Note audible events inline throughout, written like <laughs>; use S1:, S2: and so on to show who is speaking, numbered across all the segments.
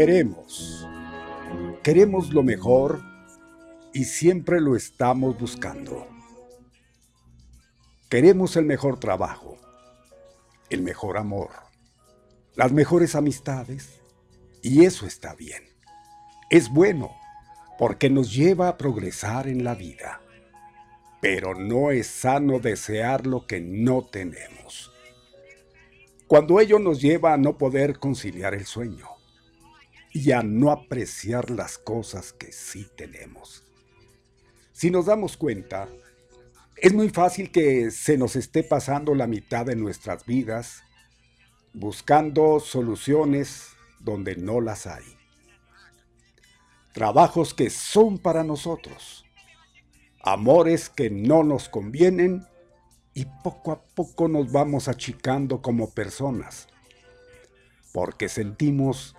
S1: Queremos. Queremos lo mejor y siempre lo estamos buscando. Queremos el mejor trabajo, el mejor amor, las mejores amistades y eso está bien. Es bueno porque nos lleva a progresar en la vida. Pero no es sano desear lo que no tenemos. Cuando ello nos lleva a no poder conciliar el sueño y a no apreciar las cosas que sí tenemos. Si nos damos cuenta, es muy fácil que se nos esté pasando la mitad de nuestras vidas buscando soluciones donde no las hay. Trabajos que son para nosotros, amores que no nos convienen y poco a poco nos vamos achicando como personas, porque sentimos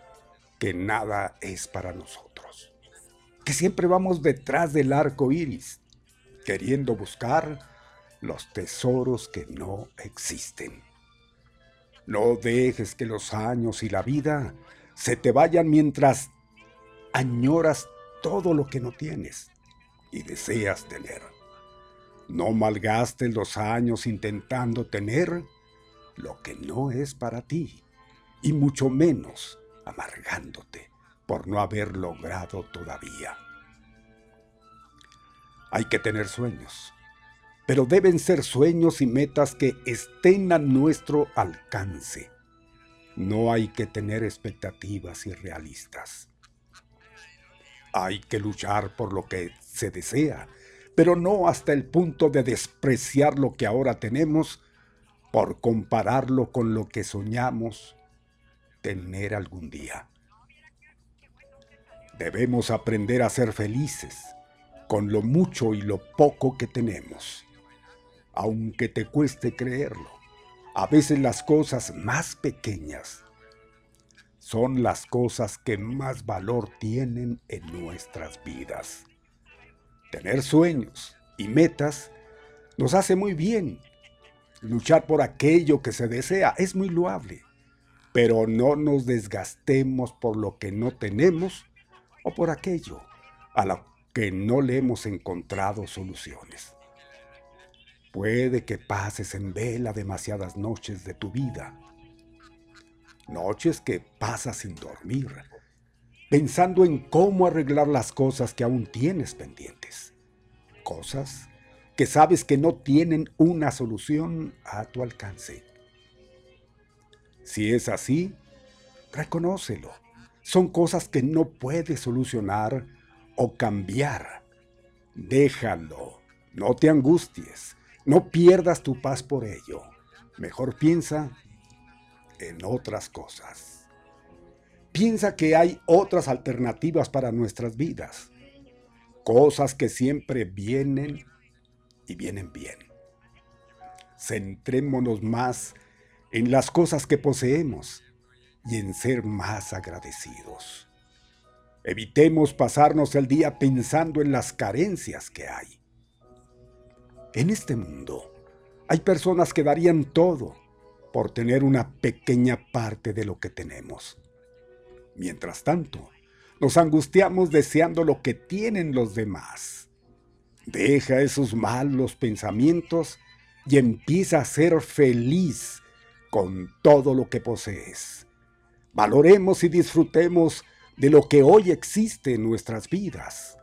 S1: que nada es para nosotros. Que siempre vamos detrás del arco iris, queriendo buscar los tesoros que no existen. No dejes que los años y la vida se te vayan mientras añoras todo lo que no tienes y deseas tener. No malgastes los años intentando tener lo que no es para ti, y mucho menos amargándote por no haber logrado todavía. Hay que tener sueños, pero deben ser sueños y metas que estén a nuestro alcance. No hay que tener expectativas irrealistas. Hay que luchar por lo que se desea, pero no hasta el punto de despreciar lo que ahora tenemos por compararlo con lo que soñamos tener algún día. Debemos aprender a ser felices con lo mucho y lo poco que tenemos, aunque te cueste creerlo. A veces las cosas más pequeñas son las cosas que más valor tienen en nuestras vidas. Tener sueños y metas nos hace muy bien. Luchar por aquello que se desea es muy loable, pero no nos desgastemos por lo que no tenemos o por aquello a lo que no le hemos encontrado soluciones. Puede que pases en vela demasiadas noches de tu vida, noches que pasas sin dormir, pensando en cómo arreglar las cosas que aún tienes pendientes. Cosas que sabes que no tienen una solución a tu alcance. Si es así, reconócelo. Son cosas que no puedes solucionar o cambiar. Déjalo. No te angusties. No pierdas tu paz por ello. Mejor piensa en otras cosas. Piensa que hay otras alternativas para nuestras vidas, cosas que siempre vienen y vienen bien. Centrémonos más en las cosas que poseemos y en ser más agradecidos. Evitemos pasarnos el día pensando en las carencias que hay. En este mundo hay personas que darían todo por tener una pequeña parte de lo que tenemos. Mientras tanto, nos angustiamos deseando lo que tienen los demás. Deja esos malos pensamientos y empieza a ser feliz con todo lo que posees. Valoremos y disfrutemos de lo que hoy existe en nuestras vidas.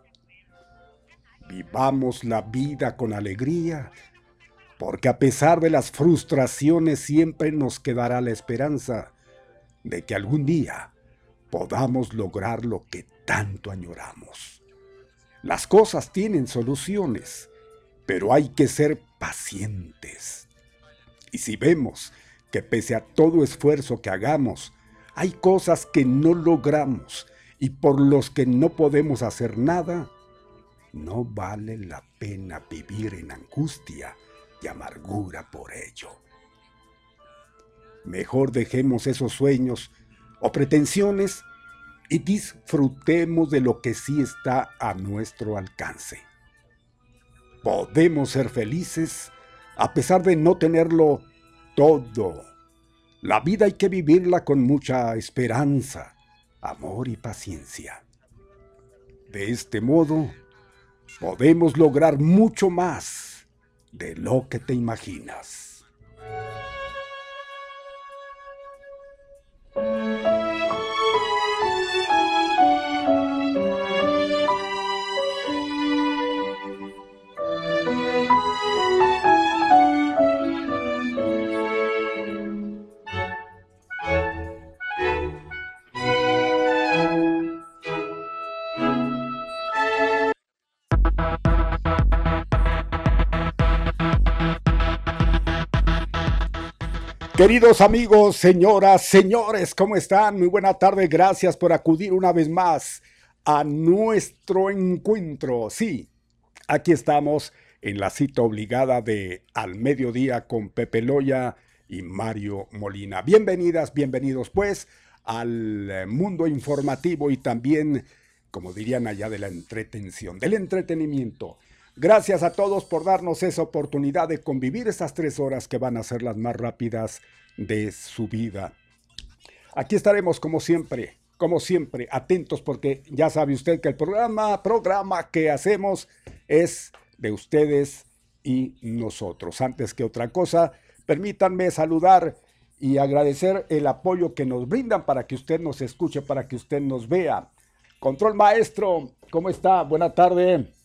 S1: Vivamos la vida con alegría, porque a pesar de las frustraciones siempre nos quedará la esperanza de que algún día podamos lograr lo que tanto añoramos. Las cosas tienen soluciones, pero hay que ser pacientes. Y si vemos que pese a todo esfuerzo que hagamos, hay cosas que no logramos y por los que no podemos hacer nada, no vale la pena vivir en angustia y amargura por ello. Mejor dejemos esos sueños o pretensiones y disfrutemos de lo que sí está a nuestro alcance. Podemos ser felices a pesar de no tenerlo todo. La vida hay que vivirla con mucha esperanza, amor y paciencia. De este modo, podemos lograr mucho más de lo que te imaginas. Queridos amigos, señoras, señores, ¿cómo están? Muy buena tarde, gracias por acudir una vez más a nuestro encuentro. Sí, aquí estamos en la cita obligada de Al Mediodía con Pepe Loya y Mario Molina. Bienvenidas, bienvenidos pues al mundo informativo y también, como dirían allá, de la entretención, del entretenimiento. Gracias a todos por darnos esa oportunidad de convivir estas tres horas que van a ser las más rápidas de su vida. Aquí estaremos como siempre, como siempre, atentos porque ya sabe usted que el programa, programa que hacemos es de ustedes y nosotros. Antes que otra cosa, permítanme saludar y agradecer el apoyo que nos brindan para que usted nos escuche, para que usted nos vea. Control Maestro, ¿cómo está? Buena tarde.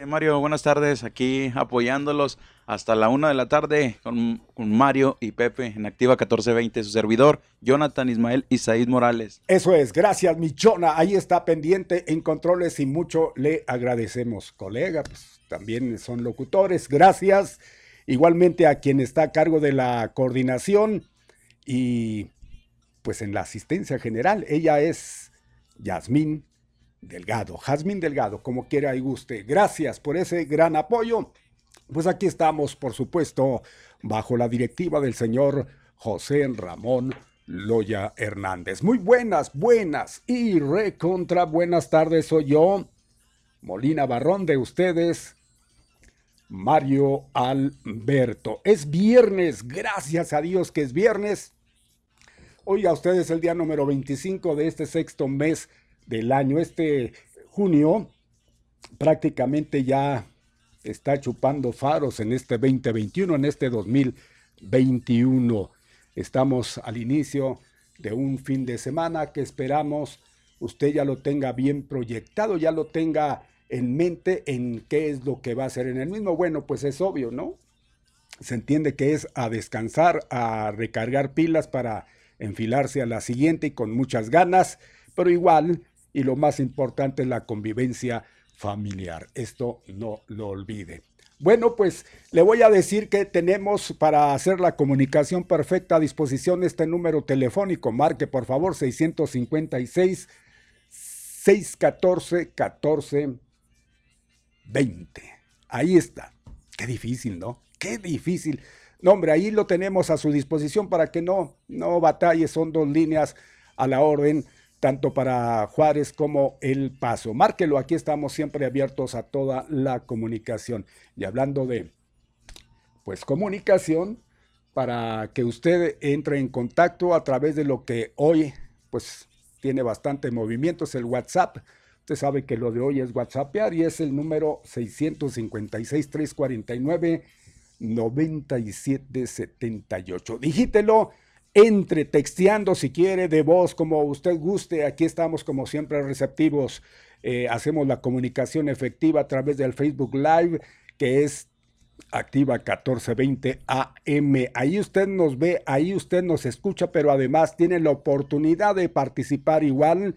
S2: Eh, Mario, buenas tardes. Aquí apoyándolos hasta la una de la tarde con, Mario y Pepe en Activa 1420, su servidor, Jonathan Ismael Isaíd Morales.
S1: Eso es, gracias, mi Jonah. Ahí está pendiente en controles y mucho le agradecemos. Colega, pues también son locutores, gracias. Igualmente a quien está a cargo de la coordinación y pues en la asistencia general. Ella es Yasmín Delgado, Jazmín Delgado, como quiera y guste. Gracias por ese gran apoyo. Pues aquí estamos, por supuesto, bajo la directiva del señor José Ramón Loya Hernández. Muy buenas, buenas y recontra buenas tardes. Soy yo, Molina Barrón de ustedes, Mario Alberto. Es viernes, gracias a Dios que es viernes. Oiga, ustedes el día número 25 de este sexto mes del año. Este junio prácticamente ya está chupando faros en este 2021, en este 2021. Estamos al inicio de un fin de semana que esperamos usted ya lo tenga bien proyectado, ya lo tenga en mente en qué es lo que va a hacer en el mismo. Bueno, pues es obvio, ¿no? Se entiende que es a descansar, a recargar pilas para enfilarse a la siguiente y con muchas ganas, pero igual y lo más importante es la convivencia familiar. Esto no lo olvide. Bueno, pues le voy a decir que tenemos para hacer la comunicación perfecta a disposición este número telefónico. Marque por favor 656 614 14 20. Ahí está. Qué difícil, ¿no? Qué difícil. No, hombre, ahí lo tenemos a su disposición para que no, no batalle. Son dos líneas a la orden tanto para Juárez como El Paso. Márquelo, aquí estamos siempre abiertos a toda la comunicación. Y hablando de, pues, comunicación, para que usted entre en contacto a través de lo que hoy, pues, tiene bastante movimiento, es el WhatsApp. Usted sabe que lo de hoy es WhatsAppear y es el número 656-349-9778. Digítelo entre texteando si quiere, de voz, como usted guste. Aquí estamos como siempre receptivos. Eh, hacemos la comunicación efectiva a través del Facebook Live, que es activa 1420 AM. Ahí usted nos ve, ahí usted nos escucha, pero además tiene la oportunidad de participar igual.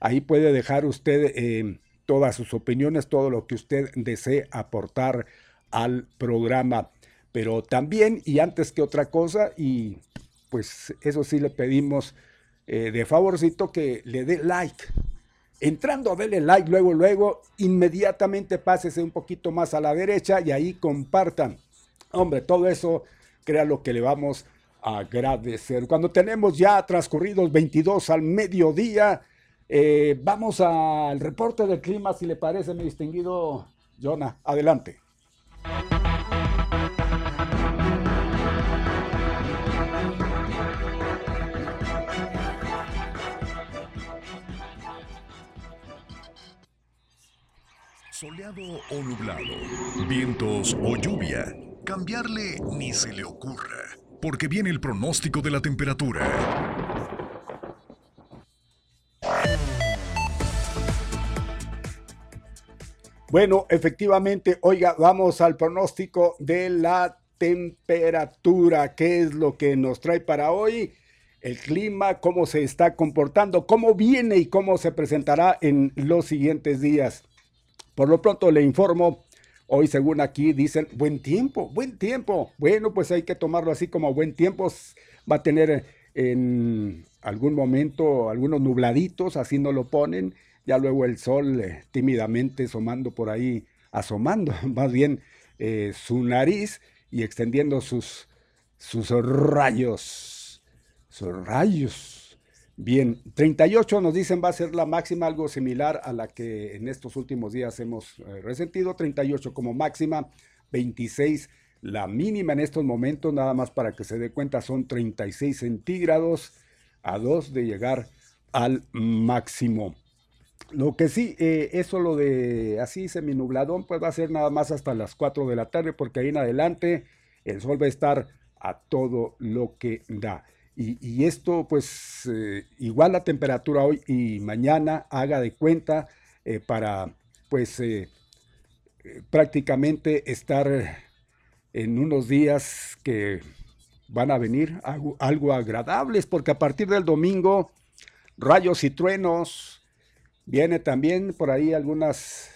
S1: Ahí puede dejar usted eh, todas sus opiniones, todo lo que usted desee aportar al programa. Pero también, y antes que otra cosa, y pues eso sí le pedimos eh, de favorcito que le dé like. Entrando, dele like, luego, luego, inmediatamente pásese un poquito más a la derecha y ahí compartan. Hombre, todo eso, crea lo que le vamos a agradecer. Cuando tenemos ya transcurridos 22 al mediodía, eh, vamos al reporte del clima, si le parece, mi distinguido Jonah. Adelante.
S3: Soleado o nublado, vientos o lluvia, cambiarle ni se le ocurra, porque viene el pronóstico de la temperatura.
S1: Bueno, efectivamente, oiga, vamos al pronóstico de la temperatura. ¿Qué es lo que nos trae para hoy? El clima, cómo se está comportando, cómo viene y cómo se presentará en los siguientes días. Por lo pronto le informo, hoy según aquí dicen buen tiempo, buen tiempo. Bueno, pues hay que tomarlo así como buen tiempo. Va a tener en algún momento algunos nubladitos, así no lo ponen. Ya luego el sol eh, tímidamente asomando por ahí, asomando <laughs> más bien eh, su nariz y extendiendo sus, sus rayos, sus rayos Bien, 38 nos dicen va a ser la máxima, algo similar a la que en estos últimos días hemos eh, resentido, 38 como máxima, 26 La mínima en estos momentos, nada más para que se dé cuenta, son 36 centígrados a 2 de llegar al máximo. Lo que sí, eh, eso lo de así seminubladón, pues va a ser nada más hasta las 4 de la tarde, porque ahí en adelante el sol va a estar a todo lo que da. Y, esto, pues, eh, igual la temperatura hoy y mañana, haga de cuenta eh, para, pues, prácticamente estar en unos días que van a venir algo, agradables, porque a partir del domingo, rayos y truenos, viene también por ahí algunas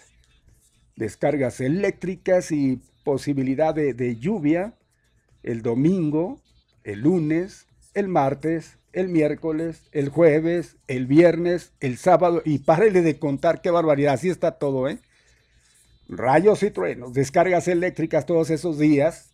S1: descargas eléctricas y posibilidad de, lluvia el domingo, el lunes, el martes, el miércoles, el jueves, el viernes, el sábado, y párele de contar qué barbaridad, así está todo, ¿eh? Rayos y truenos, descargas eléctricas todos esos días,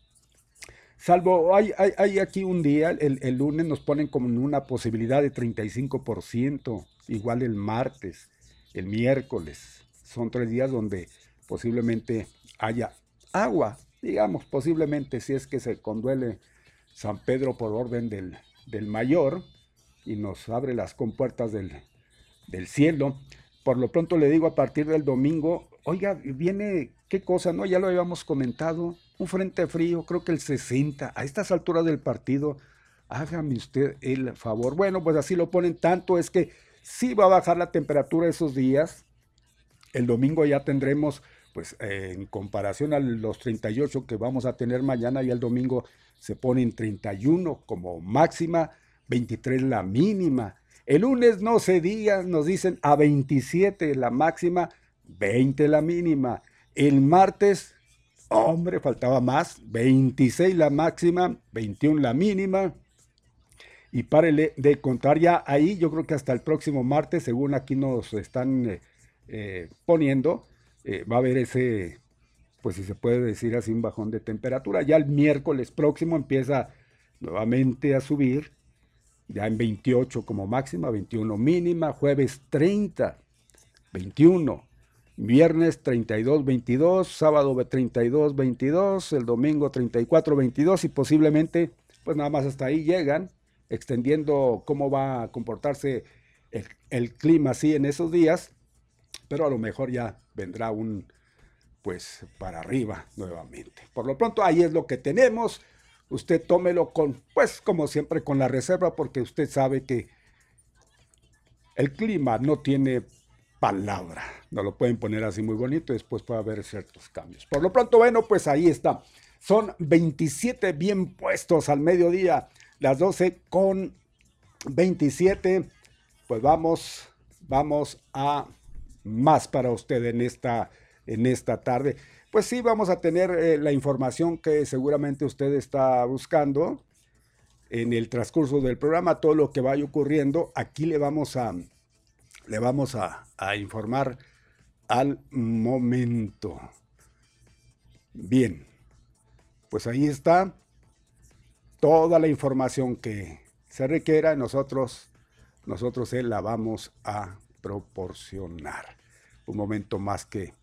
S1: Salvo, hay, hay, aquí un día, el, lunes nos ponen como una posibilidad de 35%, igual el martes, el miércoles. Son tres días donde posiblemente haya agua, digamos, posiblemente si es que se conduele San Pedro por orden del, del mayor y nos abre las compuertas del, del cielo. Por lo pronto le digo a partir del domingo, oiga, viene, ¿qué cosa? No, ya lo habíamos comentado, un frente frío, creo que el 60, a estas alturas del partido, hágame usted el favor. Bueno, pues así lo ponen, tanto es que sí va a bajar la temperatura esos días. El domingo ya tendremos, pues en comparación a los 38 que vamos a tener mañana, y el domingo se pone en 31 como máxima, 23 la mínima. El lunes no se diga, nos dicen a 27 la máxima, 20 la mínima. El martes Hombre, faltaba más. 26 la máxima, 21 la mínima. Y párele de contar ya ahí, yo creo que hasta el próximo martes, según aquí nos están eh, eh, poniendo, eh, va a haber ese, pues si se puede decir así, un bajón de temperatura. Ya el miércoles próximo empieza nuevamente a subir, ya en 28 como máxima, 21 mínima, jueves 30, 21, Viernes 32, 22, sábado 32, 22, el domingo 34, 22 y posiblemente, pues nada más hasta ahí llegan, extendiendo cómo va a comportarse el, clima así en esos días, pero a lo mejor ya vendrá un, pues para arriba nuevamente. Por lo pronto ahí es lo que tenemos. Usted tómelo con, pues como siempre, con la reserva, porque usted sabe que el clima no tiene palabra. No lo pueden poner así muy bonito, después puede haber ciertos cambios. Por lo pronto, bueno, pues ahí está. Son 27 bien puestos al mediodía, las 12 con 27. Pues vamos, vamos a más para usted en esta, en esta tarde. Pues sí, vamos a tener eh, la información que seguramente usted está buscando en el transcurso del programa, todo lo que vaya ocurriendo. Aquí le vamos a, le vamos a, informar al momento. Bien, pues ahí está toda la información que se requiera, nosotros, nosotros la vamos a proporcionar. Un momento más que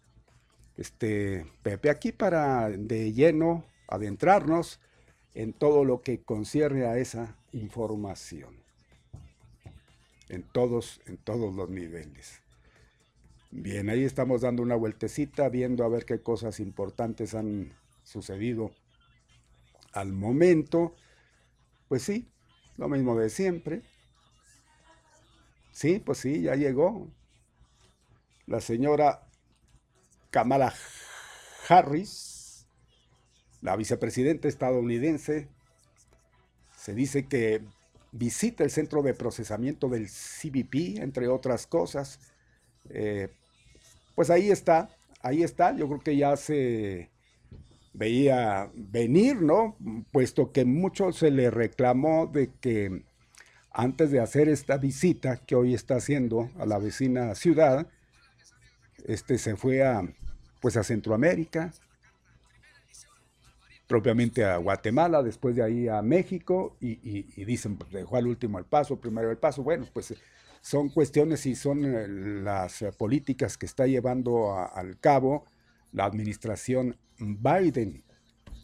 S1: este Pepe aquí para de lleno adentrarnos en todo lo que concierne a esa información en todos, en todos los niveles. Bien, ahí estamos dando una vueltecita, viendo a ver qué cosas importantes han sucedido al momento. Pues sí, lo mismo de siempre. Sí, pues sí, ya llegó. La señora Kamala Harris, la vicepresidenta estadounidense, se dice que visita el centro de procesamiento del CBP, entre otras cosas. Eh, pues ahí está, ahí está, yo creo que ya se veía venir, ¿no? Puesto que mucho se le reclamó de que antes de hacer esta visita que hoy está haciendo a la vecina ciudad, este se fue a pues a Centroamérica, propiamente a Guatemala, después de ahí a México, y, dicen, pues dejó al último el paso, primero el paso. Bueno, pues son cuestiones y son eh, las eh, políticas que está llevando al cabo la administración Biden.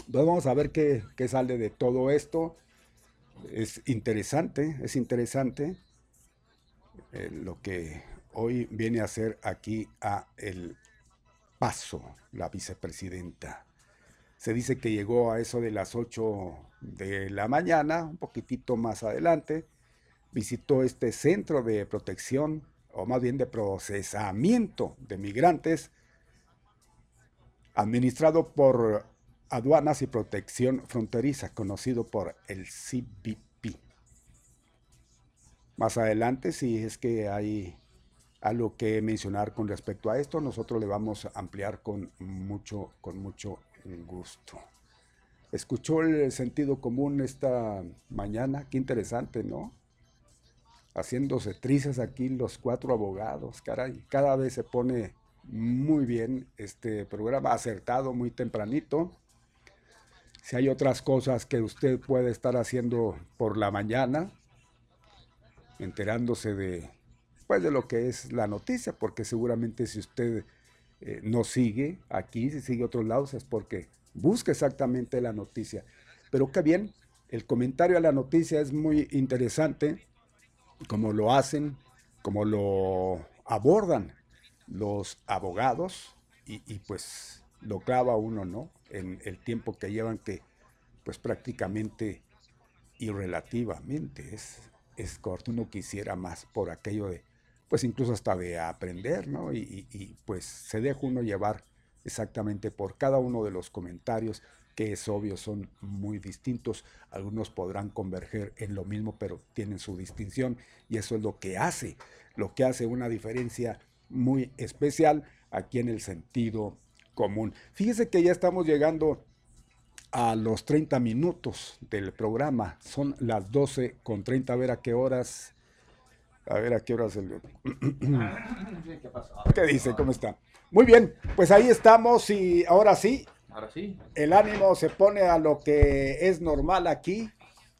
S1: Entonces vamos a ver qué, sale de todo esto. Es interesante, es interesante eh, lo que hoy viene a hacer aquí a el paso la vicepresidenta. Se dice que llegó a eso de las 8 de la mañana, un poquitito más adelante, visitó este centro de protección, o más bien de procesamiento de migrantes, administrado por Aduanas y Protección Fronteriza, conocido por el CBP. Más adelante, si es que hay algo que mencionar con respecto a esto, nosotros le vamos a ampliar con mucho, con mucho gusto. Escuchó el sentido común esta mañana, qué interesante, ¿no? Haciéndose trizas aquí los cuatro abogados, caray, cada vez se pone muy bien este programa, acertado muy tempranito. Si hay otras cosas que usted puede estar haciendo por la mañana, enterándose de pues, de lo que es la noticia, porque seguramente si usted eh, no sigue aquí, si sigue otros lados, es porque busca exactamente la noticia. Pero qué bien, el comentario a la noticia es muy interesante, como lo hacen, como lo abordan los abogados y, y pues lo clava uno, ¿no? En el tiempo que llevan que pues prácticamente y relativamente es, es corto, uno quisiera más por aquello de pues incluso hasta de aprender, ¿no? Y, pues se deja uno llevar exactamente por cada uno de los comentarios que es obvio son muy distintos. Algunos podrán converger en lo mismo, pero tienen su distinción y eso es lo que hace, lo que hace una diferencia muy especial aquí en el sentido común. Fíjese que ya estamos llegando a los 30 minutos del programa. Son las 12 con 30. A ver a qué horas a ver a qué hora se le... ¿Qué dice? ¿Cómo está? Muy bien, pues ahí estamos y ahora sí.
S2: Ahora sí.
S1: El ánimo se pone a lo que es normal aquí.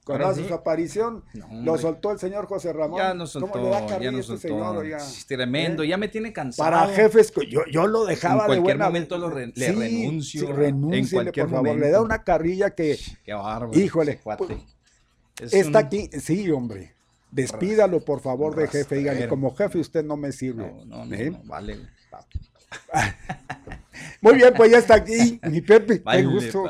S1: Cuando hace su aparición, lo soltó el señor José Ramón.
S4: Ya nos soltó, ¿Cómo le da ya nos este soltó. Señor, tremendo, ¿Eh? ya me tiene cansado.
S1: Para jefes, yo, yo lo dejaba
S4: en cualquier
S1: de buena...
S4: momento lo re, le renuncio.
S1: Sí, renuncie, por favor. Momento. Le da una carrilla que...
S4: Qué bárbaro.
S1: Híjole. Pues, está un... aquí, sí, hombre. Despídalo, por favor, de jefe. Dígale, como jefe usted no me sirve.
S4: No, no, ¿Eh? no, vale. <laughs>
S1: Muy bien, pues ya está aquí mi Pepe. Vale, gusto.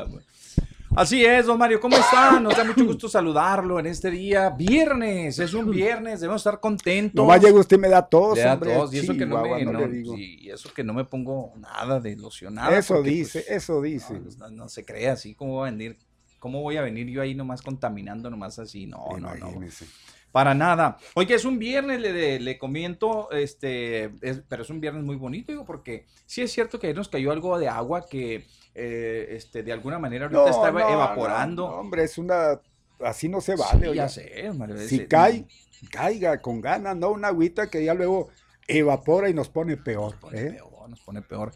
S4: Así es, don Mario, ¿cómo está? Nos da mucho gusto saludarlo en este día. Viernes, es un viernes, debemos estar contentos.
S1: Nomás llega usted me da tos,
S4: me da
S1: hombre.
S4: Tos, y eso que no me, no, no y eso que no me pongo nada de locionado.
S1: Eso porque, dice, pues, eso dice.
S4: No, no, se cree así, ¿cómo voy a venir? ¿Cómo voy a venir yo ahí nomás contaminando nomás así? No,
S1: Imagínese.
S4: no, no. Para nada. Oye, es un viernes, le, le comento, este, es, pero es un viernes muy bonito, digo, porque sí es cierto que nos cayó algo de agua que eh, este, de alguna manera ahorita
S1: no,
S4: está
S1: no,
S4: evaporando.
S1: No, hombre, es una, así no se vale.
S4: Sí, ya sé, Mario,
S1: Si
S4: ese-
S1: cae, caiga con ganas, no una agüita que ya luego evapora y nos pone peor.
S4: Nos pone
S1: ¿eh?
S4: peor, nos pone peor.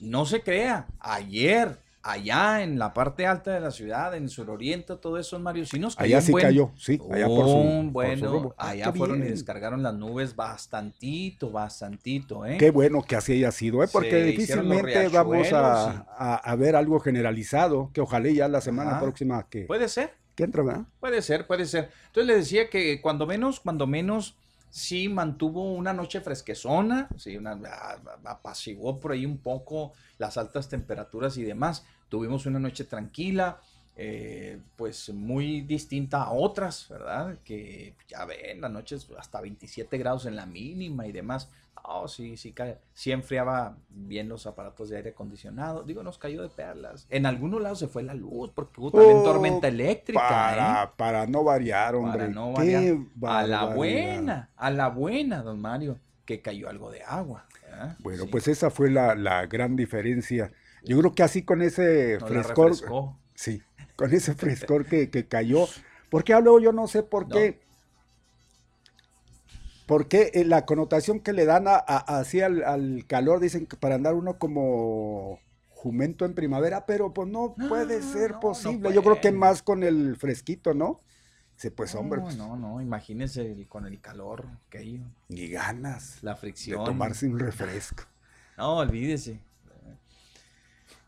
S4: No se crea, ayer, allá en la parte alta de la ciudad, en suroriente, todo eso, Mario, sí nos cayó
S1: Allá sí
S4: buen-
S1: cayó, sí, allá por su,
S4: un
S1: por su
S4: bueno.
S1: Ah,
S4: allá
S1: qué
S4: fueron y descargaron las nubes bastantito, bastantito, ¿eh?
S1: Qué bueno que así haya sido, ¿eh? porque
S4: Se
S1: difícilmente vamos a, a- a ver algo generalizado, que ojalá ya la semana
S4: Ajá.
S1: próxima que,
S4: Puede ser.
S1: que entra, ¿verdad?
S4: Puede ser, puede ser. Entonces le decía que cuando menos, cuando menos, sí mantuvo una noche fresquezona, sí, una, apaciguó por ahí un poco las altas temperaturas y demás. Tuvimos una noche tranquila, eh, pues muy distinta a otras, ¿verdad? Que ya ven, las noches hasta 27 grados en la mínima y demás. Oh, sí, sí, ca- sí enfriaba bien los aparatos de aire acondicionado. Digo, nos cayó de perlas. En algunos lados se fue la luz porque hubo también
S1: Oh,
S4: tormenta eléctrica. ¿eh?
S1: Para, para no variar, hombre.
S4: Para no variar. A la buena, a la buena, don Mario, que cayó algo de agua.
S1: Bueno,
S4: Sí,
S1: pues esa fue la, la gran diferencia. Yo creo que así con ese
S4: la
S1: frescor, sí, con ese frescor que, que cayó, <laughs> porque hablo yo no sé por
S4: No.
S1: qué, porque eh, la connotación que le dan a, a- así al, al calor, dicen que para andar uno como jumento en primavera, pero pues no
S4: No,
S1: puede ser
S4: no, no
S1: posible. Yo creo que más con el fresquito, ¿no? Dice, pues hombre,
S4: no,
S1: pues,
S4: no, no, imagínese el- con el calor que hay,
S1: ni ganas
S4: la
S1: de
S4: fricción.
S1: tomarse un refresco.
S4: No, olvídese.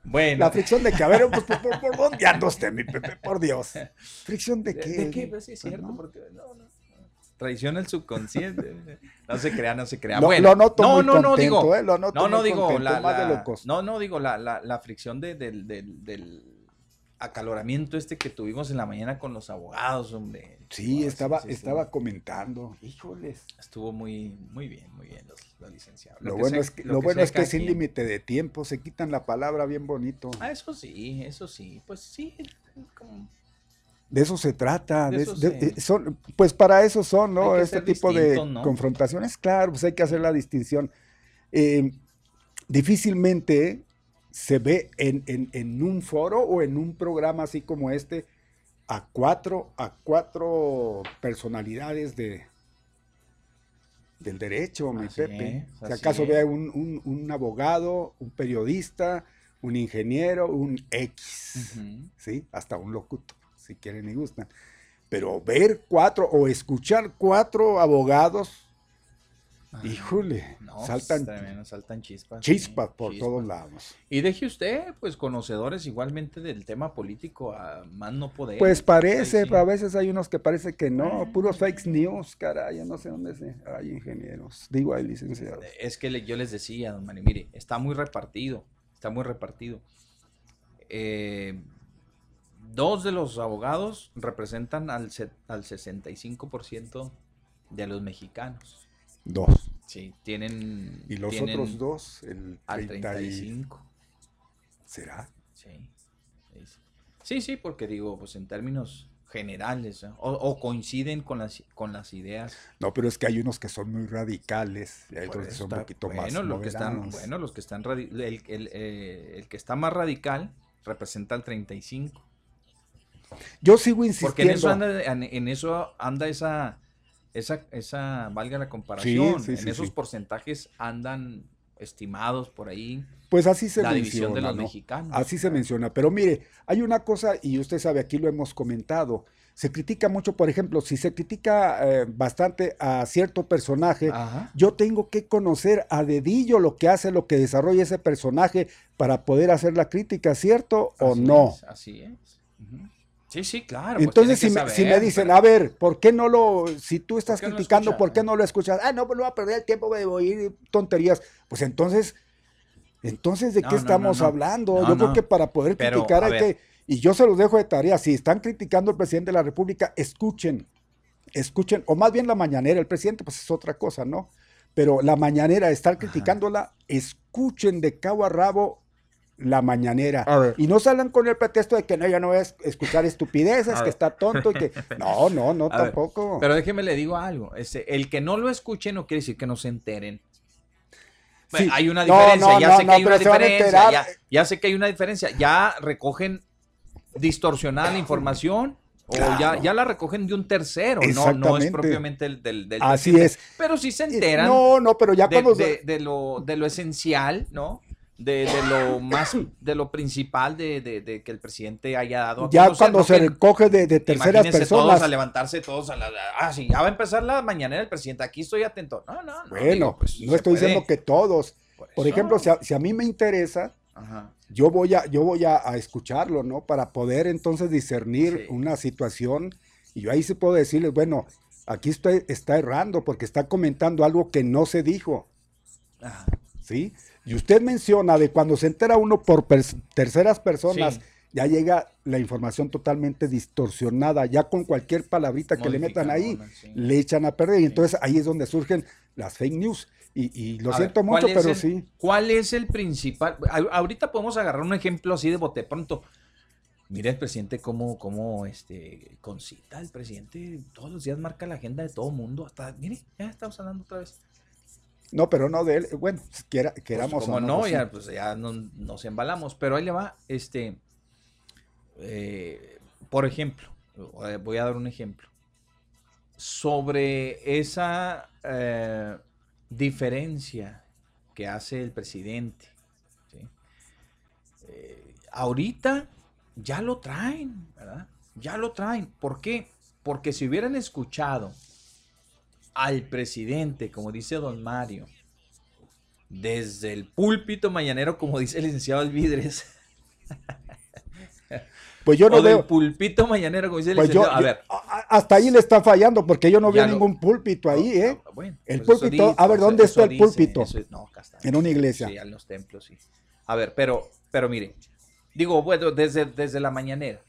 S1: Bueno. La fricción de que, a ver, pues, ¿por, dónde anda usted, mi Pepe? Por Dios. ¿Fricción de qué?
S4: ¿De, qué? Pues sí, es cierto, porque no, no. Traiciona el subconsciente. No se crea, no se crea. bueno,
S1: no, no, no,
S4: no,
S1: digo,
S4: eh, no, no, digo, la, la no, no, digo, la, la, la fricción de, del, del, del acaloramiento este que tuvimos en la mañana con los abogados, hombre.
S1: Sí, estaba, estaba comentando. Híjoles.
S4: Estuvo muy, muy bien, muy bien los, licenciados.
S1: Lo, bueno es que, lo, bueno es que sin límite de tiempo, se quitan la palabra bien bonito.
S4: Ah, eso sí, eso sí. Pues sí,
S1: De eso se trata. son, pues para eso son, ¿no? Este tipo de confrontaciones. Claro, pues hay que hacer la distinción. Eh, difícilmente se ve en, un foro o en un programa así como este a cuatro, a cuatro personalidades de, del derecho, mi Pepe. si acaso ve un, un, abogado, un periodista, un ingeniero, un X, ¿sí? Hasta un locutor, si quieren y gustan. Pero ver cuatro o escuchar cuatro abogados Híjole, saltan,
S4: saltan chispas.
S1: Chispas por todos lados.
S4: Y deje usted, pues, conocedores igualmente del tema político a más no poder.
S1: Pues parece, a veces hay unos que parece que no, puros fake news, caray, yo no sé dónde se, hay ingenieros, digo, hay licenciados.
S4: Es que yo les decía, don Mani, mire, está muy repartido, está muy repartido. Eh, dos de los abogados representan al, al 65% de los mexicanos.
S1: Dos.
S4: Sí, tienen.
S1: Y los otros dos, el
S4: al 35.
S1: ¿Será?
S4: Sí. Sí, sí, porque digo, pues en términos generales, o, coinciden con las, con las ideas.
S1: No, pero es que hay unos que son muy radicales y hay otros que son un poquito
S4: más
S1: lo
S4: que están, Bueno, los que están, el, el, eh, el, que está más radical representa el 35.
S1: Yo sigo insistiendo.
S4: Porque en eso anda, en eso anda esa esa, esa valga la comparación, en esos porcentajes andan estimados por ahí.
S1: Pues así se
S4: la
S1: menciona.
S4: división de los mexicanos.
S1: Así se menciona. Pero mire, hay una cosa, y usted sabe, aquí lo hemos comentado. Se critica mucho, por ejemplo, si se critica eh, bastante a cierto personaje, yo tengo que conocer a dedillo lo que hace, lo que desarrolla ese personaje para poder hacer la crítica, ¿cierto o no?
S4: así es. Sí, sí, claro.
S1: Pues Entonces, si, me, si, me, dicen, a ver, ¿por qué no lo, si tú estás criticando, ¿por qué no lo escuchas? Ah, no, pues no va a perder el tiempo de oír tonterías. Pues entonces, entonces, ¿de qué estamos hablando? Yo creo que para poder criticar hay que, y yo se los dejo de tarea, si están criticando al presidente de la República, escuchen, escuchen, o más bien la mañanera, el presidente pues es otra cosa, ¿no? Pero la mañanera, estar criticándola, escuchen de cabo a rabo la mañanera. Y no salgan con el pretexto de que no, yo no voy a escuchar estupideces, que está tonto y que. <laughs> No, no, no, tampoco.
S4: pero déjeme le digo algo. Este, el que no lo escuche no quiere decir que no se enteren. hay una diferencia, ya sé que hay una diferencia. Ya, sé que hay una diferencia. Ya recogen distorsionada la información. O ya, ya la recogen de un tercero, no, no es propiamente el del, del
S1: Así es.
S4: Pero sí se enteran.
S1: No, no, pero ya cuando.
S4: de, lo, de lo esencial, ¿no? De, lo más, de lo principal de, que el presidente haya dado.
S1: ya cuando se recoge de, terceras personas.
S4: todos a levantarse, todos a la. Ah, sí, ya va a empezar la mañana el presidente. Aquí estoy atento. No, no,
S1: no. Bueno, pues, no estoy diciendo que todos. Por, ejemplo, si a, mí me interesa, yo voy a, yo voy a, escucharlo, ¿no? Para poder entonces discernir una situación. Y yo ahí sí puedo decirles, bueno, aquí estoy, está errando porque está comentando algo que no se dijo. Ajá. ¿Sí? Y usted menciona de cuando se entera uno por terceras personas, ya llega la información totalmente distorsionada, ya con cualquier palabrita que le metan ahí, le echan a perder. Y entonces ahí es donde surgen las fake news. Y, lo siento mucho, pero sí.
S4: ¿Cuál es el principal? ahorita podemos agarrar un ejemplo así de bote pronto. Mira el presidente cómo, cómo este, concita el presidente todos los días marca la agenda de todo mundo. Hasta, mire, ya estamos hablando otra vez.
S1: No, pero no de él. Bueno, quiera, pues, queramos.
S4: como no, pues ya, pues ya nos embalamos. Pero ahí le va, este. Eh, por ejemplo, voy a dar un ejemplo. Sobre esa eh, diferencia que hace el presidente. Eh, ahorita ya lo traen, ¿verdad? Ya lo traen. ¿Por qué? Porque si hubieran escuchado al presidente, como dice don Mario, desde el púlpito mañanero, como dice el licenciado Alvidres, <laughs>
S1: Pues yo no
S4: o del
S1: veo.
S4: pulpito mañanero, como dice el
S1: Pues yo,
S4: licenciado. a ver.
S1: hasta ahí le está fallando porque yo no veo ningún púlpito ahí, ¿eh?
S4: Bueno,
S1: El
S4: pues
S1: púlpito,
S4: dice,
S1: a ver, ¿dónde está el
S4: dice,
S1: púlpito?
S4: es- no.
S1: En una iglesia.
S4: Sí, en los templos, sí. A ver, pero, pero mire, digo, bueno, desde, desde la mañanera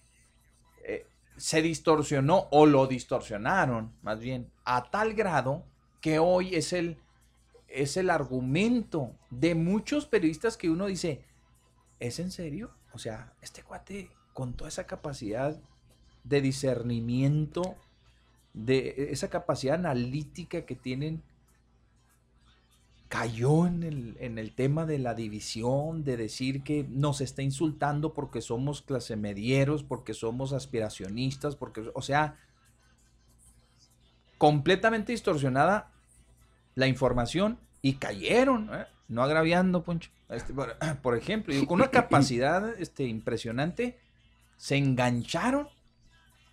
S4: eh, se distorsionó o lo distorsionaron, más bien, a tal grado que hoy es el, es el argumento de muchos periodistas que uno dice, ¿es en serio? O sea, este cuate con toda esa capacidad de discernimiento, de esa capacidad analítica que tienen, cayó en el, en el tema de la división, de decir que nos está insultando porque somos clase medieros, porque somos aspiracionistas, porque, o sea, completamente distorsionada la información y cayeron, ¿eh? no agraviando, Poncho. Este, por, <clears throat> por ejemplo, y con una <clears throat> capacidad este, impresionante, se engancharon,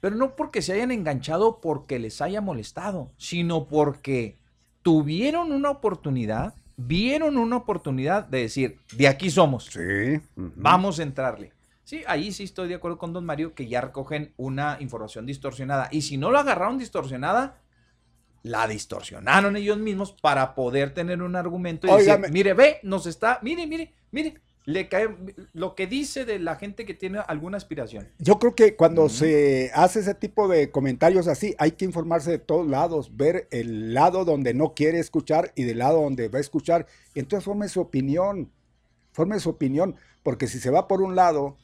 S4: pero no porque se hayan enganchado porque les haya molestado, sino porque tuvieron una oportunidad, vieron una oportunidad de decir, de aquí somos,
S1: Sí.
S4: vamos a entrarle. Sí, ahí sí estoy de acuerdo con don Mario que ya recogen una información distorsionada. Y si no lo agarraron distorsionada, la distorsionaron ellos mismos para poder tener un argumento y decir, mire, ve, nos está, mire, mire, mire, le cae lo que dice de la gente que tiene alguna aspiración.
S1: Yo creo que cuando se hace ese tipo de comentarios así, hay que informarse de todos lados, ver el lado donde no quiere escuchar y del lado donde va a escuchar. Entonces forme su opinión, forme su opinión, porque si se va por un lado,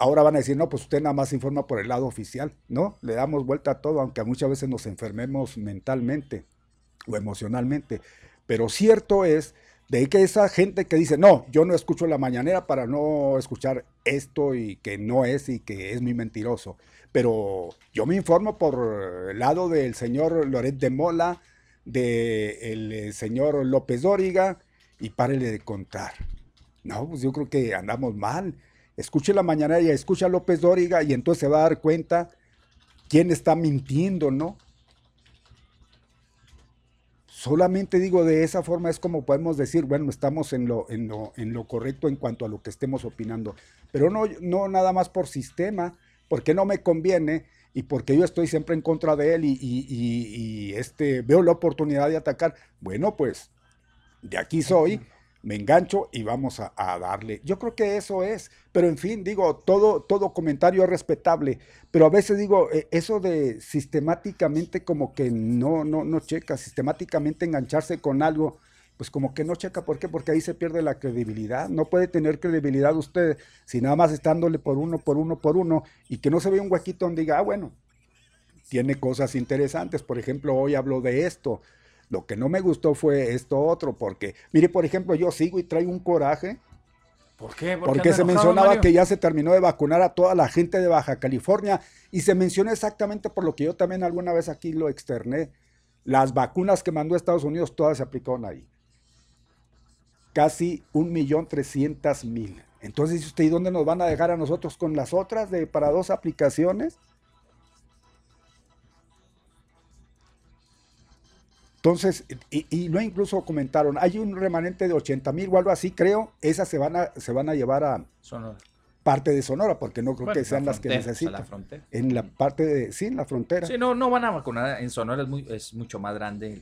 S1: ahora van a decir, no, pues usted nada más informa por el lado oficial, ¿no? Le damos vuelta a todo, aunque muchas veces nos enfermemos mentalmente o emocionalmente. Pero cierto es de que esa gente que dice, no, yo no escucho la mañanera para no escuchar esto y que no es y que es muy mentiroso. Pero yo me informo por el lado del señor Loret de Mola, del señor López Dóriga, y párele de contar. No, pues yo creo que andamos mal. Escuche la mañanera y escucha a López Dóriga y entonces se va a dar cuenta quién está mintiendo, ¿no? Solamente digo de esa forma es como podemos decir, bueno, estamos en lo, en lo, en lo correcto en cuanto a lo que estemos opinando, pero no, no nada más por sistema, porque no me conviene y porque yo estoy siempre en contra de él y- y- y, este, veo la oportunidad de atacar. Bueno, pues de aquí soy, me engancho y vamos a, darle. Yo creo que eso es, pero en fin, digo, todo, todo comentario es respetable, pero a veces digo, eh, eso de sistemáticamente como que no, no, no checa, sistemáticamente engancharse con algo, pues como que no checa, ¿por qué? Porque ahí se pierde la credibilidad, no puede tener credibilidad usted si nada más estándole por uno, por uno, por uno, y que no se vea un huequito donde diga, ah, bueno, tiene cosas interesantes, por ejemplo, hoy hablo de esto, lo que no me gustó fue esto otro, porque, mire, por ejemplo, yo sigo y traigo un coraje,
S4: ¿Por qué? ¿Por qué
S1: porque se
S4: enojado,
S1: mencionaba
S4: Mario?
S1: que ya se terminó de vacunar a toda la gente de Baja California y se mencionó exactamente por lo que yo también alguna vez aquí lo externé. Las vacunas que mandó Estados Unidos todas se aplicaron ahí. Casi un millón trescientas mil. Entonces dice usted, ¿y dónde nos van a dejar a nosotros con las otras de para dos aplicaciones? Entonces, y, y no incluso comentaron, hay un remanente de 80 mil o algo así, creo, esas se van a, se van a llevar a
S4: Sonora.
S1: parte de Sonora, porque no creo
S4: Bueno,
S1: que sean
S4: la
S1: las que necesitan.
S4: la.
S1: En la parte de, sí, en la frontera.
S4: Sí, no, no van a vacunar. En Sonora es, muy, es mucho más grande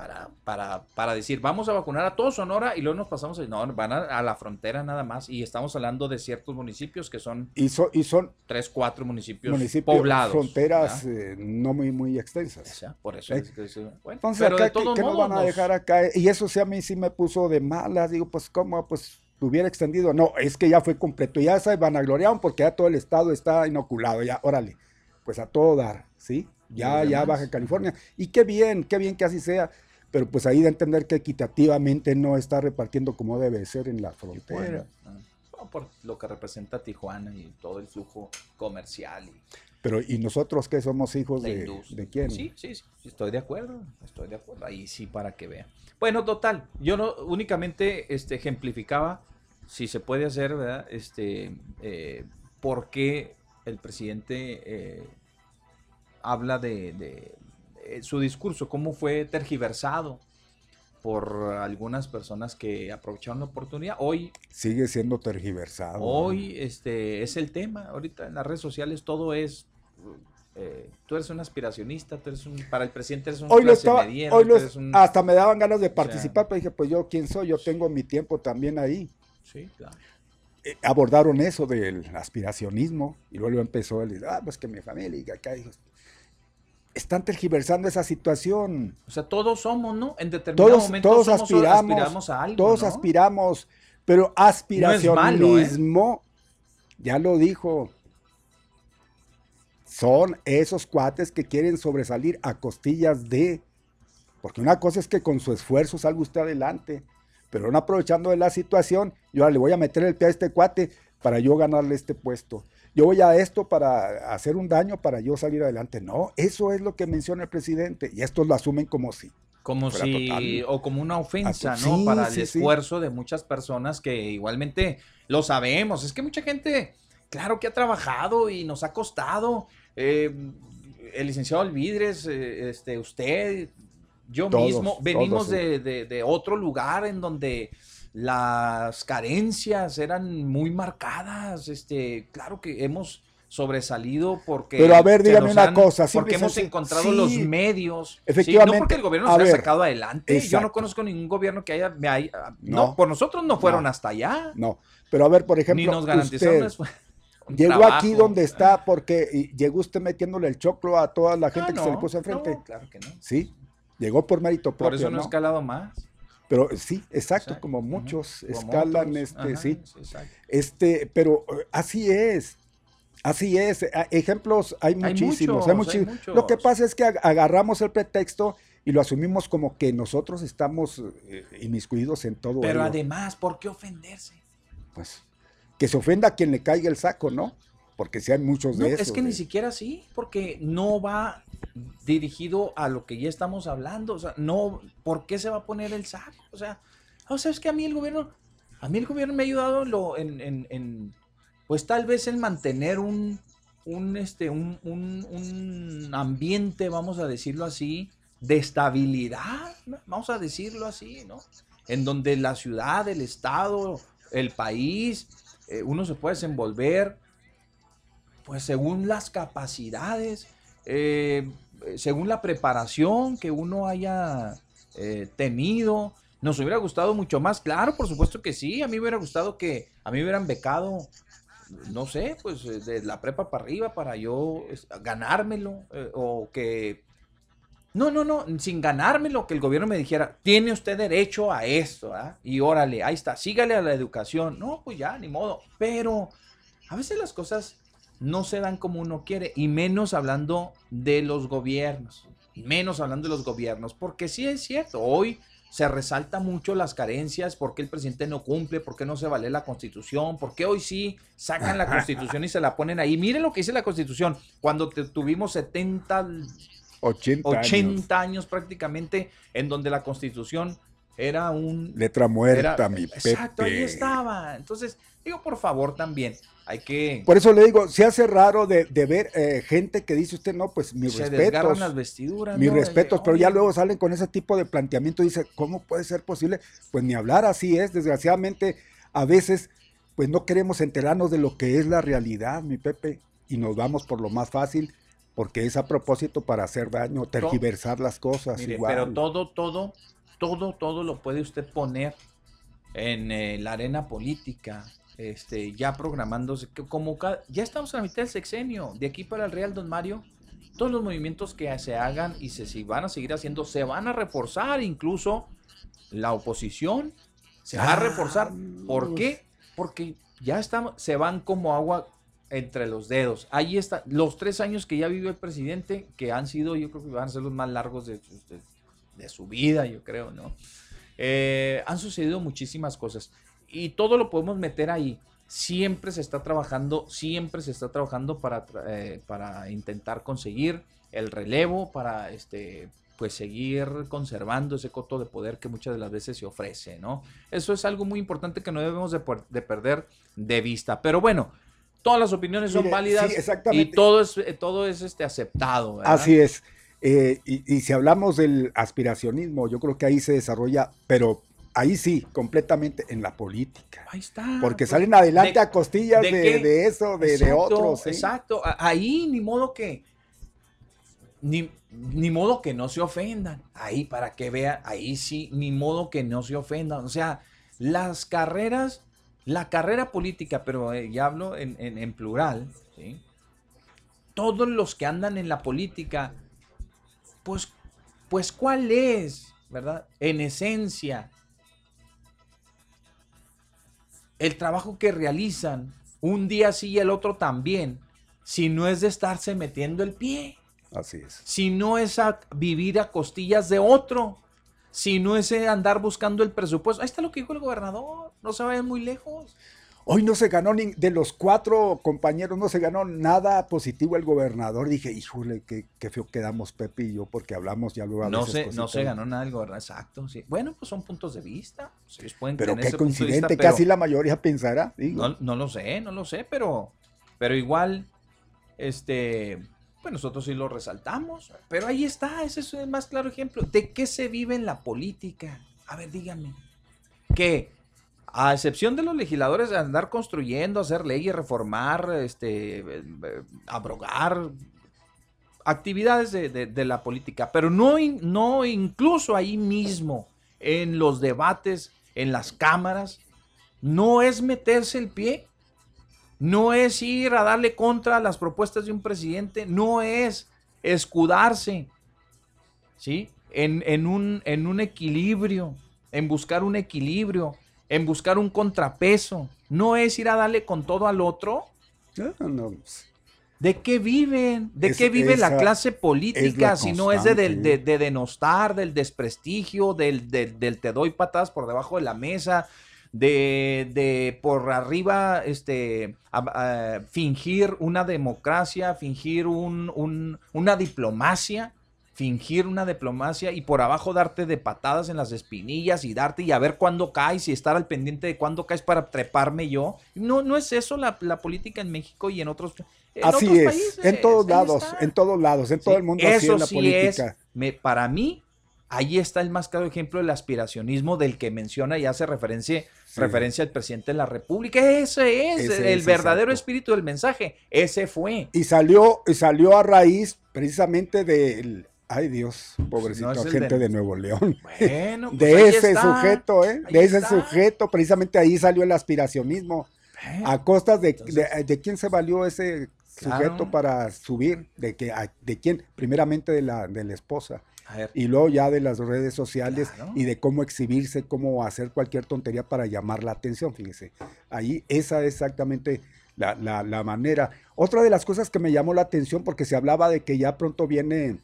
S4: para, para, para decir, vamos a vacunar a todo Sonora y luego nos pasamos, a- no, van a, a la frontera nada más. Y estamos hablando de ciertos municipios que son
S1: Y, so- y son
S4: tres, cuatro municipios,
S1: municipios,
S4: poblados.
S1: fronteras eh, no muy, muy
S4: O
S1: extensas.
S4: sea, por eso
S1: ¿Eh?
S4: es que sí, bueno,
S1: Entonces,
S4: pero
S1: acá,
S4: de
S1: ¿qué, nos van a dejar acá? Y eso sí a mí sí me puso de malas. Digo, pues, ¿cómo? Pues, hubiera extendido. No, es que ya fue completo. Ya se vanagloriaron porque ya todo el estado está inoculado. Ya, órale, pues a todo dar, ¿sí? Ya, ya. Baja California. Y qué bien, qué bien que así sea. Pero pues ahí de entender que equitativamente no está repartiendo como debe ser en la frontera.
S4: Bueno, no, por lo que representa Tijuana y todo el flujo comercial y
S1: Pero, ¿y nosotros qué somos hijos de, de quién?
S4: Sí, sí, sí, estoy de acuerdo, estoy de acuerdo. Ahí sí para que vean. Bueno, total, yo no únicamente este, ejemplificaba si se puede hacer, ¿verdad? Este, eh, por qué el presidente eh, habla de, de, eh, su discurso, cómo fue tergiversado por algunas personas que aprovecharon la oportunidad. Hoy
S1: sigue siendo tergiversado.
S4: Hoy este es el tema. Ahorita en las redes sociales todo es eh, tú eres un aspiracionista, tú eres un, para el presidente eres un
S1: hoy lo estaba, hoy hasta me daban ganas de participar, pero dije, pues yo quién soy, yo tengo mi tiempo también ahí.
S4: Sí, claro.
S1: Eh, abordaron eso del aspiracionismo y luego empezó el, ah, pues que mi familia y acá están tergiversando esa situación.
S4: O sea, todos somos, ¿no? En determinado
S1: todos,
S4: momento
S1: todos aspiramos, a algo, Todos aspiramos, pero aspiracionismo, ¿eh? ya lo dijo, son esos cuates que quieren sobresalir a costillas de... Porque una cosa es que con su esfuerzo salga usted adelante, pero no aprovechando de la situación, yo le voy a meter el pie a este cuate para yo ganarle este puesto. Yo voy a esto para hacer un daño para yo salir adelante. No, eso es lo que menciona el presidente y estos lo asumen como si.
S4: Como si, o como una ofensa, ¿no? para el esfuerzo de muchas personas que igualmente lo sabemos. Es que mucha gente, claro que ha trabajado y nos ha costado. Eh, el licenciado Alvidres, eh, este, usted, yo mismo, venimos de, otro lugar en donde las carencias eran muy marcadas. Este, claro que hemos sobresalido porque.
S1: Pero a ver, dígame una cosa.
S4: Porque hemos encontrado los medios.
S1: Efectivamente.
S4: no porque el gobierno se haya sacado adelante. Yo no conozco ningún gobierno que haya. no, por nosotros no fueron hasta allá.
S1: No. Pero a ver, por ejemplo.
S4: Ni nos garantizaron <laughs>
S1: Llegó aquí donde está porque llegó usted metiéndole el choclo a toda la gente que se le puso enfrente.
S4: claro que no.
S1: Sí, llegó por mérito propio.
S4: Por eso no, ha escalado más.
S1: Pero sí, exacto, como muchos escalan, este, sí. este, pero eh, así es. Así es. Ejemplos hay muchísimos. Hay muchísimos. Lo que pasa es que agarramos el pretexto y lo asumimos como que nosotros estamos eh, inmiscuidos en todo.
S4: Pero además, ¿por qué ofenderse?
S1: Pues que se ofenda a quien le caiga el saco, ¿no? Porque si hay muchos de esos.
S4: Es que ni siquiera así, porque no va dirigido a lo que ya estamos hablando. O sea, no, ¿por qué se va a poner el saco? O sea, o sea, es que a mí el gobierno, a mí el gobierno me ha ayudado lo, en, en, en pues tal vez en mantener un, un, este, un, un, un ambiente, vamos a decirlo así, de estabilidad, vamos a decirlo así, ¿no? En donde la ciudad, el estado, el país eh, uno se puede desenvolver, pues según las capacidades, eh, según la preparación que uno haya eh, tenido. Nos hubiera gustado mucho más, claro, por supuesto que sí. A mí me hubiera gustado que a mí me hubieran becado, no sé, pues de la prepa para arriba para yo ganármelo o que no, no, no, sin ganármelo, que el gobierno me dijera, tiene usted derecho a esto, ¿ah? Y órale, ahí está, sígale a la educación. No, pues ya, ni modo. Pero a veces las cosas no se dan como uno quiere, y menos hablando de los gobiernos, y menos hablando de los gobiernos, porque sí es cierto, hoy se resalta mucho las carencias, por qué el presidente no cumple, por qué no se vale la constitución, por qué hoy sí sacan la <laughs> constitución y se la ponen ahí. Miren lo que dice la constitución, cuando tuvimos 70
S1: 80,
S4: años. prácticamente, en donde la constitución era un...
S1: Letra muerta, mi
S4: Exacto, ahí estaba. Entonces, digo, por favor, también, hay que...
S1: Por eso le digo, se hace raro de, ver eh, gente que dice usted, no, pues mis
S4: se
S1: respetos.
S4: las vestiduras.
S1: Mis respetos, pero ya luego salen con ese tipo de planteamiento y dice, ¿cómo puede ser posible? Pues ni hablar así es, desgraciadamente, a veces, pues no queremos enterarnos de lo que es la realidad, mi Pepe, y nos vamos por lo más fácil porque es a propósito para hacer daño, tergiversar las cosas.
S4: Pero todo, todo, todo, todo lo puede usted poner en eh, la arena política, este, ya programándose, como ya estamos a la mitad del sexenio, de aquí para el Real Don Mario, todos los movimientos que se hagan y se si van a seguir haciendo, se van a reforzar, incluso la oposición se va a reforzar. ¿Por qué? Porque ya estamos, se van como agua entre los dedos. Ahí está, los tres años que ya vivió el presidente, que han sido, yo creo que van a ser los más largos de, su vida, yo creo, ¿no? Eh, han sucedido muchísimas cosas y todo lo podemos meter ahí. Siempre se está trabajando, siempre se está trabajando para, eh, para intentar conseguir el relevo, para este, pues seguir conservando ese coto de poder que muchas de las veces se ofrece, ¿no? Eso es algo muy importante que no debemos de, de perder de vista. Pero bueno, todas las opiniones son válidas y todo es, todo es este, aceptado.
S1: Así es. Eh, y, y si hablamos del aspiracionismo, yo creo que ahí se desarrolla, pero ahí sí, completamente en la política.
S4: Ahí está.
S1: Porque
S4: pues,
S1: salen adelante
S4: de-
S1: a costillas
S4: ¿de
S1: de,
S4: qué?
S1: de eso, de,
S4: Exacto,
S1: otros. ¿sí?
S4: Exacto. Ahí ni modo que. Ni, ni modo que no se ofendan. Ahí para que vean, ahí sí, ni modo que no se ofendan. O sea, las carreras, la carrera política, pero eh, ya hablo en, en- en plural, ¿sí? Todos los que andan en la política, pues, pues, ¿cuál es, verdad? En esencia, el trabajo que realizan un día sí y el otro también, si no es de estarse metiendo el pie,
S1: Así es.
S4: si no es a vivir a costillas de otro, si no es eh, andar buscando el presupuesto. Ahí está lo que dijo el gobernador, no se vayan muy lejos.
S1: Hoy no se ganó ni de los cuatro compañeros, no se ganó nada positivo el gobernador. Dije, híjole, qué, qué feo quedamos Pepe y yo, porque hablamos ya luego a
S4: No
S1: veces
S4: se, no se ganó nada el gobernador, exacto. Sí. Bueno, pues son puntos de vista. ellos pueden
S1: Pero
S4: tener
S1: qué
S4: ese punto de vista,
S1: coincidente
S4: pero-
S1: así la mayoría pensará. Digo.
S4: No, no lo sé, no lo sé, pero, pero igual, este, pues nosotros sí lo resaltamos. Pero ahí está, ese es el más claro ejemplo. ¿De qué se vive en la política? A ver, díganme. Que, a excepción de los legisladores andar construyendo, hacer leyes, reformar, este, eh, eh, abrogar actividades de, la política, pero no, no incluso ahí mismo, en los debates, en las cámaras, no es meterse el pie, no es ir a darle contra las propuestas de un presidente, no es escudarse, ¿sí? En un equilibrio, en buscar un equilibrio, en buscar un contrapeso, no es ir a darle con todo al otro.
S1: No, no, pues,
S4: ¿De qué viven? ¿De
S1: Es-
S4: qué vive la clase política?
S1: la
S4: si no es de, de- de denostar, del desprestigio, del, del- del te doy patadas por debajo de la mesa, de, de por arriba este, a- a fingir una democracia, fingir un- un- una diplomacia, fingir una diplomacia y por abajo darte de patadas en las espinillas y darte y a ver cuándo caes y estar al pendiente de cuándo caes para treparme yo. No, no es eso la, la política en México y en otros, en
S1: así
S4: otros
S1: es.
S4: países.
S1: en todos
S4: Ahí
S1: lados,
S4: está.
S1: en todos lados, en todo el mundo así
S4: Eso
S1: es la
S4: sí
S1: política.
S4: es, me- para mí, ahí está el más claro ejemplo del aspiracionismo del que menciona y hace referencia,
S1: Sí.
S4: referencia al presidente de la República. Ese es
S1: Ese
S4: el
S1: es,
S4: verdadero
S1: exacto.
S4: espíritu del mensaje. Ese fue.
S1: Y salió, y salió a raíz precisamente del. Ay Dios, pobrecito,
S4: No
S1: gente
S4: de-
S1: de Nuevo León. <laughs>
S4: Bueno, pues
S1: de
S4: ahí
S1: ese
S4: está.
S1: sujeto, ¿eh?
S4: Ahí
S1: De ese
S4: está.
S1: sujeto, precisamente ahí salió el aspiracionismo.
S4: Eh,
S1: ¿A costas de,
S4: Entonces-
S1: de, de quién se valió ese
S4: Claro.
S1: sujeto para subir? ¿De, que, a- de quién? Primeramente de la, de la esposa.
S4: a ver,
S1: Y luego ya de las redes sociales
S4: Claro.
S1: y de cómo exhibirse, cómo hacer cualquier tontería para llamar la atención, fíjese. Ahí esa es exactamente la, la- la manera. Otra de las cosas que me llamó la atención, porque se hablaba de que ya pronto viene,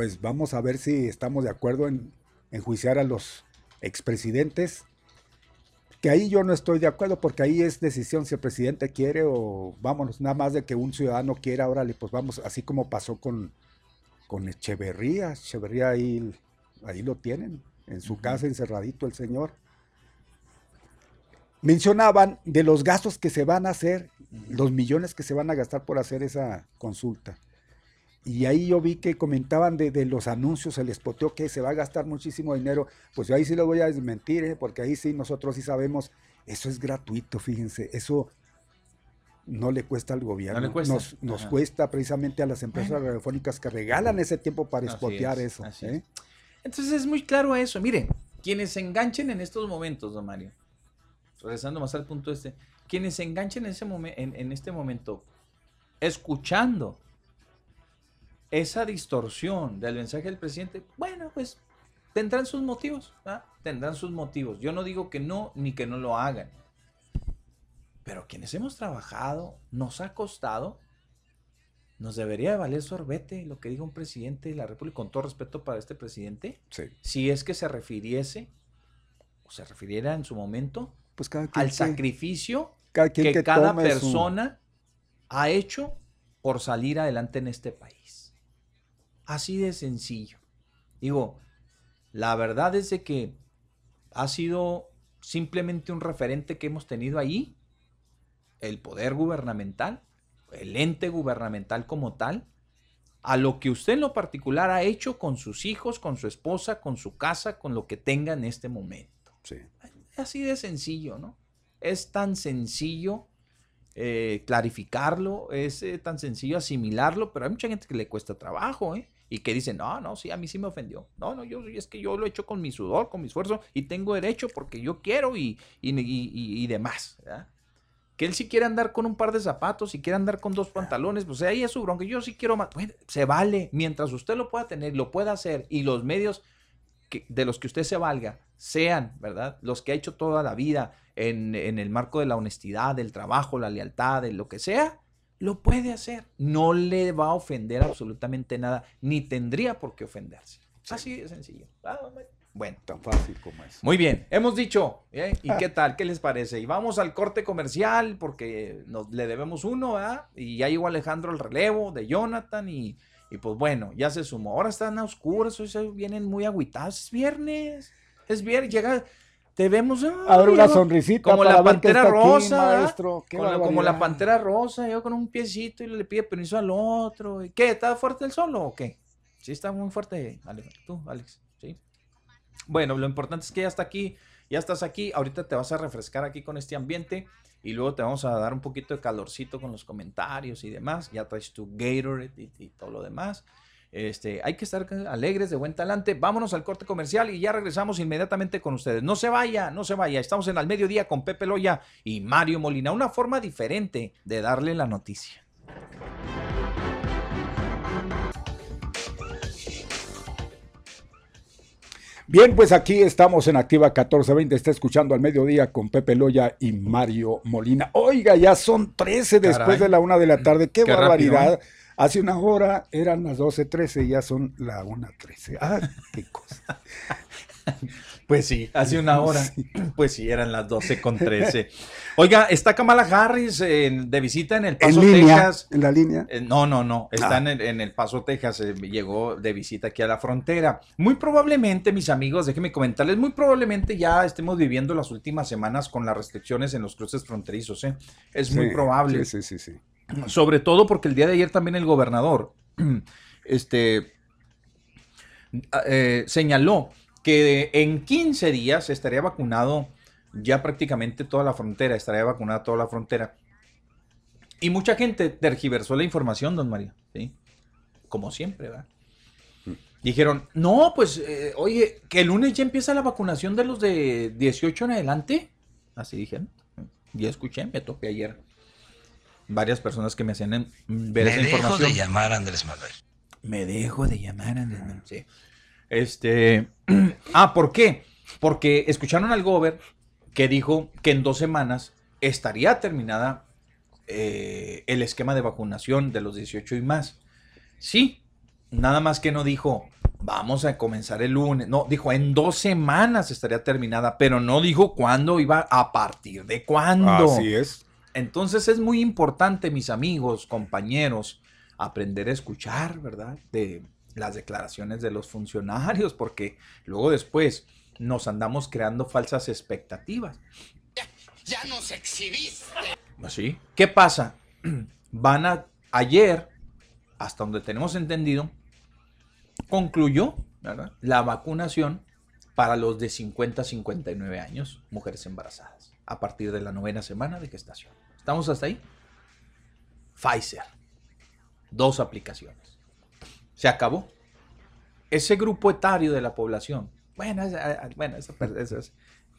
S1: pues vamos a ver si estamos de acuerdo en enjuiciar a los expresidentes, que ahí yo no estoy de acuerdo, porque ahí es decisión si el presidente quiere o vámonos, nada más de que un ciudadano quiera, órale, pues vamos, así como pasó con, con Echeverría, Echeverría ahí, ahí lo tienen, en su casa encerradito el señor. Mencionaban de los gastos que se van a hacer, los millones que se van a gastar por hacer esa consulta. Y ahí yo vi que comentaban de, de los anuncios, el espoteo que se va a gastar muchísimo dinero. Pues yo ahí sí lo voy a desmentir, ¿eh? porque ahí sí nosotros sí sabemos, eso es gratuito, fíjense, eso no le cuesta al gobierno.
S4: No le cuesta.
S1: Nos, cuesta precisamente a las empresas
S4: Bueno.
S1: radiofónicas que regalan ese tiempo para
S4: Así
S1: espotear
S4: es,
S1: eso. ¿eh?
S4: es. Entonces es muy claro eso. Mire, quienes se enganchen en estos momentos, don Mario, regresando más al punto este, quienes se enganchen en, ese momen- en, en este momento, escuchando esa distorsión del mensaje del presidente, bueno, pues tendrán sus motivos, tendrán sus motivos. Yo no digo que no ni que no lo hagan. Pero quienes hemos trabajado, nos ha costado, nos debería de valer sorbete lo que diga un presidente de la República, con todo respeto para este presidente,
S1: Sí.
S4: si es que se refiriese, o se refiriera en su momento,
S1: Pues cada quien,
S4: al
S1: que-
S4: sacrificio
S1: cada, quien
S4: que, cada
S1: su-
S4: persona ha hecho por salir adelante en este país. Así de sencillo. Digo, la verdad es de que ha sido simplemente un referente que hemos tenido ahí, el poder gubernamental, el ente gubernamental como tal, a lo que usted en lo particular ha hecho con sus hijos, con su esposa, con su casa, con lo que tenga en este momento.
S1: Sí.
S4: Así de sencillo, ¿no? Es tan sencillo eh, clarificarlo, es eh, tan sencillo asimilarlo, pero hay mucha gente que le cuesta trabajo, ¿eh? Y que dice, no, no, sí, a mí sí me ofendió. No, no, yo es que yo lo he hecho con mi sudor, con mi esfuerzo, y tengo derecho porque yo quiero y, y, y, y demás. ¿verdad? Que él sí quiere andar con un par de zapatos y quiere andar con dos pantalones, pues ahí es su bronca. Yo sí quiero más. Bueno, se vale. Mientras usted lo pueda tener, lo pueda hacer y los medios que, de los que usted se valga sean, ¿verdad? Los que ha hecho toda la vida en, en el marco de la honestidad, del trabajo, la lealtad, de lo que sea, lo puede hacer. No le va a ofender absolutamente nada, ni tendría por qué ofenderse. Así de sencillo. Ah, bueno.
S1: Tan fácil como es.
S4: Muy bien, hemos dicho. ¿eh? ¿Y qué tal? ¿Qué les parece? Y vamos al corte comercial porque nos, le debemos uno, ¿verdad? Y ya llegó Alejandro al relevo de Jonathan y, y pues bueno, ya se sumó. Ahora están a oscuras, hoy vienen muy agüitados. Es viernes. Es viernes, llega... Te vemos.
S1: Abre una sonrisita.
S4: Como la pantera rosa. Aquí, maestro. como la pantera rosa, yo con un piecito y le pide permiso al otro. ¿Qué? ¿Está fuerte el solo o qué? Sí, está muy fuerte, Alex. Tú, Alex. Sí. Bueno, lo importante es que ya está aquí, ya estás aquí, ahorita te vas a refrescar aquí con este ambiente y luego te vamos a dar un poquito de calorcito con los comentarios y demás, ya traes tu Gatorade y, y todo lo demás. Este, hay que estar alegres, de buen talante. Vámonos al corte comercial y ya regresamos inmediatamente con ustedes. No se vaya, no se vaya. Estamos en al mediodía con Pepe Loya y Mario Molina. Una forma diferente de darle la noticia.
S1: Bien, pues aquí estamos en Activa 1420, está escuchando al mediodía con Pepe Loya y Mario Molina. Oiga, ya son 13 después
S4: Caray.
S1: de la una de la tarde, qué,
S4: Qué
S1: barbaridad.
S4: rápido,
S1: Hace una hora eran las 12.13, ya son la 1.13. Ah, qué cosa. <laughs>
S4: Pues sí, hace una <laughs> hora. Pues sí, eran las 12 con 13. Oiga, está Kamala Harris en- de visita en El Paso,
S1: en línea,
S4: Texas.
S1: en la línea.
S4: Eh, No, no, no. Está
S1: Ah.
S4: en, el, en El Paso, Texas. eh, llegó de visita aquí a la frontera. Muy probablemente, mis amigos, déjenme comentarles, muy probablemente ya estemos viviendo las últimas semanas con las restricciones en los cruces fronterizos. ¿eh? Es muy probable.
S1: Sí, sí, sí, sí.
S4: Sobre todo porque el día de ayer también el gobernador <clears throat> este, eh, señaló que en 15 días estaría vacunado ya prácticamente toda la frontera, estaría vacunada toda la frontera. Y mucha gente tergiversó la información, don Mario, ¿sí? Como siempre, ¿verdad? Dijeron, no, pues, eh, oye, que el lunes ya empieza la vacunación de los de 18 en adelante. Así dijeron. Ya escuché, me topé ayer varias personas que me hacían en- ver
S5: Me
S4: esa
S5: dejo
S4: información.
S5: de llamar Andrés Manuel.
S4: Me dejo de llamar a Andrés Manuel. Sí. Este. <clears throat> ah, ¿por qué? Porque escucharon al Gober que dijo que en dos semanas estaría terminada eh, el esquema de vacunación de los 18 y más. Sí, nada más que no dijo, vamos a comenzar el lunes. No, dijo, en dos semanas estaría terminada, pero no dijo cuándo iba, a partir de cuándo.
S1: Así es.
S4: Entonces es muy importante, mis amigos, compañeros, aprender a escuchar, ¿verdad? De las declaraciones de los funcionarios, porque luego después nos andamos creando falsas expectativas.
S5: Ya nos exhibiste.
S4: ¿Así? ¿Qué pasa? <clears throat> Van a ayer, hasta donde tenemos entendido, concluyó ¿verdad? la vacunación para los de 50 a 59 años, mujeres embarazadas, a partir de la novena semana de gestación. ¿Estamos hasta ahí? Pfizer. Dos aplicaciones. Se acabó. Ese grupo etario de la población. Bueno, es- eh, bueno esa esa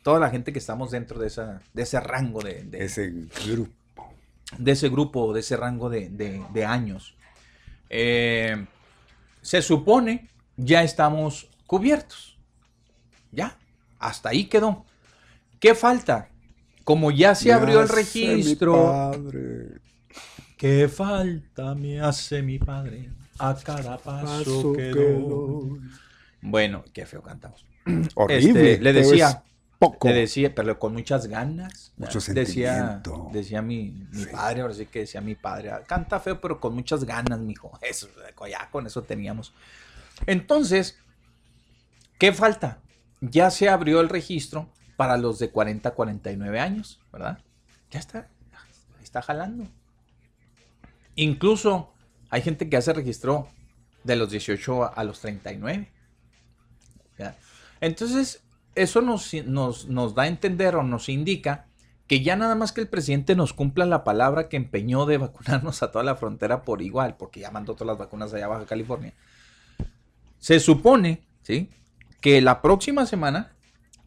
S4: toda la gente que estamos dentro de, esa, de ese rango de, de-
S1: Ese grupo.
S4: de ese grupo, de ese rango de, de- de años. Eh, se supone ya estamos cubiertos. Ya, hasta ahí quedó. ¿Qué falta? Como ya se abrió el registro. ¿qué falta me hace mi padre a cada paso,
S1: Paso
S4: que doy? Bueno, qué feo cantamos. <clears throat>
S1: Horrible.
S4: Este, le
S1: pero
S4: decía,
S1: poco.
S4: Le decía, pero con muchas ganas.
S1: Mucho
S4: decía, decía mi, mi
S1: Sí.
S4: padre, ahora sí que decía mi padre, "Ah, canta feo, pero con muchas ganas, mijo. <laughs> Eso, ya con eso teníamos. Entonces, ¿qué falta? Ya se abrió el registro para los de 40 a 49 años, ¿verdad? Ya está, está jalando. Incluso hay gente que ya se registró de los 18 a los 39. ¿ya? Entonces, eso nos, nos, nos da a entender o nos indica que ya nada más que el presidente nos cumpla la palabra que empeñó de vacunarnos a toda la frontera por igual, porque ya mandó todas las vacunas allá a Baja California. Se supone, ¿sí? Que la próxima semana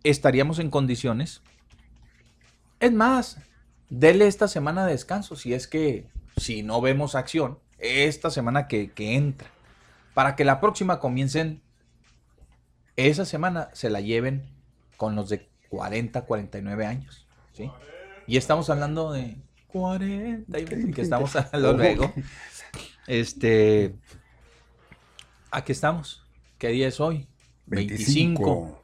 S4: estaríamos en condiciones. Es más, dele esta semana de descanso si es que, si no vemos acción, esta semana que, que entra, para que la próxima comiencen, esa semana se la lleven con los de 40, 49 años, ¿sí? Y estamos hablando de 40, y que estamos <laughs> hablando luego. Este, aquí estamos. ¿Qué día es hoy? 25. 25.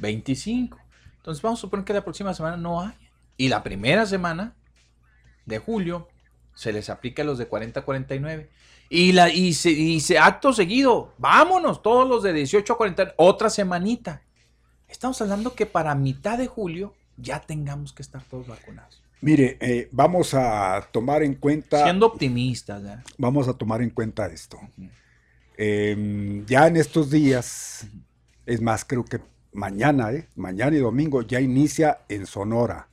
S4: Entonces vamos a suponer que la próxima semana no hay. Y la primera semana de julio se les aplica a los de 40 a 49. Y, la, y, se, y se, acto seguido, vámonos, todos los de 18 a 40, otra semanita. Estamos hablando que para mitad de julio ya tengamos que estar todos vacunados.
S1: Mire, eh, vamos a tomar en cuenta.
S4: Siendo optimistas.
S1: Vamos a tomar en cuenta esto. Uh -huh. eh, ya en estos días, es más, creo que mañana, ¿eh? mañana y domingo, ya inicia en Sonora.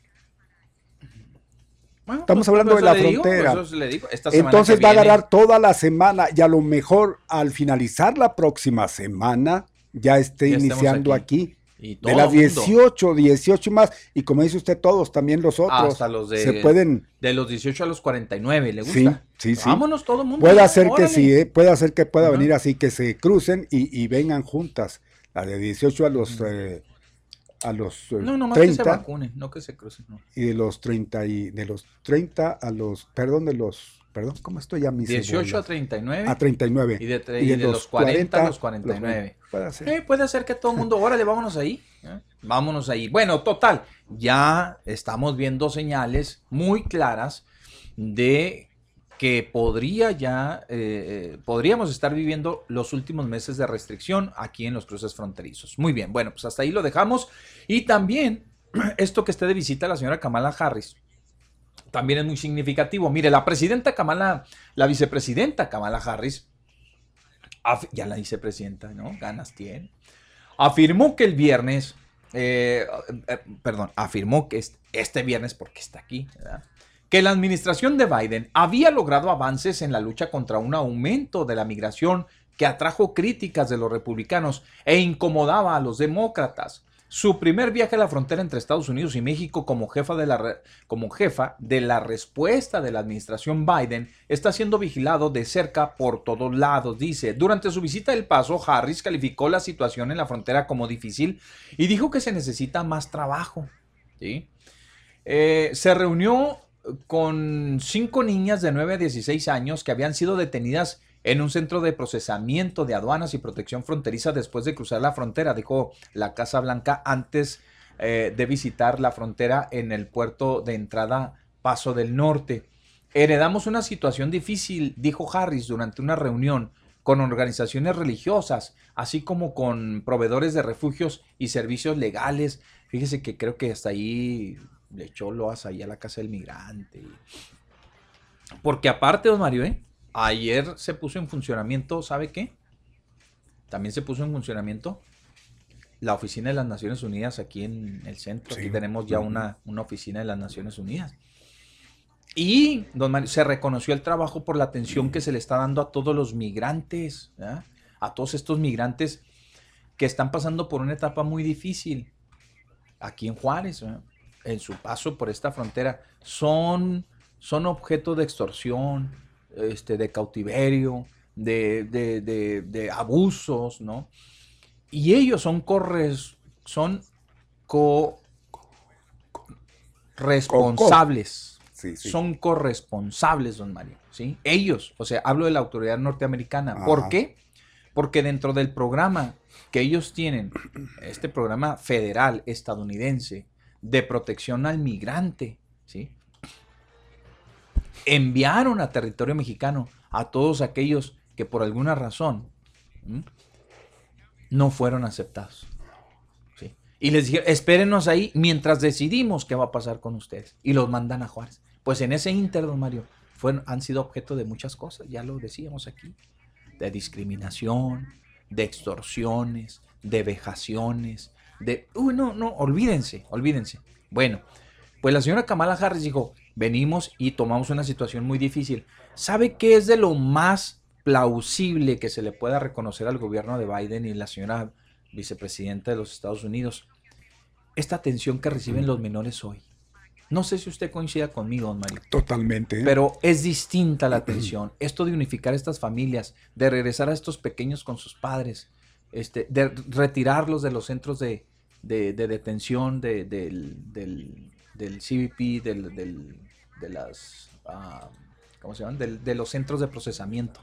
S1: Bueno, Estamos pues, hablando de la frontera.
S4: Digo, pues digo.
S1: Entonces va a agarrar toda la semana y a lo mejor al finalizar la próxima semana ya esté ya iniciando aquí. aquí. de las 18, mundo. 18 más. Y como dice usted, todos, también los otros.
S4: Hasta los de,
S1: se pueden.
S4: De los 18 a los 49, ¿le gusta?
S1: Sí, sí, sí.
S4: Vámonos todo el mundo.
S1: Puede hacer Órale. que sí, ¿eh? puede hacer que pueda uh -huh. venir así, que se crucen y, y, vengan juntas. La de 18 a los. Eh, a los eh,
S4: no, no,
S1: 30
S4: que se vacunen, no que se crucen. No.
S1: y de los 30 y de los 30 a los perdón de los perdón cómo estoy ya mis
S4: 18 cebolas? a 39
S1: a 39
S4: y de, y de, y de los, los 40, 40 a los 49 los, puede, ser. Eh, puede ser que todo el mundo órale vámonos ahí ¿eh? vámonos ahí bueno total ya estamos viendo señales muy claras de que podría ya, eh, podríamos estar viviendo los últimos meses de restricción aquí en los cruces fronterizos. Muy bien, bueno, pues hasta ahí lo dejamos. Y también <clears throat> esto que esté de visita la señora Kamala Harris, también es muy significativo. Mire, la presidenta Kamala, la vicepresidenta Kamala Harris, ya la vicepresidenta, ¿no? Ganas tiene. Afirmó que el viernes, eh, eh, perdón, afirmó que este viernes, porque está aquí, ¿verdad? Que la administración de Biden había logrado avances en la lucha contra un aumento de la migración que atrajo críticas de los republicanos e incomodaba a los demócratas. Su primer viaje a la frontera entre Estados Unidos y México como jefa de la, como jefa de la respuesta de la administración Biden está siendo vigilado de cerca por todos lados, dice. Durante su visita a El Paso, Harris calificó la situación en la frontera como difícil y dijo que se necesita más trabajo. ¿sí? Eh, se reunió con cinco niñas de 9 a 16 años que habían sido detenidas en un centro de procesamiento de aduanas y protección fronteriza después de cruzar la frontera, dijo la Casa Blanca antes eh, de visitar la frontera en el puerto de entrada Paso del Norte. Heredamos una situación difícil, dijo Harris durante una reunión con organizaciones religiosas, así como con proveedores de refugios y servicios legales. Fíjese que creo que hasta ahí le echó loas ahí a la casa del migrante. Porque aparte, don Mario, ¿eh? ayer se puso en funcionamiento, ¿sabe qué? También se puso en funcionamiento la oficina de las Naciones Unidas aquí en el centro. Sí. Aquí tenemos ya una, una oficina de las Naciones Unidas. Y, don Mario, se reconoció el trabajo por la atención que se le está dando a todos los migrantes, ¿verdad? a todos estos migrantes que están pasando por una etapa muy difícil aquí en Juárez. ¿verdad? En su paso por esta frontera son, son objeto de extorsión, este, de cautiverio, de, de, de, de abusos, ¿no? Y ellos son corres, son co, responsables. Sí, sí. Son corresponsables, don Mario. ¿sí? Ellos, o sea, hablo de la autoridad norteamericana. Ajá. ¿Por qué? Porque dentro del programa que ellos tienen, este programa federal estadounidense, de protección al migrante, ¿sí? Enviaron a territorio mexicano a todos aquellos que por alguna razón no fueron aceptados. ¿sí? Y les dijeron, espérenos ahí mientras decidimos qué va a pasar con ustedes. Y los mandan a Juárez. Pues en ese inter, don Mario, fueron, han sido objeto de muchas cosas, ya lo decíamos aquí. de discriminación, de extorsiones, de vejaciones, de... Uy, no, no, olvídense, olvídense. Bueno, pues la señora Kamala Harris dijo, venimos y tomamos una situación muy difícil. ¿Sabe qué es de lo más plausible que se le pueda reconocer al gobierno de Biden y la señora vicepresidenta de los Estados Unidos? Esta atención que reciben los menores hoy. No sé si usted coincida conmigo, don Mario.
S1: Totalmente.
S4: Pero es distinta la atención. Esto de unificar estas familias, de regresar a estos pequeños con sus padres, este, de retirarlos de los centros de, detención del, del, CBP, del, de las... Ah, ¿Cómo se llaman? de los centros de procesamiento.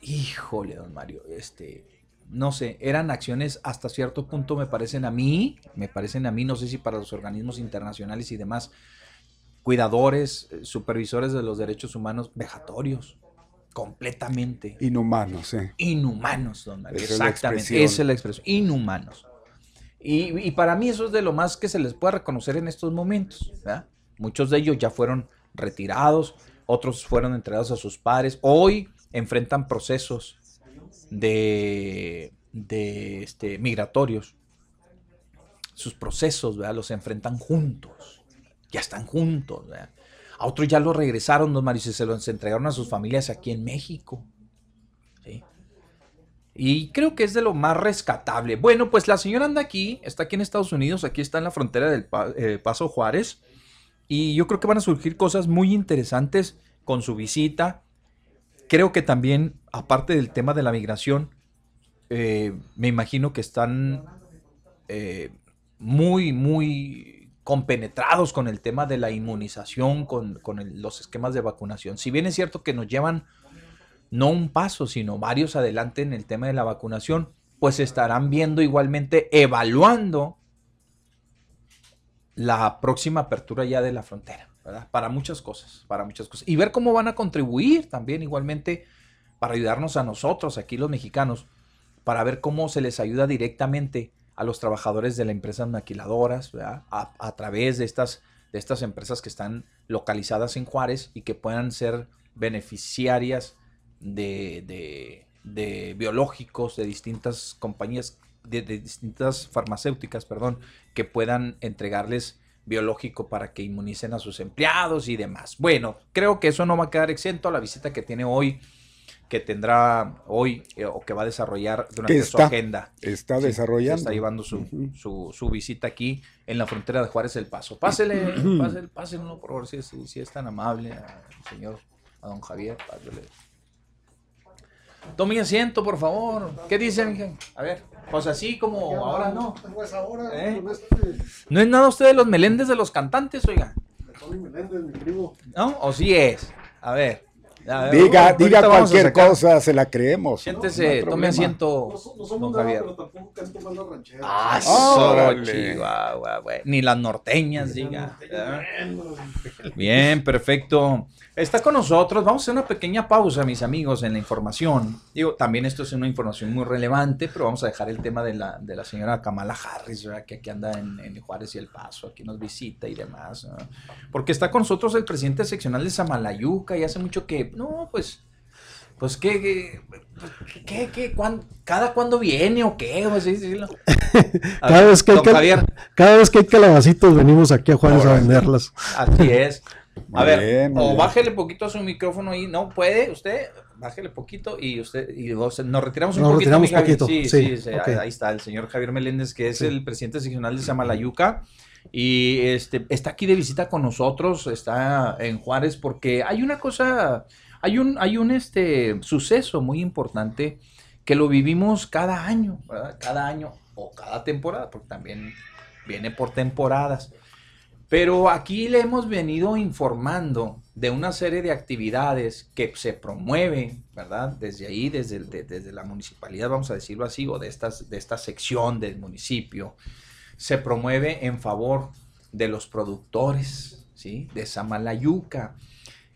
S4: Híjole, don Mario, este, no sé, eran acciones hasta cierto punto, me parecen a mí, me parecen a mí, no sé si para los organismos internacionales y demás, cuidadores, eh, supervisores de los derechos humanos, vejatorios, completamente.
S1: Inhumanos, ¿eh?
S4: Inhumanos, don Mario, exactamente, esa es la expresión, inhumanos. Y, para mí eso es de lo más que se les puede reconocer en estos momentos. Muchos de ellos ya fueron retirados, otros fueron entregados a sus padres. Hoy enfrentan procesos de, de este, migratorios. Sus procesos, ¿verdad? Los enfrentan juntos. Ya están juntos, A otros ya los regresaron, los Mario, y se los entregaron a sus familias aquí en México. Y creo que es de lo más rescatable. Bueno, pues la señora anda aquí, está aquí en Estados Unidos, aquí está en la frontera del eh, Paso Juárez. Y yo creo que van a surgir cosas muy interesantes con su visita. Creo que también, aparte del tema de la migración, eh, me imagino que están eh, muy, muy compenetrados con el tema de la inmunización, con, los esquemas de vacunación. Si bien es cierto que nos llevan no un paso, sino varios adelante en el tema de la vacunación, pues estarán viendo igualmente, evaluando la próxima apertura ya de la frontera. Para muchas cosas, para muchas cosas. Y ver cómo van a contribuir también igualmente para ayudarnos a nosotros, aquí los mexicanos, para ver cómo se les ayuda directamente a los trabajadores de las empresas maquiladoras, a, través de estas, de estas empresas que están localizadas en Juárez y que puedan ser beneficiarias de, biológicos de distintas compañías, de, de, distintas farmacéuticas, perdón, que puedan entregarles biológico para que inmunicen a sus empleados y demás. Bueno, creo que eso no va a quedar exento a la visita que tiene hoy, que tendrá hoy eh, o que va a desarrollar durante su agenda.
S1: Está desarrollando.
S4: Está llevando su, su, visita aquí en la frontera de Juárez El Paso. Pásele, <clears throat> pásele, pásenlo, por favor, si, si, es tan amable, al señor, a don Javier, pásele. Tome asiento, por favor. ¿Qué dicen? A ver, pues así como ahora no. ¿Eh? No es nada usted de los Meléndez de los cantantes, oiga. ¿No? ¿O sí es? A ver.
S1: Diga diga cualquier cosa, se la creemos.
S4: Siéntese, tome asiento, no, somos Javier. pero tampoco canto Ah, Chihuahua, güey. Ni las norteñas, diga. Bien, perfecto. Está con nosotros. Vamos a hacer una pequeña pausa, mis amigos, en la información. Digo, también esto es una información muy relevante, pero vamos a dejar el tema de la, de la señora Kamala Harris, que aquí anda en, Juárez y El Paso, aquí nos visita y demás. Porque está con nosotros el presidente seccional de Samalayuca y hace mucho que, no, pues, pues, ¿qué, qué, qué, cada cuándo viene o qué? <laughs>
S6: cada, vez que hay cada vez que hay calabacitos venimos aquí a Juárez a venderlas.
S4: Así es. A ver, o bájele poquito a su micrófono ahí. ¿No puede usted? Bájele poquito y usted y nos retiramos un poquito.
S6: Retiramos poquito.
S4: Sí, sí, ahí está el señor Javier Meléndez, que es el presidente seccional de Samalayuca. Y este está aquí de visita con nosotros, está en Juárez, porque hay una cosa, hay un, hay un este suceso muy importante que lo vivimos cada año, ¿verdad? Cada año o cada temporada, porque también viene por temporadas. Pero aquí le hemos venido informando de una serie de actividades que se promueven, ¿verdad? Desde ahí, desde, desde la municipalidad, vamos a decirlo así, o de, estas, de esta sección del municipio, se promueve en favor de los productores, ¿sí? De Samalayuca.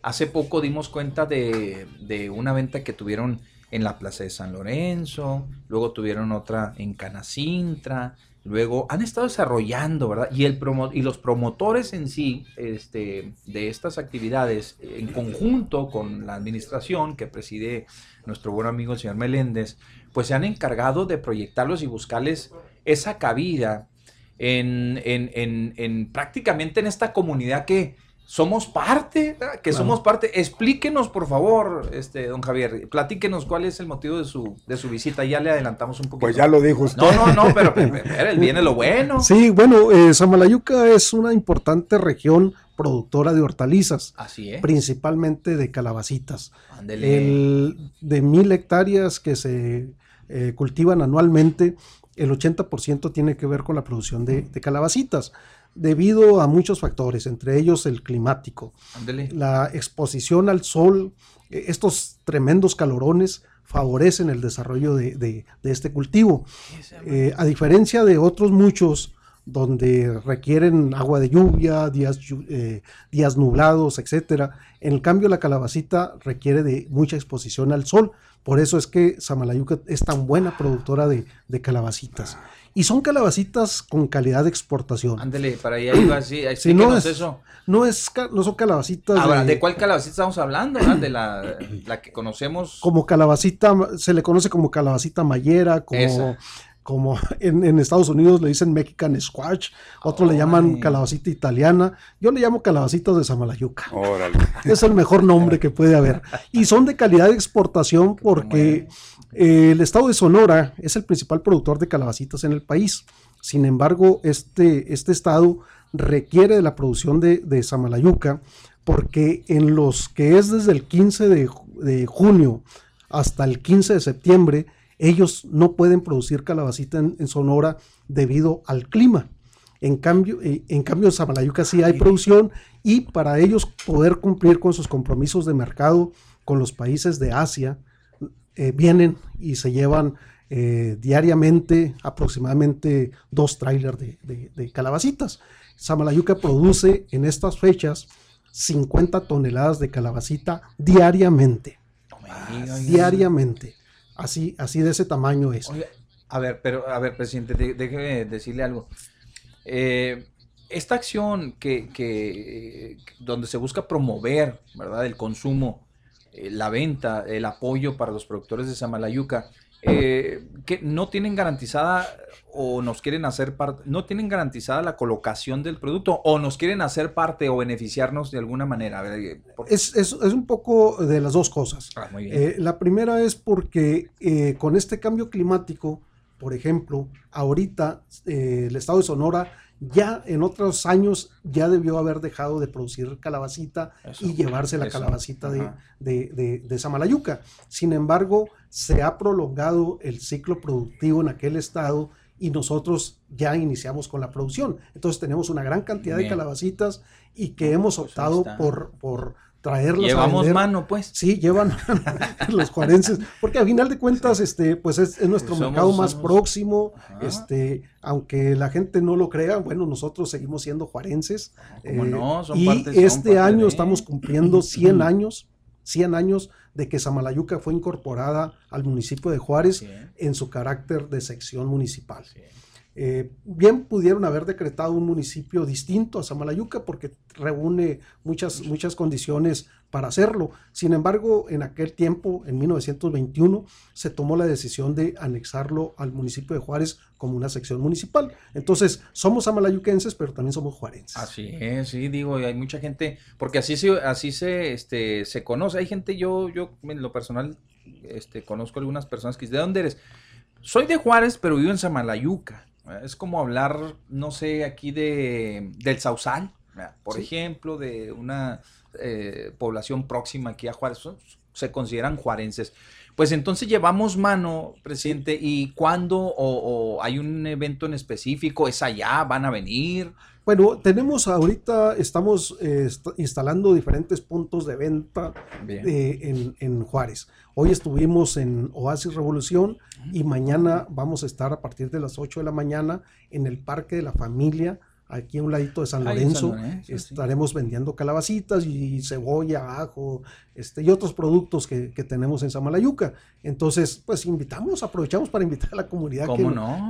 S4: Hace poco dimos cuenta de, de una venta que tuvieron en la Plaza de San Lorenzo, luego tuvieron otra en Canacintra, Luego han estado desarrollando, ¿verdad? Y, el promo y los promotores en sí este, de estas actividades, en conjunto con la administración que preside nuestro buen amigo el señor Meléndez, pues se han encargado de proyectarlos y buscarles esa cabida en, en, en, en prácticamente en esta comunidad que, somos parte, que somos parte. Explíquenos, por favor, este, don Javier, platíquenos cuál es el motivo de su, de su visita. Ya le adelantamos un poquito.
S1: Pues ya lo dijo usted.
S4: No, no, no, pero, viene lo bueno.
S6: Sí, bueno, eh, Samalayuca es una importante región productora de hortalizas.
S4: Así es.
S6: Principalmente de calabacitas. El, de mil hectáreas que se eh, cultivan anualmente, el 80% tiene que ver con la producción de, de calabacitas debido a muchos factores, entre ellos el climático, la exposición al sol, e, estos tremendos calorones favorecen el desarrollo de, este cultivo. Eh, a diferencia de otros muchos donde requieren agua de lluvia, días, eh, días nublados, etc. En cambio, la calabacita requiere de mucha exposición al sol. Por eso es que Samalayuca es tan buena productora de, de calabacitas. Y son calabacitas con calidad de exportación.
S4: Ándele, para allá iba así.
S6: Sí, no es eso. No, es, no son calabacitas.
S4: Ahora, de, cuál calabacita estamos hablando? De la, la, que conocemos.
S6: Como calabacita, se le conoce como calabacita mayera, como como <laughs> en, Estados Unidos le dicen Mexican Squash, otros le llaman calabacita italiana, yo le llamo calabacitas de Samalayuca. <laughs> Es el mejor nombre que puede haber. Y son de calidad de exportación porque eh, el estado de Sonora es el principal productor de calabacitas en el país. Sin embargo, este, este estado requiere de la producción de, de Samalayuca porque en los que es desde el 15 de, de junio hasta el 15 de septiembre, ellos no pueden producir calabacita en, Sonora debido al clima. En cambio, eh, en cambio, en Samalayuca sí hay producción y para ellos poder cumplir con sus compromisos de mercado con los países de Asia, eh, vienen y se llevan eh, diariamente aproximadamente dos trailers de, de, calabacitas. Samalayuca produce en estas fechas 50 toneladas de calabacita diariamente. diariamente. Así, así de ese tamaño es.
S4: a ver, pero, a ver, presidente, déjeme decirle algo. Eh, esta acción que, donde se busca promover, ¿verdad? El consumo, eh, la venta, el apoyo para los productores de Samalayuca, eh, que no tienen garantizada o nos quieren hacer parte, no tienen garantizada la colocación del producto o nos quieren hacer parte o beneficiarnos de alguna manera.
S6: es, es, es, un poco de las dos cosas. Ah, eh, la primera es porque eh, con este cambio climático, por ejemplo, ahorita el estado de Sonora ya en otros años ya debió haber dejado de producir calabacita y llevarse la calabacita de, de, de, Samalayuca. Sin embargo, se ha prolongado el ciclo productivo en aquel estado y nosotros ya iniciamos con la producción. Entonces tenemos una gran cantidad de calabacitas y que hemos pues optado por, por traerlas
S4: Llevamos mano, pues.
S6: Sí, llevan <laughs> los juarenses, porque al final de cuentas, este, pues es, nuestro mercado más próximo, este, aunque la gente no lo crea, bueno, nosotros seguimos siendo juarenses.
S4: Eh, no,
S6: y este año estamos <clears throat> cumpliendo 100 años, 100 años de que Samalayuca fue incorporada al municipio de Juárez en su carácter de sección municipal. Eh, bien pudieron haber decretado un municipio distinto a Samalayuca porque reúne muchas, muchas condiciones para hacerlo. Sin embargo, en aquel tiempo, en 1921, se tomó la decisión de anexarlo al municipio de Juárez como una sección municipal. Entonces, somos samalayuquenses, pero también somos juarenses.
S4: Así es, sí, digo, hay mucha gente, porque así se, así se, este, se conoce. Hay gente, yo, yo en lo personal, este, conozco algunas personas que dicen, ¿de dónde eres? Soy de Juárez, pero vivo en Samalayuca. Es como hablar, no sé, aquí de, del Sausal, por ejemplo, de una eh, población próxima aquí a Juárez, se consideran juarenses. Pues entonces llevamos mano, presidente, y cuándo o, hay un evento en específico, es allá, van a venir.
S6: Bueno, tenemos ahorita, estamos eh, instalando diferentes puntos de venta eh, en, Juárez. Hoy estuvimos en Oasis Revolución y mañana vamos a estar a partir de las 8 de la mañana en el Parque de la Familia aquí a un ladito de San Lorenzo,
S4: sí.
S6: estaremos vendiendo calabacitas y cebolla, ajo, este, y otros productos que, que tenemos en Samalayuca. Entonces, pues invitamos, aprovechamos para invitar a la comunidad que,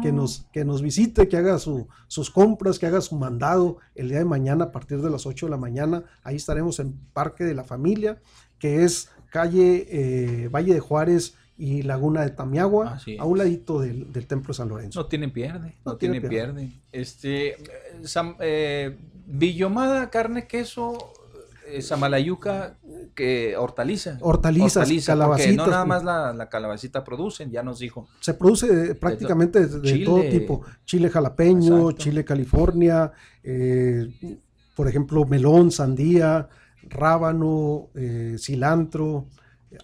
S6: que, nos, que nos visite, que haga su- sus compras, que haga su mandado el día de mañana a partir de las 8 de la mañana. Ahí estaremos en Parque de la Familia, que es calle eh, Valle de Juárez y Laguna de Tamiagua, a un ladito del, del Templo de San Lorenzo.
S4: No tienen pierde, no,
S6: No
S4: tienen
S6: tiene
S4: pierde. Este, eh, Sam- eh, Villomada, carne, queso, eh, Samalayuca, que hortaliza.
S6: Hortalizas,
S4: porque
S6: calabacitas.
S4: no nada más la, la calabacita producen, ya nos dijo.
S6: Se produce prácticamente de, de
S4: Chile.
S6: todo tipo. Chile jalapeño,
S4: Exacto.
S6: chile California, eh, por ejemplo, melón, sandía, rábano, cilantro,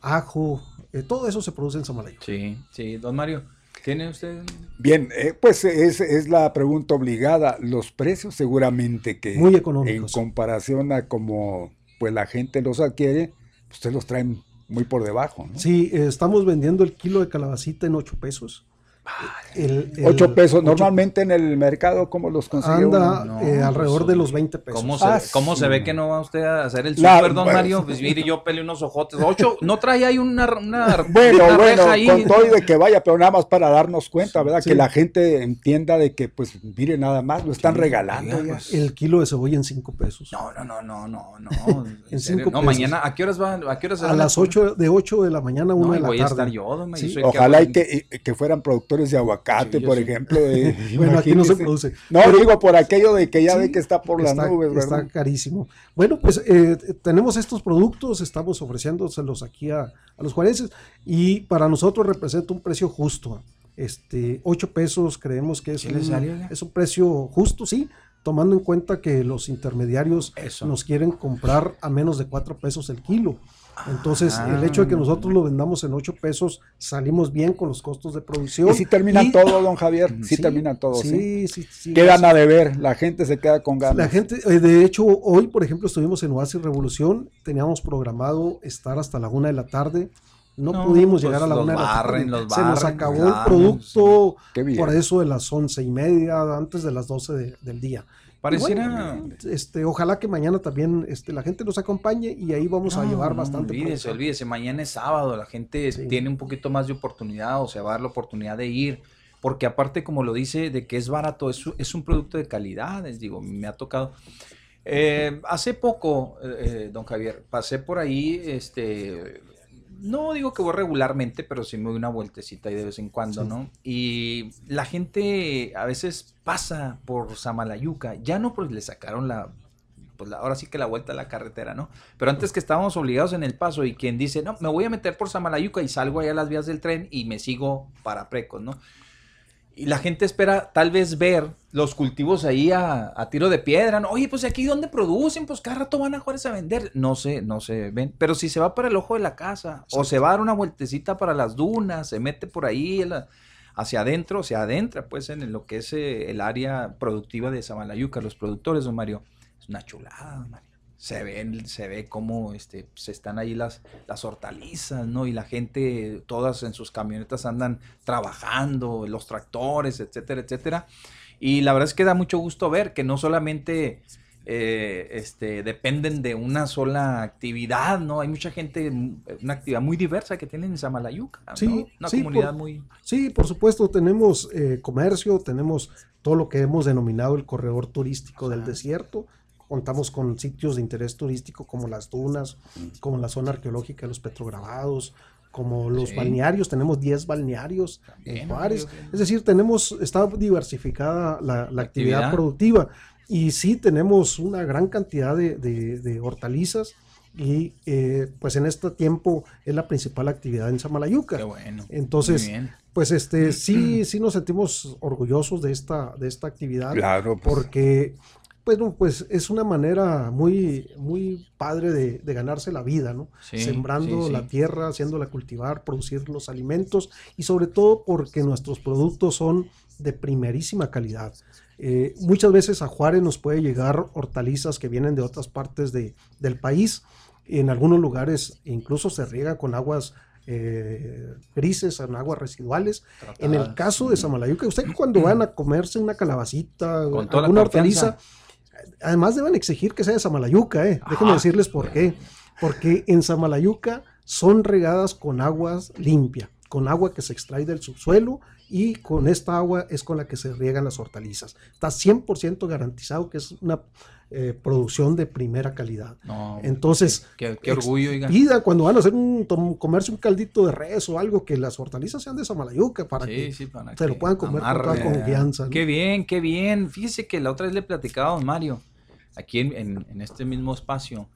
S6: ajo, eh, todo eso se produce en Samalayuca.
S4: Sí, sí, don Mario, ¿tiene usted?
S1: Bien, eh, pues es, es la pregunta obligada. Los precios seguramente que
S6: Muy
S1: en
S6: económicos.
S1: comparación a como pues la gente los adquiere, pues, ustedes los traen muy por debajo. ¿no?
S6: Sí, eh, estamos vendiendo el kilo de calabacita en 8 pesos. El- el-
S1: 8 pesos.
S6: ocho-
S1: Normalmente en el mercado, ¿cómo los consigue
S6: Anda
S1: uno?
S4: No,
S6: eh, alrededor
S4: pues,
S6: de los 20 pesos.
S4: ¿Cómo se,
S1: Ah,
S4: ve, cómo se
S1: sí.
S4: ve que no va usted a hacer el
S1: La-
S4: super, don
S1: bueno.
S4: Mario? Pues mire, yo peleé unos ojotes. Ocho, <laughs> ¿no trae ahí una, una,
S1: Bueno,
S4: una
S1: bueno,
S4: ahí?
S1: con todo y de que vaya, pero nada más para darnos cuenta, ¿verdad?
S6: Sí.
S1: Que la gente entienda de que, pues, mire, nada más, lo están
S4: Sí,
S1: regalando.
S4: pues.
S6: El kilo de cebolla en 5 pesos.
S4: No, no, no, no, no, no. <laughs> En
S6: En
S4: serio.
S6: cinco
S4: No,
S6: pesos.
S4: mañana, ¿a qué horas va? ¿A qué horas se
S6: a las
S4: poner?
S6: 8 de 8 de la mañana a 1
S4: No,
S6: de la
S4: voy
S6: tarde.
S4: a estar yo, don
S1: Ojalá
S4: hago
S1: y que, y que fueran productores de aguacate,
S4: Sí,
S1: por
S4: sí.
S1: ejemplo. eh,
S6: Bueno, aquí no se produce.
S1: No,
S6: Pero-
S1: digo por aquello de que ya
S6: Sí,
S1: ve que está por las
S6: está,
S1: nubes,
S6: está
S1: ¿verdad?
S6: carísimo. Bueno, pues eh, tenemos estos productos, estamos ofreciéndoselos aquí a, a los juarenses y para nosotros representa un precio justo. Este, 8 pesos creemos que es,
S4: ¿Sí le
S6: un, es un precio justo, sí, tomando en cuenta que los intermediarios
S4: Eso.
S6: nos quieren comprar a menos de 4 pesos el kilo. Entonces,
S4: Ah.
S6: el hecho de que nosotros lo vendamos en 8 pesos, salimos bien con los costos de producción.
S1: Y si terminan
S6: Y-
S1: todo, don Javier, sí,
S6: Sí,
S1: terminan todo, ¿sí?
S6: sí, sí, sí,
S1: Quedan a deber, la gente se queda con ganas.
S6: la gente, eh, de hecho, hoy, por ejemplo, estuvimos en Oasis Revolución, teníamos programado estar hasta la una de la tarde. No,
S4: No,
S6: pudimos
S4: pues
S6: llegar a la
S4: los
S6: una de la tarde.
S4: los
S6: Se nos acabó el producto por eso de las once y media, antes de las doce de- del día.
S4: Pareciera...
S6: bueno, este, ojalá que mañana también este, la gente nos acompañe y ahí vamos a
S4: No,
S6: llevar
S4: no,
S6: bastante.
S4: Olvídese, olvídese. Mañana es sábado, la gente
S6: Sí.
S4: tiene un poquito más de oportunidad, o sea, va a dar la oportunidad de ir. Porque aparte, como lo dice, de que es barato, es, un- es un producto de calidad, les digo, me ha tocado. Eh, hace poco, eh, eh, don Javier, pasé por ahí, este, no digo que voy regularmente, pero sí me doy una vueltecita ahí de vez en cuando,
S6: Sí.
S4: ¿no? Y la gente a veces pasa por Samalayuca, ya no porque le sacaron la, pues la- ahora sí que la vuelta a la carretera, ¿no? Pero antes que estábamos obligados en el paso y quien dice, no, me voy a meter por Samalayuca y salgo allá a las vías del tren y me sigo para Precos, ¿no? Y la gente espera tal vez ver los cultivos ahí a, a tiro de piedra. ¿no? Oye, pues aquí dónde producen, pues cada rato van a Juárez a vender. No sé, no se ven. Pero si se va para el ojo de la casa, o se va a dar una vueltecita para las dunas, se mete por ahí la- hacia adentro, se adentra pues en lo que es eh, el área productiva de Samalayuca, los productores, don Mario. Es una chulada, don Mario. Se ven, se ve cómo este, se están ahí las, las hortalizas, ¿no? Y la gente, todas en sus camionetas andan trabajando, los tractores, etcétera, etcétera. Y la verdad es que da mucho gusto ver que no solamente eh, este, dependen de una sola actividad, ¿no? Hay mucha gente, una actividad muy diversa que tienen en Samalayuca, ¿no?
S6: Sí,
S4: Una
S6: sí,
S4: comunidad
S6: por-
S4: muy...
S6: Sí, por supuesto, tenemos eh, comercio, tenemos todo lo que hemos denominado el corredor turístico del desierto. Contamos con sitios de interés turístico como las dunas, como la zona arqueológica de los petrograbados, como los
S4: Sí.
S6: balnearios. Tenemos 10 balnearios
S4: También,
S6: en Juárez. Es decir, tenemos, está diversificada la, la actividad,
S4: actividad.
S6: productiva. Y sí, tenemos una gran cantidad de, de- de hortalizas. Y eh, pues en este tiempo es la principal actividad en Samalayuca.
S4: Qué bueno.
S6: Entonces, pues este sí, <clears throat> sí nos sentimos orgullosos de esta, de esta actividad.
S1: Claro, pues,
S6: Porque, bueno, pues es una manera muy, muy padre de, de ganarse la vida, ¿no?
S4: Sí,
S6: Sembrando
S4: sí, sí.
S6: la tierra, haciéndola cultivar, producir los alimentos y sobre todo porque nuestros productos son de primerísima calidad. Eh, muchas veces a Juárez nos puede llegar hortalizas que vienen de otras partes de- del país. En algunos lugares incluso se riega con aguas eh, grises, en aguas residuales. En el caso de Samalayuca, usted cuando <clears throat> van a comerse una calabacita,
S4: Con
S6: alguna
S4: confianza.
S6: Además deben exigir que sea de Samalayuca, ¿eh? Déjenme
S4: Ah,
S6: decirles por qué. Porque en Samalayuca son regadas con aguas limpia, con agua que se extrae del subsuelo y con esta agua es con la que se riegan las hortalizas. Está 100% garantizado que es una eh, producción de primera calidad.
S4: No,
S6: Entonces,
S4: qué, qué orgullo.
S6: Pida cuando van a hacer un, tom- comerse un caldito de res o algo que las hortalizas sean de Samalayuca para
S4: Sí,
S6: que
S4: sí, para
S6: se lo
S4: que
S6: puedan comer con toda confianza. ¿no?
S4: Qué bien, qué bien. Fíjese que la otra vez le platicaba a don Mario, aquí en, en- en este mismo espacio.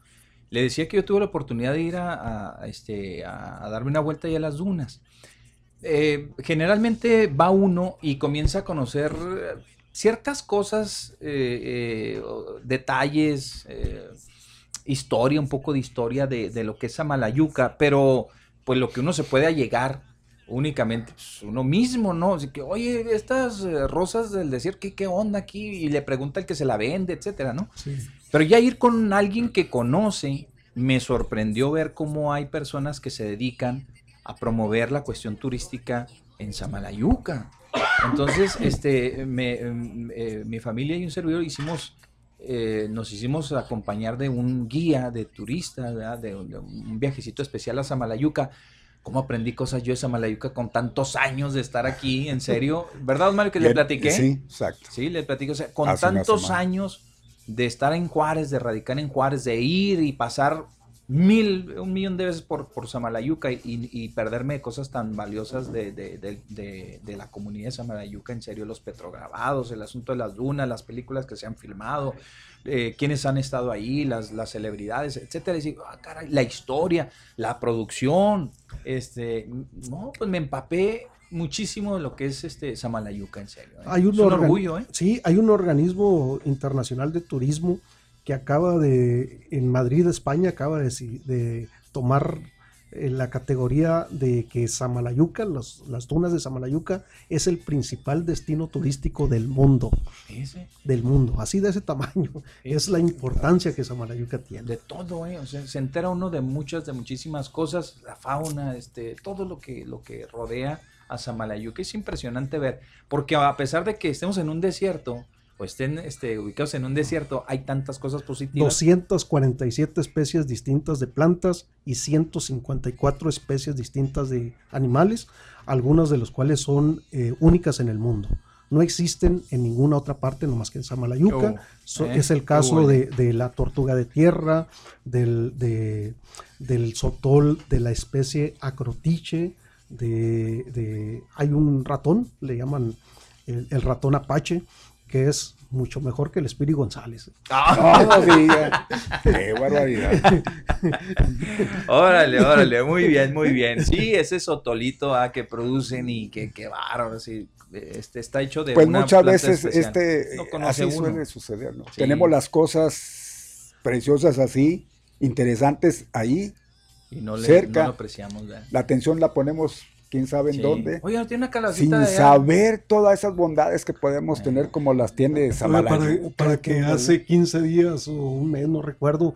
S4: Le decía que yo tuve la oportunidad de ir a, a- a este, a, a darme una vuelta ahí a las dunas. Eh, generalmente va uno y comienza a conocer eh, ciertas cosas, eh, eh, detalles, historia, un poco de historia de, de lo que es Samalayuca, pero pues lo que uno se puede allegar únicamente pues, uno mismo, ¿no? Así que, oye, estas rosas del desierto, ¿qué, ¿qué onda aquí? Y le pregunta el que se la vende, etcétera, ¿no?
S6: Sí.
S4: Pero ya ir con alguien que conoce, me sorprendió ver cómo hay personas que se dedican a promover la cuestión turística en Samalayuca. Entonces, <coughs> este, me- em, eh, mi familia y un servidor hicimos, eh, nos hicimos acompañar de un guía de turistas, de, de un viajecito especial a Samalayuca. ¿Cómo aprendí cosas yo de Samalayuca con tantos años de estar aquí? En serio, ¿verdad, Mario, que le
S1: Bien,
S4: platiqué?
S1: Sí, exacto.
S4: Sí, le platico, o sea, con
S1: Hace
S4: tantos años de estar en Juárez, de radicar en Juárez, de ir y pasar mil, un millón de veces por, por Samalayuca y, y perderme de cosas tan valiosas de, de- de- de- de la comunidad de Samalayuca, en serio, los petrograbados, el asunto de las dunas, las películas que se han filmado, eh, quienes han estado ahí, las, las celebridades, etcétera. Y digo, ah, caray, la historia, la producción, este, no, pues me empapé muchísimo de lo que es este Samalayuca, en serio. ¿eh?
S6: Hay un
S4: es un
S6: organ-
S4: orgullo, ¿eh?
S6: Sí, hay un organismo internacional de turismo que acaba de, en Madrid, España, acaba de, tomar eh, la categoría de que Samalayuca, los- las dunas de Samalayuca, es el principal destino turístico del mundo,
S4: Ese,
S6: del mundo, así de ese tamaño. Es la importancia que Samalayuca tiene.
S4: de todo, ¿eh? O sea, se entera uno de muchas, de muchísimas cosas, la fauna, este, todo lo que, lo que rodea a Samalayuca. Es impresionante ver, porque a pesar de que estemos en un desierto, o estén este, ubicados en un desierto, hay tantas cosas positivas.
S6: 247 especies distintas de plantas y 154 especies distintas de animales, algunas de las cuales son eh, únicas en el mundo. No existen en ninguna otra parte, nomás que en Samalayuca.
S4: Oh,
S6: So-
S4: eh,
S6: es el caso de, de la tortuga de tierra, del, de- del sotol, de la especie acrotiche, de, de- hay un ratón, le llaman el, el ratón apache, que es mucho mejor que el Espíritu González.
S1: Diga. <laughs> Qué barbaridad. <laughs>
S4: Órale, órale, muy bien, muy bien. Sí, ese sotolito ah, que producen y que, que bárbaro, sí, este, está hecho de
S1: Pues
S4: una
S1: muchas
S4: planta
S1: veces
S4: especial.
S1: este
S4: No conoce
S1: así
S4: uno.
S1: suele suceder, ¿no?
S4: Sí.
S1: Tenemos las cosas preciosas así, interesantes ahí,
S4: y no, le,
S1: cerca.
S4: no lo apreciamos. ¿verdad?
S1: la atención la ponemos quién sabe en
S4: Sí.
S1: dónde,
S4: Oye, tiene una
S1: sin
S4: calabacita de allá?
S1: saber todas esas bondades que podemos tener como las tiene
S6: Para,
S1: Samalayuca.
S6: para que hace 15 días o un mes, no recuerdo,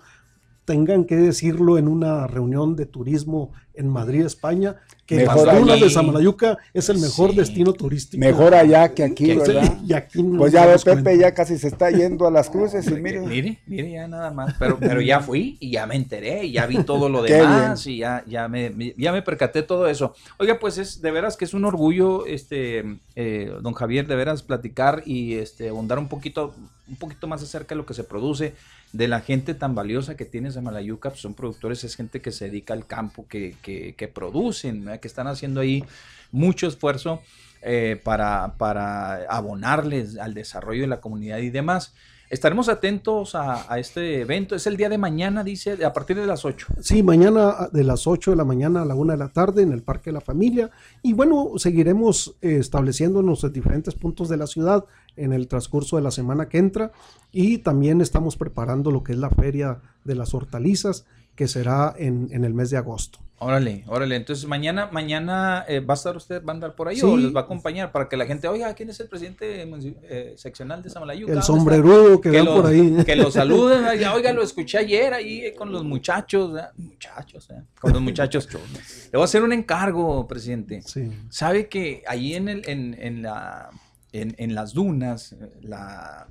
S6: tengan que decirlo en una reunión de turismo en Madrid, España, que
S1: Mejor
S6: las dunas de Samalayuca es el mejor
S4: Sí.
S6: destino turístico.
S1: Mejor allá que aquí. ¿verdad?
S6: Y aquí no
S1: Pues ya ve Pepe,
S6: cuenta.
S1: ya casi se está yendo a las cruces y mire,
S4: Mire, mire ya nada más, pero, pero ya fui y ya me enteré y ya vi todo lo <laughs> demás y ya, ya, me, ya me percaté todo eso. Oiga, pues es de veras que es un orgullo, este, eh, don Javier, de veras platicar y este, abundar un poquito, un poquito más acerca de lo que se produce, de la gente tan valiosa que tiene Samalayuca, pues son productores, es gente que se dedica al campo, que, que, que producen, que están haciendo ahí mucho esfuerzo eh, para, para abonarles al desarrollo de la comunidad y demás. Estaremos atentos a, este evento. Es el día de mañana, dice, a partir de las 8.
S6: Sí, mañana de las 8 de la mañana a la 1 de la tarde en el Parque de la Familia. Y bueno, seguiremos eh, estableciéndonos en diferentes puntos de la ciudad en el transcurso de la semana que entra. Y también estamos preparando lo que es la Feria de las Hortalizas, que será en, en el mes de agosto.
S4: Órale, órale. Entonces mañana, mañana eh, va a estar usted, va a andar por ahí
S6: Sí.
S4: o les va a acompañar para que la gente, oiga, ¿quién es el presidente eh, seccional de Samalayuca?
S6: El
S4: ¿Dónde está?"
S6: sombrerudo que,
S4: que
S6: por ahí. <laughs>
S4: que lo saluden, <laughs> oiga, lo escuché ayer ahí eh, con los muchachos, ¿verdad? muchachos, ¿eh? con los <laughs> muchachos. Le voy a hacer un encargo, presidente.
S6: Sí.
S4: Sabe que ahí en, el, en, en la, en, en las dunas, la,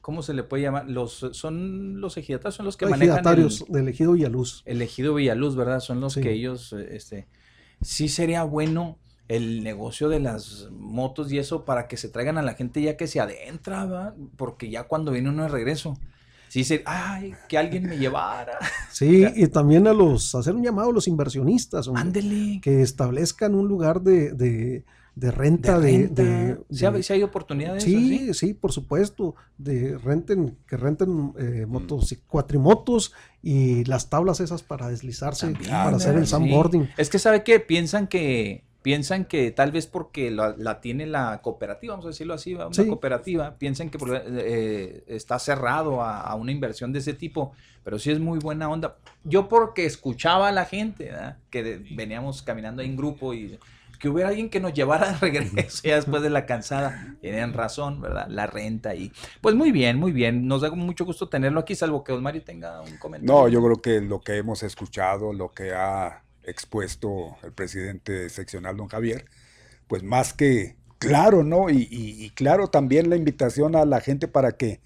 S4: ¿cómo se le puede llamar? Los, son los ejidatarios, son los que manejan el,
S6: ejidatarios del ejido Villaluz.
S4: el ejido Villaluz, ¿verdad? Son los
S6: Sí.
S4: que ellos, este, sí sería bueno el negocio de las motos y eso para que se traigan a la gente ya que se adentra, ¿va? Porque ya cuando viene uno de regreso, sí se, ay, que alguien me llevara. <laughs>
S6: Sí, y también a los, hacer un llamado a los inversionistas, hombre,
S4: Ándele.
S6: que establezcan un lugar de, de, de renta,
S4: de renta.
S6: de-
S4: ¿Sí, ha-
S6: de-
S4: sí hay oportunidades?
S6: Sí, sí, por supuesto, de renten, que renten eh, motos, y cuatrimotos y las tablas esas para deslizarse,
S4: También,
S6: para hacer el sandboarding.
S4: Es que sabe que piensan que piensan que tal vez porque la, la tiene la cooperativa, vamos a decirlo así, una
S6: Sí.
S4: cooperativa, piensan que eh, está cerrado a, a una inversión de ese tipo, pero sí es muy buena onda. Yo porque escuchaba a la gente, ¿verdad? que de- veníamos caminando en grupo y que hubiera alguien que nos llevara de regreso ya después de la <laughs> cansada. Tienen razón, ¿verdad? La renta y pues muy bien, muy bien. Nos da mucho gusto tenerlo aquí, salvo que Osmario tenga un comentario.
S1: No, yo creo que lo que hemos escuchado, lo que ha expuesto el presidente seccional, don Javier, pues más que claro, ¿no? Y, y- y claro también la invitación a la gente para que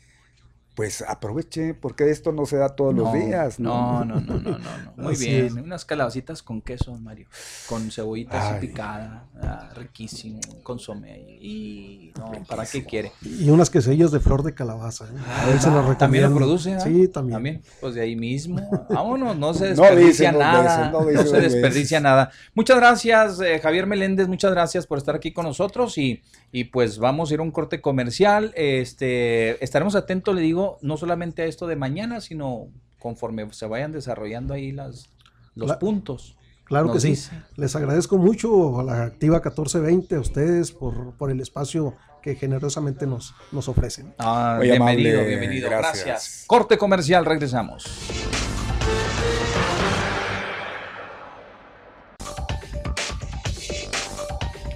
S1: pues aproveche, porque esto no se da todos los días,
S4: No,
S1: ¿no?
S4: no, no, no, no, no. Muy <laughs>
S6: Así
S4: bien.
S6: es.
S4: Unas calabacitas con queso, Mario. Con cebollitas
S1: Ay.
S4: así picada. ah, riquísimo. Consomé. Y no, ¿para qué quiere?
S6: Y unas quesadillas de flor de calabaza. ¿eh? A él se las
S4: Ah, También lo produce, ¿ah?
S6: Sí, también.
S4: Pues de ahí mismo. Vámonos, no se <laughs> desperdicia nada.
S1: veces, no
S4: no, se desperdicia
S1: veces.
S4: nada. Muchas gracias, eh, Javier Meléndez. Muchas gracias por estar aquí con nosotros. Y, y pues vamos a ir a un corte comercial. Este, estaremos atentos, le digo, no solamente a esto de mañana, sino conforme se vayan desarrollando ahí las, los puntos.
S6: Claro que sí.
S4: dice.
S6: Les agradezco mucho a la Activa 1420, a ustedes por, por el espacio que generosamente nos, nos ofrecen.
S4: Ah, bienvenido,
S1: amable,
S4: bienvenido.
S1: gracias.
S4: Gracias. Corte comercial, regresamos.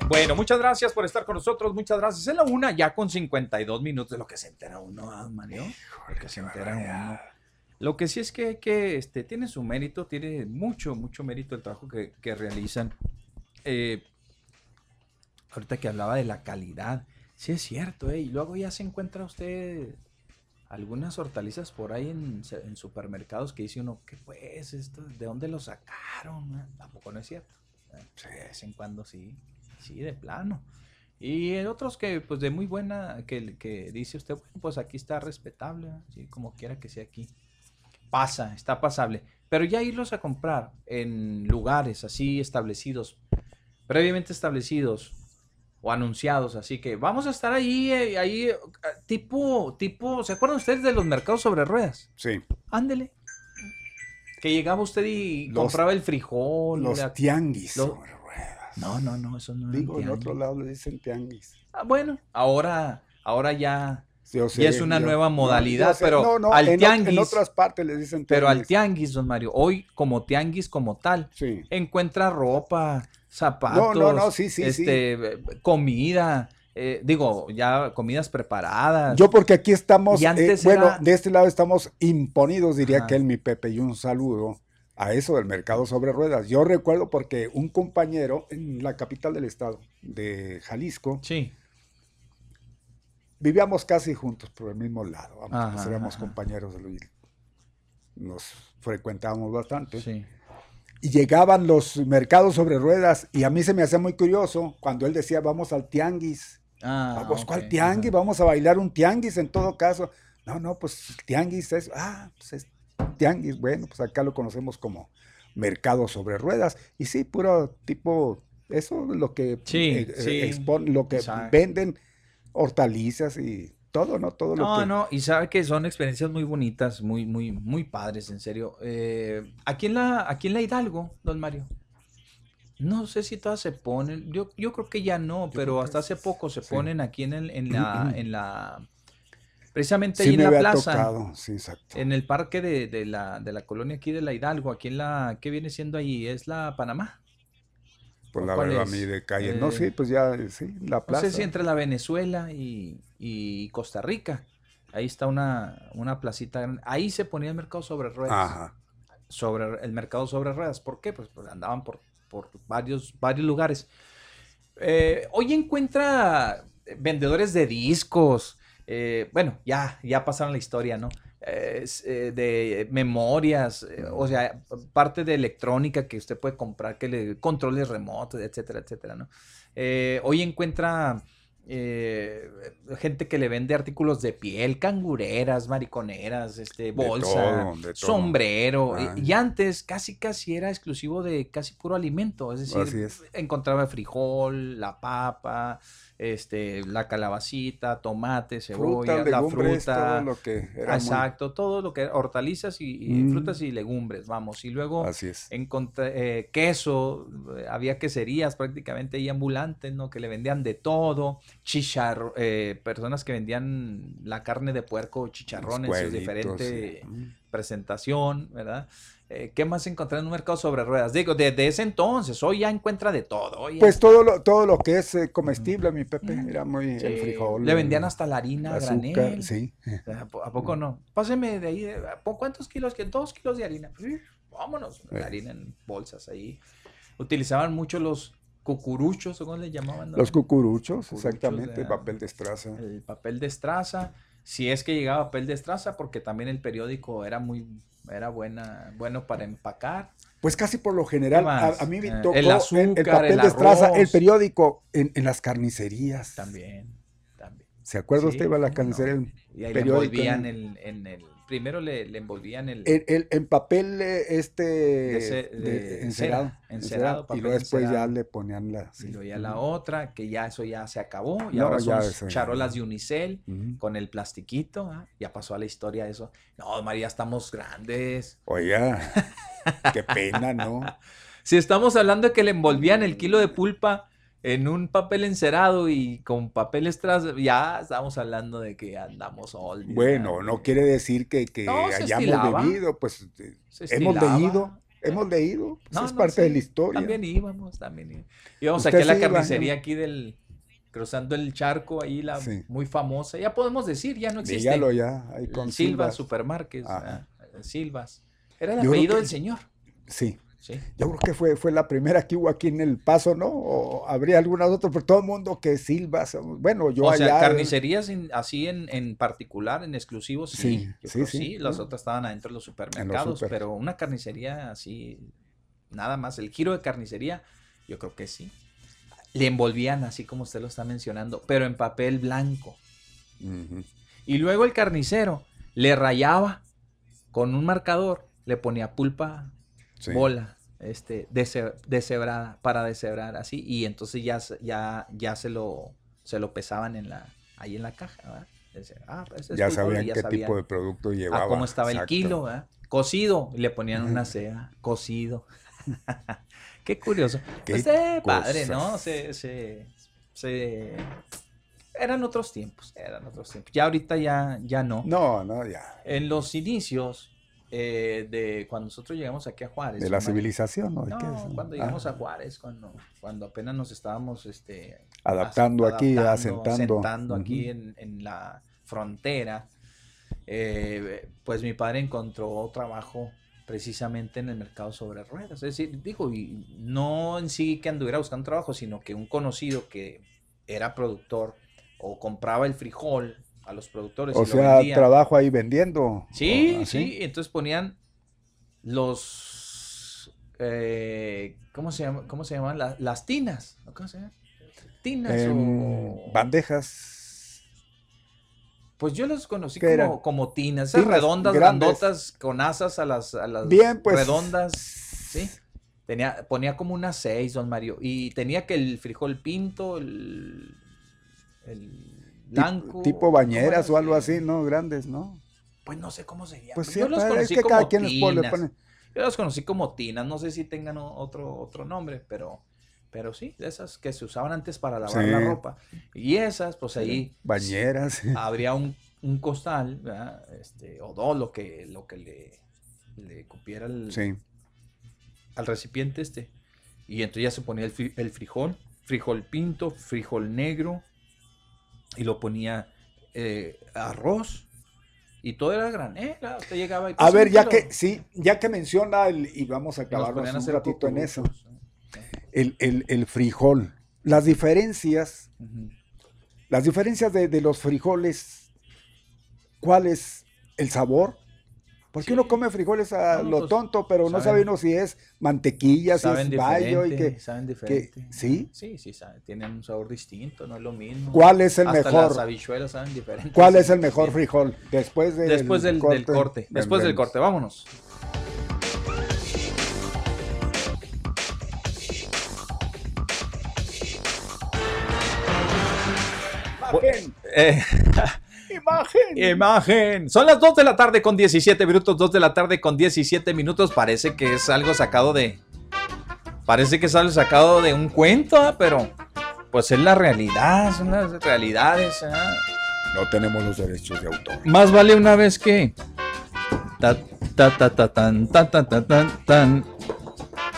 S4: Bueno, muchas gracias por estar con nosotros. Muchas gracias. Es la una ya con 52 minutos de lo que se entera uno, ah, Mario. Lo que se entera uno. Lo que sí es que, que este, tiene su mérito, tiene mucho, mucho mérito el trabajo que, que realizan. Eh, ahorita que hablaba de la calidad, sí es cierto, ¿eh? Y luego ya se encuentra usted algunas hortalizas por ahí en, supermercados que dice uno, que pues, esto, ¿de dónde lo sacaron? eh? Tampoco no es cierto. De vez en cuando sí, sí, de plano. Y en otros que, pues, de muy buena, que, que dice usted, bueno, pues aquí está respetable, sí, como quiera que sea aquí. Pasa, está pasable. Pero ya irlos a comprar en lugares así establecidos, previamente establecidos o anunciados, así que vamos a estar ahí, eh, ahí, eh, tipo, tipo, ¿se acuerdan ustedes de los mercados sobre ruedas?
S1: Sí,
S4: Ándele. Que llegaba usted y
S1: Los-
S4: compraba el frijol.
S1: los
S4: la-
S1: tianguis
S4: lo- No, no, no, eso no
S1: Digo, en otro lado le dicen tianguis.
S4: Ah, bueno, ahora, ahora ya,
S1: Yo
S4: Ya es una nueva modalidad,
S1: yo sé.
S4: pero
S1: no, no,
S4: al
S1: en,
S4: tianguis-
S1: en otras partes le dicen tianguis.
S4: pero al tianguis, don Mario, hoy como tianguis como tal,
S1: Sí.
S4: encuentra ropa, zapatos,
S1: No, no, no, sí, sí, sí.
S4: este, comida, eh, digo, ya comidas preparadas.
S1: Yo porque aquí estamos, eh, bueno,
S4: era-
S1: de este lado estamos imponidos, diría
S4: Ajá.
S1: que él, mi Pepe, y un saludo a eso del mercado sobre ruedas. Yo recuerdo porque un compañero en la capital del estado, de Jalisco,
S4: Sí,
S1: vivíamos casi juntos por el mismo lado, vamos,
S4: Ajá,
S1: pues éramos
S4: ajá.
S1: compañeros de Luis. Nos frecuentábamos bastante.
S4: sí.
S1: Y llegaban los mercados sobre ruedas y a mí se me hacía muy curioso cuando él decía, vamos al tianguis.
S4: Ah,
S1: Vamos, ¿cuál
S4: ok,
S1: tianguis?
S4: ajá.
S1: Vamos a bailar un tianguis en todo caso. No, no, pues el tianguis es, ah, pues es tianguis. Bueno, pues acá lo conocemos como mercado sobre ruedas. Y sí, puro tipo, eso es lo que
S4: Sí,
S1: eh,
S4: sí,
S1: expon- lo que
S4: exacto.
S1: venden hortalizas y todo, ¿no? Todo lo
S4: No,
S1: que.
S4: no, y sabe que son experiencias muy bonitas, muy, muy, muy padres, en serio. Eh, aquí, en la, aquí en la Hidalgo, don Mario, no sé si todas se ponen, yo, yo creo que ya no, pero hasta hace poco se
S1: sí.
S4: ponen aquí en, el- en la, <clears throat> en la, Precisamente
S1: Sí
S4: ahí en la plaza,
S1: sí, exacto.
S4: en el parque de, de la, de la colonia aquí de la Hidalgo, aquí en la, ¿qué viene siendo ahí? ¿Es la Panamá?
S1: Pues la
S4: ¿cuál
S1: verdad, a mí de calle. no,
S4: Eh,
S1: sí, pues ya, sí, la
S4: No
S1: plaza.
S4: sé si entre la Venezuela y, y Costa Rica. Ahí está una, una placita grande. Ahí se ponía el mercado sobre ruedas.
S1: Ajá.
S4: Sobre el mercado sobre ruedas. ¿Por qué? Pues, pues andaban por, por varios, varios lugares. Eh, hoy encuentra vendedores de discos. Eh, bueno, ya, ya pasaron la historia, ¿no? Eh, de memorias, eh, o sea, parte de electrónica que usted puede comprar, que le controles remotos, etcétera, etcétera, ¿no? Hoy encuentra eh, gente que le vende artículos de piel, cangureras, mariconeras, este, bolsa,
S1: todo, de todo.
S4: sombrero. y-
S1: Ah.
S4: Y, antes casi casi era exclusivo de casi puro alimento, es decir,
S1: es.
S4: encontraba frijol, la papa, este, la calabacita, tomate, cebolla, la fruta.
S1: todo lo que era muy-
S4: Exacto, todo lo que hortalizas y, y
S1: Mm.
S4: frutas y legumbres, vamos. Y luego
S1: Así es.
S4: encontré eh, queso, eh, había queserías prácticamente ahí ambulantes, ¿no? Que le vendían de todo, chicharro, eh, personas que vendían la carne de puerco, chicharrón en su diferente
S1: sí.
S4: Presentación, ¿verdad? Eh, ¿Qué más encontré en un mercado sobre ruedas? Digo, desde ese entonces, hoy ya encuentra de todo. hoy ya-
S1: Pues todo lo, todo lo que es eh, comestible, mi Pepe, era muy
S4: Sí,
S1: el frijol.
S4: Le vendían hasta la harina
S1: azúcar,
S4: granel.
S1: sí.
S4: ¿A po- a poco no? Páseme de ahí. eh, ¿por ¿Cuántos kilos? que Dos kilos de harina. Pues, vámonos. La
S1: Eh.
S4: harina en bolsas ahí. Utilizaban mucho los cucuruchos, ¿o ¿cómo le llamaban? no?
S1: Los cucuruchos,
S4: Cucuruchos
S1: exactamente,
S4: de-
S1: papel de estraza.
S4: El papel de estraza. Si es que llegaba papel de estraza, porque también el periódico era muy, era buena, bueno para empacar.
S1: Pues casi por lo general,
S4: ¿Qué
S1: a, a mí me
S4: Eh,
S1: tocó
S4: el
S1: el,
S4: azúcar,
S1: papel
S4: el
S1: de estraza, el periódico en, en las carnicerías.
S4: También, también.
S1: ¿Se acuerda
S4: Sí,
S1: usted? Iba a la
S4: cómo no.
S1: carnicería, el
S4: Y ahí le
S1: periódico.
S4: envolvían
S1: en,
S4: el, en el, primero le, le envolvían el,
S1: en- papel eh, este
S4: De ce-
S1: de-
S4: de
S1: encerado,
S4: cera, encerado,
S1: y luego después ya le ponían la... sí.
S4: Y luego ya la otra, que ya eso ya se acabó, y
S1: No,
S4: ahora son
S1: eso
S4: charolas de unicel con el plastiquito, ¿ah? ya pasó a la historia eso. No, María, estamos grandes.
S1: Oiga, qué pena, ¿no? <laughs>
S4: Si estamos hablando de que le envolvían el kilo de pulpa en un papel encerado y con papel estraza, ya estamos hablando de que andamos old.
S1: Bueno, no quiere decir que, que
S4: No,
S1: hayamos
S4: estilaba.
S1: bebido, pues eh, hemos leído, hemos leído, pues,
S4: No,
S1: es
S4: no,
S1: parte de la historia.
S4: También íbamos, también íbamos. Íbamos aquí a la carnicería aquí del, cruzando el charco, ahí la
S1: Sí.
S4: muy famosa. Ya podemos decir, ya no existe.
S1: Dígalo ya, ahí con
S4: Silva
S1: Silvas. Ajá.
S4: ah, Silvas. Era el
S1: Yo
S4: apellido
S1: que-
S4: del señor.
S1: Sí,
S4: Sí.
S1: yo creo que fue, fue la primera que hubo aquí en El Paso, ¿no? O habría algunas otras, pero todo el mundo que Silvas, bueno, yo
S4: o sea,
S1: allá...
S4: carnicerías en- así en, en particular, en exclusivo, sí.
S1: Sí,
S4: yo
S1: sí,
S4: creo
S1: sí,
S4: sí. Las otras estaban adentro de los supermercados,
S1: super.
S4: pero una carnicería así, nada más, el giro de carnicería, yo creo que sí. Le envolvían así como usted lo está mencionando, pero en papel blanco. Y luego el carnicero le rayaba con un marcador, le ponía pulpa,
S1: Sí.
S4: bola, este, dese- deshebrada, para deshebrar así, y entonces ya, se- ya, ya se lo, se lo pesaban en la, ahí en la caja, ¿verdad? Ah, pues es
S1: Ya sabían
S4: ya
S1: qué
S4: sabían
S1: tipo de producto llevaba.
S4: a cómo estaba el kilo, ¿verdad? Cocido, y le ponían una cera, cocido. <laughs> Qué curioso.
S1: Qué
S4: Pues, eh, padre, ¿no? Se, se, se- Eran otros tiempos, eran otros tiempos. Ya ahorita ya, ya no.
S1: No, no, ya.
S4: En los inicios eh, de cuando nosotros llegamos aquí a Juárez.
S1: De la civilización, ¿no? ¿De
S4: No,
S1: es?
S4: cuando
S1: Ah,
S4: llegamos a Juárez, cuando, cuando apenas nos estábamos este,
S1: Adaptando
S4: as-
S1: aquí,
S4: adaptando,
S1: asentando.
S4: asentando aquí en, en la frontera, eh, pues mi padre encontró trabajo precisamente en el mercado sobre ruedas. Es decir, digo, y no en sí que anduviera buscando trabajo, sino que un conocido que era productor o compraba el frijol a los productores.
S1: O sea, trabajo ahí vendiendo.
S4: Sí, sí, entonces ponían los, eh, ¿cómo se llama? ¿Cómo se llaman? La- las tinas. ¿cómo se llaman? Tinas
S1: En
S4: o...
S1: bandejas.
S4: Pues yo los conocí como, como tinas, esas
S1: Tinas
S4: redondas,
S1: grandes.
S4: grandotas, con asas a las, a las
S1: Bien, pues.
S4: redondas, ¿sí? Tenía, ponía como unas seis, don Mario, y tenía que el frijol pinto, el, blanco.
S1: Tipo
S4: ¿cómo
S1: bañeras
S4: era?
S1: o algo
S4: Sí.
S1: así, ¿no? Grandes, ¿no?
S4: Pues no sé cómo se llama.
S1: Pues sí,
S4: yo los
S1: es
S4: conocí
S1: que
S4: como
S1: cada quien les pone-
S4: tinas. Yo los conocí como tinas, no sé si tengan otro, otro nombre, pero, pero sí, de esas que se usaban antes para lavar la ropa. Y esas, pues ahí
S1: Bañeras.
S4: habría un, un costal, ¿verdad? Este, o dos, lo que, lo que le, le cupiera al,
S1: Sí.
S4: al recipiente este. Y entonces ya se ponía el, el frijol, frijol pinto, frijol negro, y lo ponía eh, arroz, y todo era granela. Usted llegaba y
S1: A ver, ya que, sí, ya que menciona el, y vamos a acabarnos un ratito en eso, el, el- el frijol. Las diferencias, las diferencias de, de los frijoles, ¿cuál es el sabor? Porque
S4: Sí.
S1: uno come frijoles a
S4: No,
S1: lo
S4: pues,
S1: tonto, pero no sabe uno si es mantequilla, si es bayo y
S4: diferente,
S1: que...
S4: saben diferente.
S1: ¿sí?
S4: Sí, sí, saben, tienen un sabor distinto, no es lo mismo.
S1: ¿Cuál es el
S4: Hasta
S1: mejor?
S4: las habichuelas saben diferentes.
S1: ¿Cuál es el mejor frijol? Después del
S4: Después del del corte, después del corte, vámonos.
S1: Imagen,
S4: Eh, <laughs>
S1: imagen.
S4: imagen. Son las 2 de la tarde con 17 minutos, 2 de la tarde con 17 minutos. Parece que es algo sacado de... Parece que es algo sacado de un cuento, ¿ah? pero pues es la realidad, son las realidades. ¿ah?
S1: No tenemos los derechos de autor.
S4: Más vale una vez que. Ta, ta, ta, ta, tan, ta, ta, ta, tan, tan.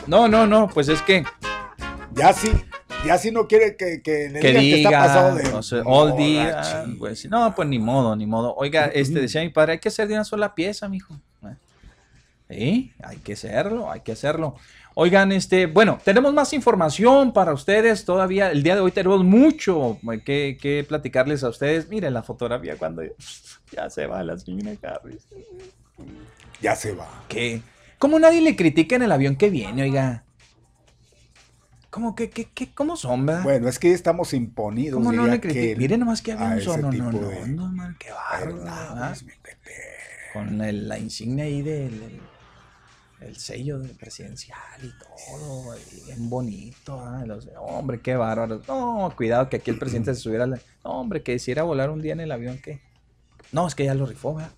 S4: No, no, no, pues es que.
S1: Ya sí, ya sí no quiere que, que le
S4: Que
S1: digan que está
S4: diga,
S1: pasado de
S4: o sea, all día, pues no, pues ni modo, ni modo. Oiga, este decía mi padre, hay que hacer de una sola pieza, mijo. Eh, Sí, hay que hacerlo, hay que hacerlo. Oigan, este, bueno, tenemos más información para ustedes todavía. El día de hoy tenemos mucho eh, que, que platicarles a ustedes. Miren la fotografía cuando <laughs> ya se va la señora Harris.
S1: Ya se va.
S4: ¿Qué? ¿Cómo nadie le critica en el avión que viene, oiga? ¿Cómo que, que, que- cómo son, verdad?
S1: Bueno, es que estamos imponidos.
S4: ¿Cómo no le Miren nomás que
S1: a
S4: avión
S1: ese
S4: son, no, no, no,
S1: de
S4: no, man, qué. Con el- la insignia ahí del el, el sello del presidencial y todo, y bien bonito, los- hombre, qué bárbaro. No, cuidado que aquí el presidente se subiera, al- no, hombre, que hiciera volar un día en el avión, que, no, es que ya lo rifó, ¿verdad?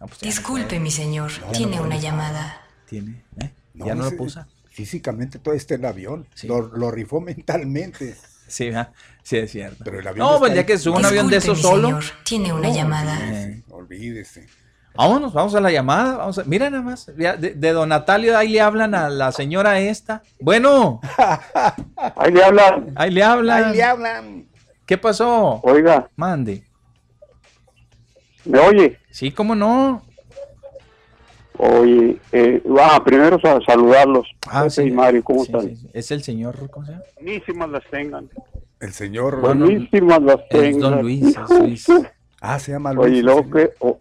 S4: No, pues no
S7: Disculpe,
S4: puede.
S7: mi señor, tiene una llamada.
S4: Tiene, ¿eh? ya no lo puso.
S1: Físicamente todo está en el avión.
S4: Sí.
S1: Lo, lo rifó <laughs> mentalmente.
S4: Sí, ¿verdad? sí, es cierto.
S1: Pero el avión
S4: No, pues ya
S1: ahí.
S4: que sube un avión de esos solo.
S7: señor, tiene una
S1: No,
S7: llamada.
S1: Olvídese. olvídese.
S4: Vámonos, vamos a la llamada. Vamos a... Mira nada más. De, de Don Natalio, ahí le hablan a la señora esta. Bueno, <laughs>
S8: Ahí le hablan.
S4: ahí le hablan.
S1: Ahí le hablan.
S4: ¿Qué pasó?
S8: Oiga,
S4: Mande.
S8: ¿me oye?
S4: Sí, cómo no.
S8: Oye, eh, ah, primero sa- saludarlos. Pepe y Mario, ¿cómo
S4: Sí,
S8: están?
S4: sí, sí. Es el señor, ¿cómo se llama?
S8: Buenísimas las tengan.
S1: El señor.
S8: Buenísimas las
S4: Es
S8: tengan.
S4: Don Luis, es Luis. <laughs>
S1: ah, se llama Luis.
S8: Oye,
S1: el señor.
S8: que, o-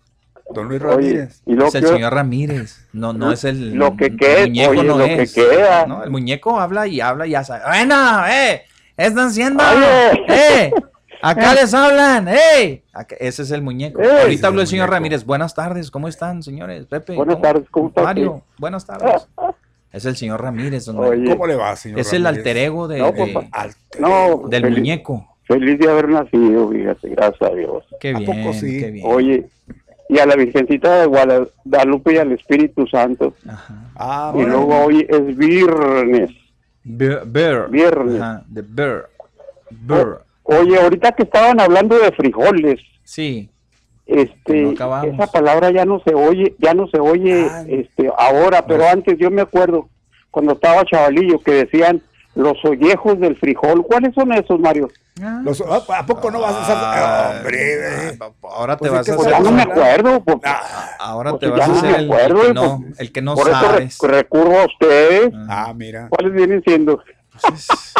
S1: Don Luis
S8: oye,
S1: Ramírez.
S8: y luego
S4: Es el
S8: que,
S4: señor Ramírez. No, no es el.
S8: Lo que
S4: el
S8: quede,
S4: muñeco
S8: oye,
S4: no
S8: lo que
S4: es.
S8: queda.
S4: No, el muñeco habla y habla y ya sabe. Bueno, eh, están.
S8: Oye.
S4: Eh, <laughs> acá les hablan, eh. Acá- ese es el muñeco.
S8: Eh.
S4: Ahorita habló
S1: el
S4: el señor
S1: muñeco.
S4: Ramírez. Buenas tardes, ¿cómo están, señores? Pepe.
S8: Buenas tardes, ¿cómo estás,
S4: Mario, buenas tardes. <laughs> Es el señor Ramírez, don Mario.
S8: Oye,
S1: ¿Cómo le va, señor
S4: Es el alter ego de,
S8: No,
S4: de-
S8: papá.
S1: Alter
S8: No,
S1: ego.
S4: del
S8: feliz-
S4: muñeco.
S8: feliz de haber nacido, fíjate, gracias a Dios.
S4: Qué
S1: ¿A
S4: bien,
S1: poco sí?
S4: qué bien.
S8: Oye, y a la Virgencita de Guadalupe y al Espíritu Santo.
S4: Ajá.
S1: Ah,
S8: Y
S1: bueno.
S8: luego hoy es viernes.
S4: Bear, bear.
S8: Viernes.
S4: Ajá, de bear. Bear.
S8: Oye, ahorita que estaban hablando de frijoles,
S4: Sí.
S8: este,
S4: No
S8: esa palabra ya no se oye, ya no se oye,
S1: Ah.
S8: este, ahora, pero antes yo me acuerdo cuando estaba chavalillo que decían los ollejos del frijol. ¿Cuáles son esos, Mario?
S4: Ah,
S1: Los- ah, ¿A poco no vas a hacer? Hombre, eh.
S4: Ahora te
S1: Pues,
S4: vas
S1: ¿de
S4: a hacer.
S8: ya no me acuerdo, pues,
S1: Ah,
S4: Ahora
S8: pues
S4: te vas a
S8: no
S4: hacer
S8: me
S4: el,
S8: acuerdo,
S4: el que no,
S8: pues,
S4: el que no
S8: por eso
S4: sabes.
S8: re- recurro a ustedes.
S1: ah, mira.
S8: ¿Cuáles vienen siendo?
S4: Pues es-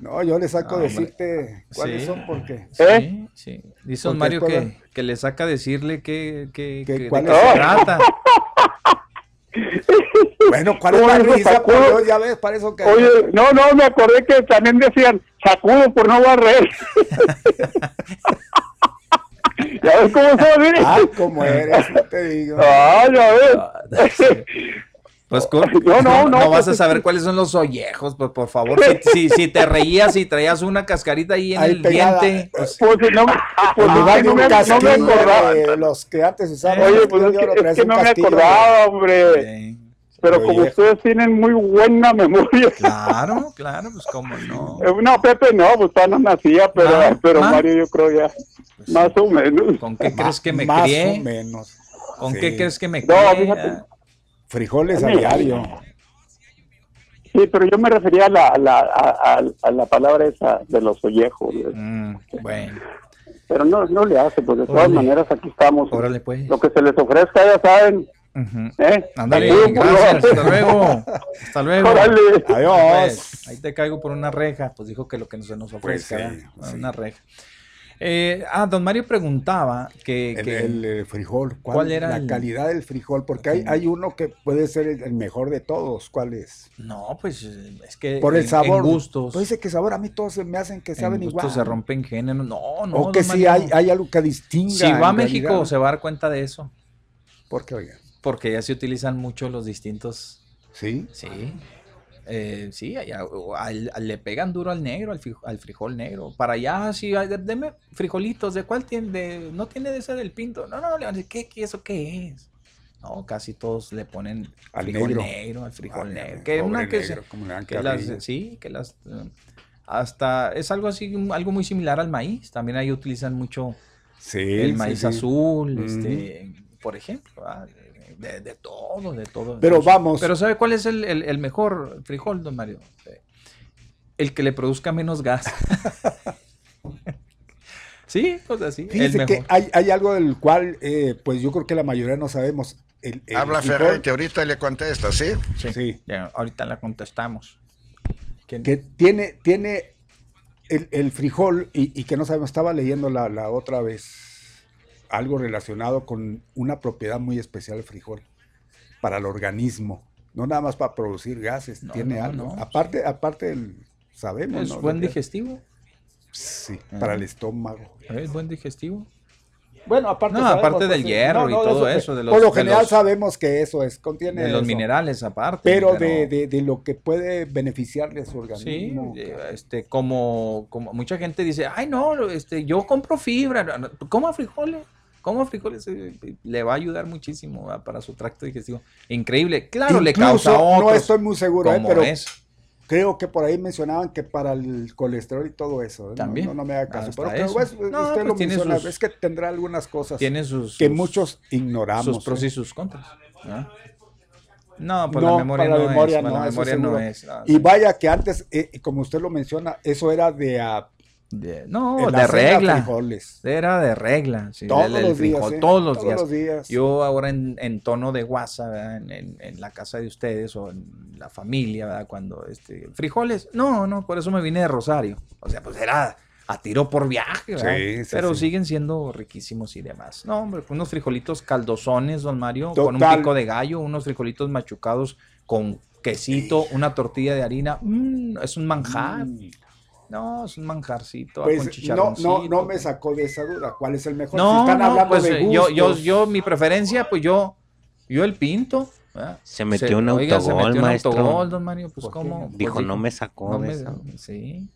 S1: No, yo le saco
S4: Ah,
S1: decirte cuáles
S4: Sí.
S1: son porque.
S8: ¿Eh?
S4: Sí, sí. Dice don Mario que, que le saca decirle que, que,
S1: Que
S4: que- de
S1: cuál
S4: qué
S1: es-
S4: se trata. <laughs>
S1: Bueno, ¿cuál es
S8: ¿Cómo
S1: la risa? Ya ves, para eso que.
S8: Oye, no, no, me acordé que también decían sacudo por no barrer. <laughs> <laughs> ¿Ya ves cómo son? eh?
S1: Ah, como eres, no te digo.
S8: Ah, ya ves.
S4: Ah. Pues <laughs>
S8: No, no,
S4: no,
S8: no,
S4: vas
S8: pues
S4: a saber cuáles son los ollejos, pues por favor. Si, si, si te reías y traías una cascarita ahí en
S1: Ahí
S4: el
S1: pegada.
S4: diente, pues,
S8: Pues no, pues no, no
S1: un
S8: me, no acordaba.
S1: de los que antes usaban.
S8: Oye,
S1: casquillo
S8: pues es que, es que no me acordaba, hombre. Pero como ustedes tienen muy buena memoria.
S4: claro, claro, pues cómo no.
S8: Eh, No, Pepe no, pues todavía no nacía, pero,
S4: Ah,
S8: pero
S4: ah.
S8: Mario yo creo ya.
S4: Pues,
S8: Más o menos.
S4: ¿Con qué crees que me
S1: Más
S4: crié?
S1: o menos.
S4: ¿Con
S1: Sí.
S4: qué crees que me
S8: No,
S4: crié?
S8: fíjate.
S1: Frijoles a
S8: Sí.
S1: diario.
S8: Sí, pero yo me refería a la, a la, a, la palabra esa de los ollejos.
S4: mm, bueno,
S8: Pero no, no le hace, pues de todas
S4: Órale.
S8: maneras aquí estamos.
S4: órale pues.
S8: Lo que se les ofrezca, ya saben. ¿eh?
S4: Ándale,
S8: Saludos,
S4: gracias,
S8: por
S4: hasta luego. Hasta luego.
S8: Órale.
S1: Adiós.
S4: Pues, ahí te caigo por una reja. Pues dijo que lo que se nos ofrezca.
S1: sí,
S4: ¿verdad?
S1: pues sí.
S4: Una reja. Eh, ah, don Mario preguntaba que.
S1: El,
S4: que-
S1: el, frijol. ¿Cuál,
S4: ¿Cuál era
S1: La
S4: el-
S1: calidad del frijol. Porque hay, hay uno que puede ser el, mejor de todos. ¿Cuál es?
S4: No, pues es que.
S1: Por el
S4: en-
S1: sabor.
S4: En gustos.
S1: Pues dice que sabor a mí todos se me hacen que
S4: en
S1: saben
S4: gustos
S1: igual.
S4: se rompen géneros. No, no.
S1: o que
S4: Mario.
S1: hay, hay algo que distinga.
S4: Si va a
S1: en
S4: México,
S1: realidad.
S4: se va a dar cuenta de eso.
S1: Porque, oiga,
S4: Porque ya se utilizan mucho los distintos.
S1: ¿sí?
S4: Sí. Eh, sí, allá, al- al- le pegan duro al negro, al, frijol, al frijol negro. Para allá, sí, ay, de- deme frijolitos, ¿de cuál tiene? De- no tiene de ese del pinto. No, no, le van a decir, ¿qué, qué, eso qué es? No, casi todos le ponen
S1: Al
S4: frijol
S1: negro.
S4: negro, al frijol negro. Que una que,
S1: negro,
S4: las, sí, que las, eh, hasta, es algo así, algo muy similar al maíz. También ahí utilizan mucho
S1: Sí,
S4: el maíz
S1: sí.
S4: azul, este, por ejemplo, ¿verdad? De, de todo, de todo.
S1: Pero vamos.
S4: Pero ¿sabe cuál es el, el- el mejor frijol, don Mario? El que le produzca menos gas. <laughs> sí, pues así. el
S1: Fíjese que
S4: mejor.
S1: hay, hay algo del cual, eh, pues yo creo que la mayoría no sabemos. El, el
S5: Habla
S1: frijol,
S5: Ferretti, ahorita le contesta, ¿sí?
S1: Sí.
S4: Ya, ahorita la contestamos. ¿Quién?
S1: que tiene, tiene el, el frijol y, y que no sabemos, estaba leyendo la, la otra vez algo relacionado con una propiedad muy especial del frijol para el organismo, no nada más para producir gases,
S4: No,
S1: tiene
S4: no,
S1: algo.
S4: no.
S1: Aparte, aparte el, sabemos,
S4: ¿Es
S1: ¿no?
S4: buen digestivo?
S1: Sí,
S4: Ah.
S1: para el estómago.
S4: ¿Es buen digestivo?
S1: Bueno, aparte
S4: No,
S1: sabemos,
S4: aparte del
S1: sí.
S4: hierro y todo eso, de los-
S1: por lo
S4: de
S1: general
S4: los-
S1: sabemos que eso es, contiene
S4: De los
S1: eso.
S4: minerales aparte.
S1: pero, de, de- de lo que puede beneficiarle a su
S4: Sí,
S1: organismo.
S4: eh, este, como, como mucha gente dice, ay no, este, yo compro fibra, coma frijoles, coma frijoles, eh, le va a ayudar muchísimo ¿verdad? para su tracto digestivo. Increíble, claro, le causa otros,
S1: no estoy muy seguro, eh,
S4: como
S1: pero
S4: es.
S1: creo que por ahí mencionaban que para el colesterol y todo eso. ¿eh? No-
S4: También.
S1: No, no me haga caso. Pero,
S4: eso.
S1: pues,
S4: No,
S1: usted
S4: pues
S1: lo
S4: tiene
S1: menciona.
S4: sus-
S1: es que tendrá algunas cosas
S4: Tiene sus,
S1: que
S4: sus-
S1: muchos ignoramos.
S4: sus pros
S1: ¿eh?
S4: y sus contras. No, pues
S1: No,
S4: la memoria
S1: para la
S4: no
S1: memoria
S4: es, para
S1: no,
S4: la memoria no es. no,
S1: Y vaya que antes, eh, como usted lo menciona, eso era de, a,
S4: de- no, de regla.
S1: frijoles.
S4: Era de regla. sí,
S1: Todos
S4: el- el
S1: los días.
S4: frijol,
S1: ¿eh?
S4: Todos los días.
S1: días.
S4: Yo ahora en, en tono de ¿verdad? en, en- en la casa de ustedes o en la familia, ¿verdad? cuando este frijoles, no, no, por eso me vine de Rosario. O sea, pues era a tiro por viaje, ¿verdad?
S1: Sí, sí,
S4: pero siguen siendo riquísimos y demás. No, hombre, unos frijolitos caldosones, don Mario, con un pico de gallo, unos frijolitos machucados con quesito, una tortilla de harina, mm, es un manjar.
S1: Mm.
S4: No, es un manjarcito
S1: Pues
S4: con
S1: no,
S4: chicharroncito.
S1: no, no me sacó de esa duda. ¿Cuál es el mejor?
S4: No,
S1: si están
S4: no,
S1: hablando
S4: pues
S1: de
S4: eh, yo, yo, yo, mi preferencia, pues yo, yo el pinto. ¿verdad?
S9: Se metió un
S4: oiga, se
S9: autogol,
S4: metió un
S9: maestro.
S4: autogol, don Mario, pues
S1: ¿Por qué?
S4: cómo.
S9: Dijo,
S4: Pues,
S9: no me sacó
S4: no
S9: de
S4: me-
S9: esa.
S4: Sí.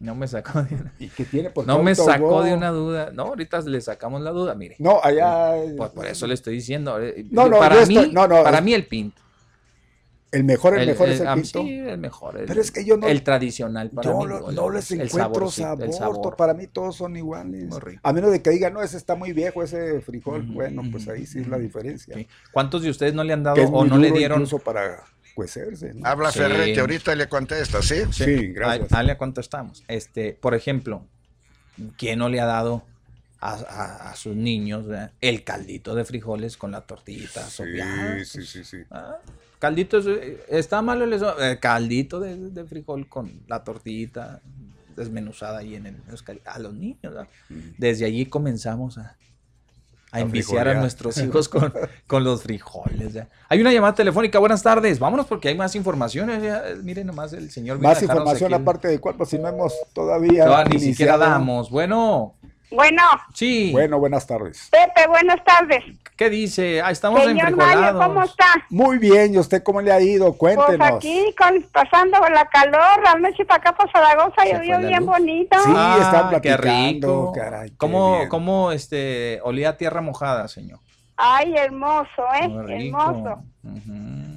S4: No me sacó de una,
S1: ¿Y qué tiene? Pues,
S4: no me
S1: autogol.
S4: sacó de una duda. No, ahorita le sacamos la duda, mire.
S1: No, allá.
S4: Pues por eso le estoy diciendo. eh,
S1: No, no,
S4: para mí,
S1: estoy- no, no,
S4: para
S1: es-
S4: mí el pinto.
S1: El mejor, el, mejor es el
S4: ah,
S1: pinto.
S4: Sí, el mejor. el-
S1: Pero es que yo no-
S4: El tradicional para
S1: Yo
S4: mí.
S1: no, les
S4: el
S1: encuentro sabor,
S4: sabor.
S1: Para mí todos son iguales. A menos de que digan, no, ese está muy viejo, ese frijol. Bueno, pues ahí sí es la diferencia.
S4: Sí. ¿Cuántos de ustedes no le han dado o no le dieron
S1: incluso para cuecerse. ¿no?
S5: Habla
S4: Sí.
S5: Ferretti, ahorita le contesta, ¿sí?
S1: Sí, gracias.
S4: A, a cuánto estamos. Este, por ejemplo, ¿quién no le ha dado a, a- a sus niños ¿verdad? el caldito de frijoles con la tortillita sopeada?
S1: Sí, sí, sí, sí.
S4: Ah, Caldito, es- eh, está malo el eso? Eh, caldito de, de frijol con la tortillita desmenuzada ahí en el a los niños. ¿verdad? Desde allí comenzamos a, a enviciar a nuestros hijos con, con los frijoles. ¿ya? Hay una llamada telefónica. Buenas tardes. Vámonos porque hay más informaciones. ya, eh, Miren nomás el señor.
S1: Más información aparte del cuerpo, si no hemos todavía.
S4: No, ni siquiera damos. Bueno,
S10: Bueno,
S4: sí.
S1: Bueno, buenas tardes.
S10: Pepe, buenas tardes.
S4: ¿Qué dice? Ah, estamos
S10: Señor Mario. ¿cómo está?
S1: Muy bien, ¿y usted cómo le ha ido?
S10: Pues
S1: Cuéntenos.
S10: aquí con, pasando la calor, anoche para acá para Zaragoza llovió
S4: la
S10: bien
S4: luz.
S10: bonito.
S1: Sí, estaban
S4: qué
S1: platicando,
S4: rico.
S1: caray, qué
S4: ¿Cómo,
S1: bien.
S4: cómo este, olía tierra mojada, señor?
S10: Ay, hermoso, ¿eh? Hermoso.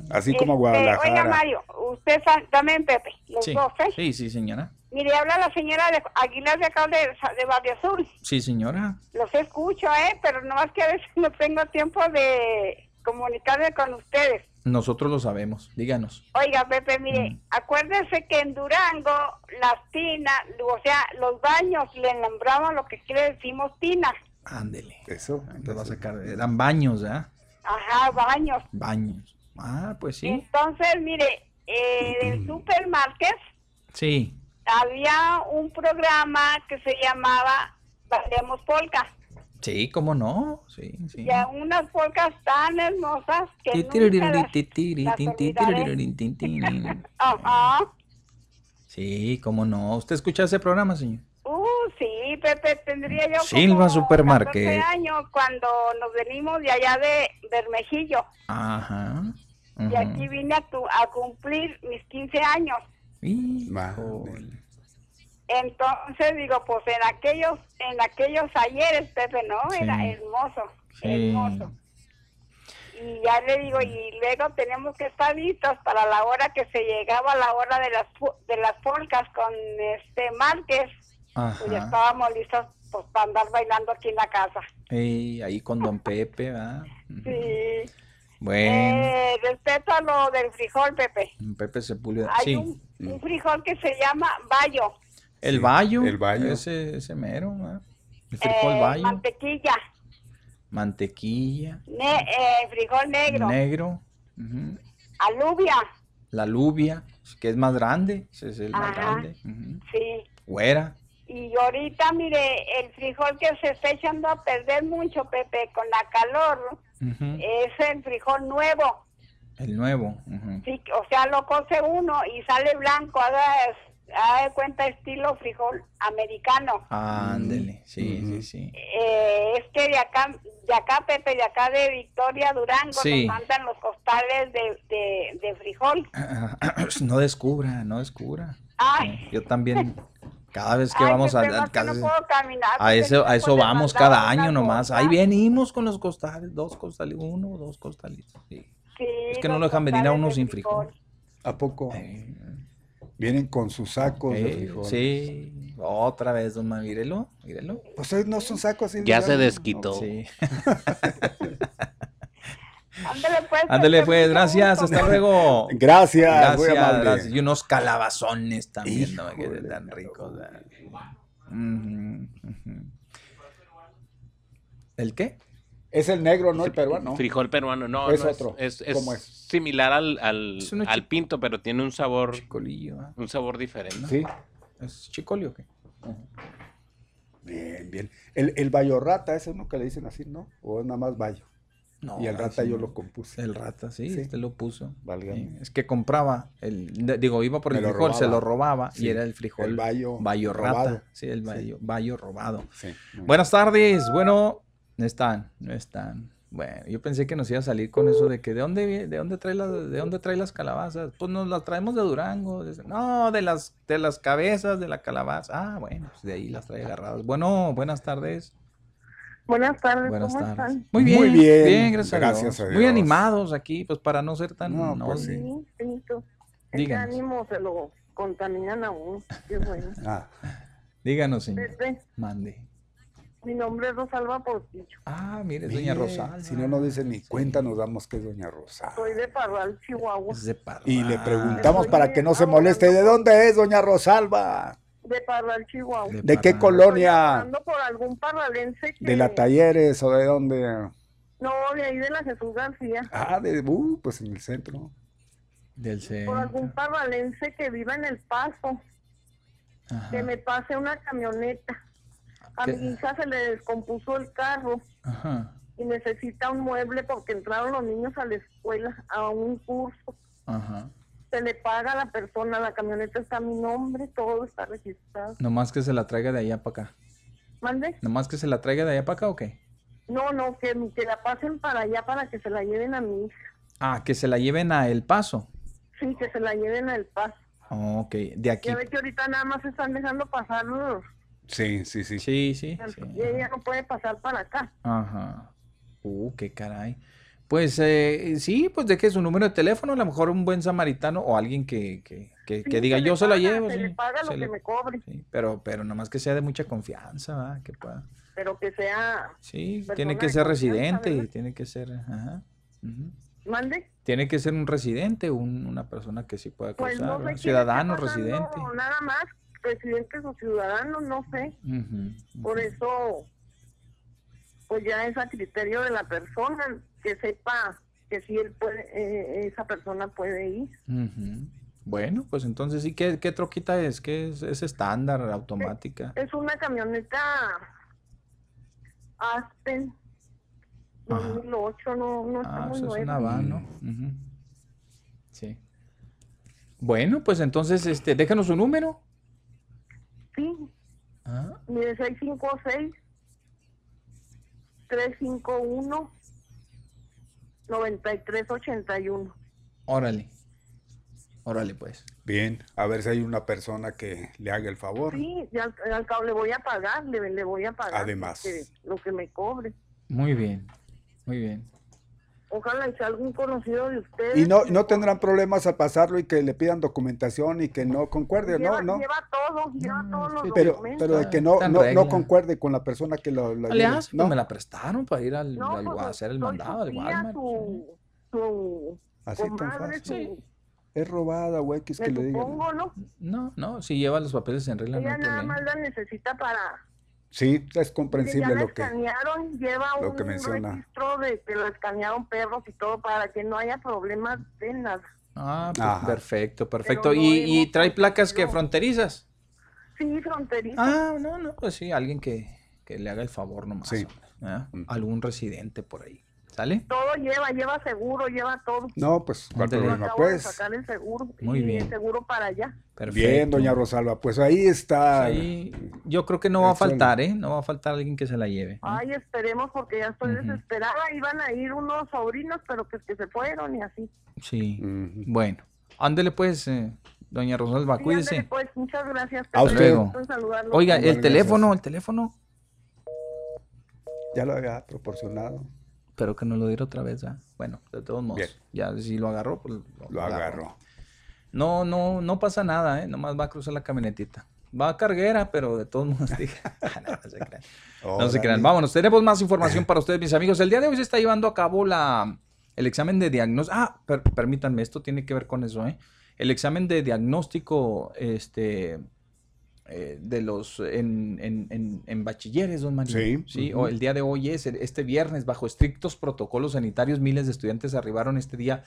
S1: Así como
S10: Este,
S1: Guadalajara.
S10: Oiga, Mario, usted también, Pepe, los
S4: Sí.
S10: dos, ¿eh?
S4: sí, sí, señora.
S10: Mire, habla la señora de Aguilar de acá de, de Barrio Azul.
S4: Sí, señora.
S10: Los escucho, ¿eh? Pero nomás que a veces no tengo tiempo de comunicarme con ustedes.
S4: Nosotros lo sabemos. Díganos.
S10: Oiga, Pepe, mire,
S4: Mm.
S10: acuérdese que en Durango las tinas, o sea, los baños le nombramos lo que quiere decimos tinas.
S4: Ándele.
S1: Eso.
S4: Te va a sacar. Eran baños, ¿ah?
S10: Ajá, baños.
S4: Baños. Ah, pues sí.
S10: Entonces, mire, eh, en Supermarket
S4: Sí.
S10: Había un programa que se llamaba Bailemos Polka.
S4: Sí, cómo no. Sí, sí.
S10: Y unas polcas tan hermosas que nunca las- las.
S4: Sí, cómo no. ¿Usted escucha ese programa, señor?
S10: Uh, sí, Pepe, tendría yo
S4: Silva Supermarket.
S10: 14 años cuando nos venimos de allá de Bermejillo.
S4: Ajá.
S10: Y
S4: ujú.
S10: aquí vine a, tu- a cumplir mis 15 años. Entonces digo, pues en aquellos en aquellos ayeres, Pepe, ¿no? Era hermoso,
S4: Sí.
S10: hermoso. Y ya le digo, y luego tenemos que estar listos para la hora que se llegaba la hora de las de las polcas con este Márquez. Pues ya estábamos listos pues para andar bailando aquí en la casa.
S4: Ey, ahí con Don Pepe, ¿verdad?
S10: Sí.
S4: Bueno,
S10: Eh, respecto a lo del frijol, Pepe.
S4: Pepe Sepúlveda.
S10: Hay
S4: Sí.
S10: un, un frijol que se llama bayo,
S4: El
S1: Sí,
S4: bayo.
S1: el bayo.
S4: Ese, ese mero. El frijol
S10: eh,
S4: bayo.
S10: mantequilla,
S4: Mantequilla.
S10: ne- eh, frijol negro,
S4: Negro.
S10: alubia,
S4: La lubia, que es más grande. Ese es el más grande. ujú.
S10: sí.
S4: Güera.
S10: Y ahorita, mire, el frijol que se está echando a perder mucho, Pepe, con la calor, es el frijol nuevo.
S4: El nuevo. ujú.
S10: Sí, o sea, lo cose uno y sale blanco, haga, haga de cuenta estilo frijol americano.
S4: Ándele. Sí, sí, sí.
S10: Eh, es que de acá, de acá, Pepe, de acá de Victoria, Durango,
S4: Sí.
S10: nos mandan los costales de, de, de frijol. <coughs>
S4: No descubra, no descubra.
S10: Ay,
S4: Yo también, cada vez que
S10: ay,
S4: vamos a, a
S10: más que no
S4: casi-
S10: puedo caminar,
S4: a eso, a eso vamos cada año nomás. Ahí venimos con los costales, dos costales, uno dos costalitos. sí.
S10: Sí,
S4: Es que no lo dejan venir a
S10: costales
S4: uno sin frijol.
S1: ¿A poco?
S4: Eh,
S1: Vienen con sus sacos de
S4: eh,
S1: frijol.
S4: sí, otra vez, don Ma, mírelo, mírelo.
S1: Pues hoy no son sacos así.
S9: Ya se desquitó.
S4: Sí. <laughs> <laughs>
S10: Ándale pues.
S4: Ándale pues, gracias, hasta luego. <laughs>
S1: Gracias, muy
S4: gracias. Y unos calabazones también, ¿no? Que tan ricos. ¿El qué?
S1: Es el negro, no el peruano.
S9: Frijol peruano, no,
S1: Es
S9: no,
S1: otro.
S9: Es, es
S1: ¿Cómo es?
S9: similar al, al,
S4: Es
S9: pinto, pero tiene un sabor,
S4: Colillo, ¿ah?
S9: un sabor diferente.
S1: Sí.
S4: ¿Es chicolio o qué?
S1: Bien, bien. El, el bayo rata, ese es uno que le dicen así, ¿no? O es nada más bayo.
S4: No,
S1: y el rata yo lo compuse.
S4: El rata, sí,
S1: Sí.
S4: este lo puso.
S1: Válgame.
S4: Es que compraba, el, digo, iba por
S1: Me
S4: el
S1: lo
S4: frijol, se lo robaba y era el frijol
S1: el bayo
S4: bayo
S1: robado.
S4: Sí, el bayo, bayo robado. Buenas tardes, bueno, no están, no están. Bueno, yo pensé que nos iba a salir con eso de que de dónde de dónde trae las de dónde trae las calabazas. Pues nos las traemos de Durango. No, de las de las cabezas de la calabaza. Ah, bueno, pues de ahí las trae agarradas. Bueno, buenas tardes.
S10: Buenas tardes,
S4: Buenas
S10: ¿cómo
S4: tardes.
S10: están?
S4: Muy bien,
S1: Muy bien,
S4: bien, gracias, a
S1: gracias
S4: Dios.
S1: a
S4: Muy
S1: Dios.
S4: animados aquí, pues para no ser tan
S1: No,
S4: no,
S1: pues sí.
S10: Sí. Ese ánimo se lo contaminan a uno. Qué bueno.
S1: Ah,
S4: Díganos, señor.
S10: Pepe,
S4: Mande.
S10: mi nombre es Rosalba Portillo.
S4: Ah, mire, es
S1: mire,
S4: doña Rosalba.
S1: Si no nos dicen ni cuenta, nos damos que es doña Rosa.
S10: Soy de Parral, Chihuahua.
S4: Es de Parral.
S1: Y le preguntamos
S10: Estoy
S1: para que no se moleste, ¿de dónde es doña Rosalba?
S10: De Parral, Chihuahua.
S4: De
S1: ¿De qué
S4: Parral.
S1: colonia?
S10: Por algún parralense que...
S1: ¿De la Talleres o de dónde?
S10: No, de ahí de la Jesús García.
S1: Ah, de, uh, pues en el centro.
S4: Del
S10: Por algún
S4: centro.
S10: parralense que viva en El Paso.
S4: Ajá.
S10: Que me pase una camioneta. A
S4: ¿Qué?
S10: mi hija se le descompuso el carro
S4: Ajá.
S10: y necesita un mueble porque entraron los niños a la escuela a un curso.
S4: Ajá.
S10: Se le paga a la persona, la camioneta está a mi nombre, todo está registrado.
S4: Nomás que se la traiga de allá para acá.
S10: ¿Mande?
S4: ¿Nomás que se la traiga de allá para acá o qué?
S10: No, no, que, que la pasen para allá para que se la lleven a mi hija.
S4: Ah, que se la lleven a El Paso.
S10: Sí, que se la lleven al paso.
S4: Oh, ok, de aquí.
S10: Ya ve que ahorita nada más están dejando pasar los...
S1: Sí, sí, sí.
S4: Sí, sí. sí.
S10: Y ella no puede pasar para acá.
S4: Ajá. Uh, qué caray. Pues eh, sí, pues deje su número de teléfono, a lo mejor un buen samaritano o alguien que, que, que, que diga
S11: se
S4: yo se la
S11: paga,
S4: llevo.
S11: Se
S4: sí,
S11: le paga lo
S4: se
S11: que
S4: le-
S11: me cobre,
S4: sí, pero, pero nomás que sea de mucha confianza, ¿verdad? Que pueda.
S11: pero que sea.
S4: Sí, tiene que ser residente tiene que ser, ajá.
S11: Mande.
S4: Tiene que ser un residente, un- una persona que sí pueda
S11: Pues
S4: cruzar,
S11: no sé
S4: ciudadano, residente.
S11: Nada más, residentes o ciudadanos, no sé. Por eso, pues ya es a criterio de la persona que sepa que si él puede, eh, esa persona puede ir.
S4: Bueno, pues entonces sí, ¿qué, qué troquita es? ¿Qué es? ¿Es estándar, automática?
S11: Es una camioneta Aspen
S4: Ajá.
S11: 2008, no, no está
S4: Ah,
S11: muy
S4: eso es una van, ¿no? Sí. Bueno, pues entonces, este, déjanos su número.
S11: Sí,
S4: Ah,
S11: mire, 656 351 9381.
S4: órale. Órale, pues.
S1: Bien, a ver si hay una persona que le haga el favor.
S11: Sí, y al, al cabo le voy a pagar, le, le voy a pagar.
S1: Además.
S11: Lo que me cobre.
S4: Muy bien. Muy bien.
S11: Ojalá sea algún conocido de ustedes.
S1: Y no, no tendrán problemas al pasarlo y que le pidan documentación y que no concuerde,
S11: lleva,
S1: ¿no? ¿no?
S11: lleva todo, lleva todos los
S1: Pero,
S11: documentos.
S1: pero de que no, no, no concuerde con la persona que lo, lo
S4: ¿Le
S1: lleve,
S4: hace?
S1: ¿no?
S4: Pues me la prestaron para ir al,
S11: No,
S4: al-
S11: pues,
S4: a hacer el mandado
S11: tía,
S4: Walmart.
S11: Su, su
S1: Así tan fácil.
S11: su-
S1: Es robada, güey, que es que le digan.
S11: supongo, ¿no?
S4: No, no, si lleva los papeles en regla, no
S11: Ella nada
S4: problema.
S11: más la necesita para...
S1: Sí, es comprensible lo que...
S11: escanearon, lleva
S1: lo que
S11: un
S1: menciona.
S11: registro de que la escanearon perros y todo para que no haya problemas de nada.
S4: Ah, pues perfecto, perfecto.
S11: no
S4: ¿Y, y trae placas que fronterizas?
S11: Sí, fronterizo.
S4: Ah, no, no, pues sí, alguien que, que le haga el favor nomás.
S1: Sí.
S4: ¿ah?
S1: Mm.
S4: Algún residente por ahí. ¿Sale?
S11: Todo lleva, lleva seguro, lleva todo.
S1: No, pues, ¿cuál problema?
S11: acabo de
S1: Pues,
S11: sacar el seguro.
S4: Muy
S11: y
S4: bien.
S11: el seguro para allá.
S4: Perfecto.
S1: bien, doña Rosalba, pues ahí está.
S4: Ahí, yo creo que no va a faltar, ¿eh? No va a faltar alguien que se la lleve. ¿eh?
S11: Ay, esperemos porque ya estoy desesperada. Iban a ir unos sobrinos, pero pues que se fueron y así.
S4: Sí. Bueno, ándele pues, eh, doña Rosalba,
S11: Sí,
S4: cuídese.
S11: ándale, pues, muchas gracias.
S1: A usted.
S4: Oiga, el teléfono, el teléfono,
S1: Ya lo había proporcionado.
S4: Pero que nos lo diera otra vez, ¿ah? Bueno, de todos modos,
S1: Bien.
S4: ya si lo agarró, pues
S1: Lo agarró.
S4: No, no, no pasa nada, ¿eh? Nomás va a cruzar la camionetita. Va a carguera, pero de todos modos, <laughs> dije, no, no se crean. No se crean. Vámonos, tenemos más información para ustedes, mis amigos. El día de hoy se está llevando a cabo la, el examen de diagnóstico. Ah, per- permítanme, esto tiene que ver con eso, ¿eh? El examen de diagnóstico, este, eh, de los, en, en, en, en bachilleres, don Mario.
S1: Sí,
S4: o
S1: ujú.
S4: el día de hoy es, este viernes, bajo estrictos protocolos sanitarios, miles de estudiantes arribaron este día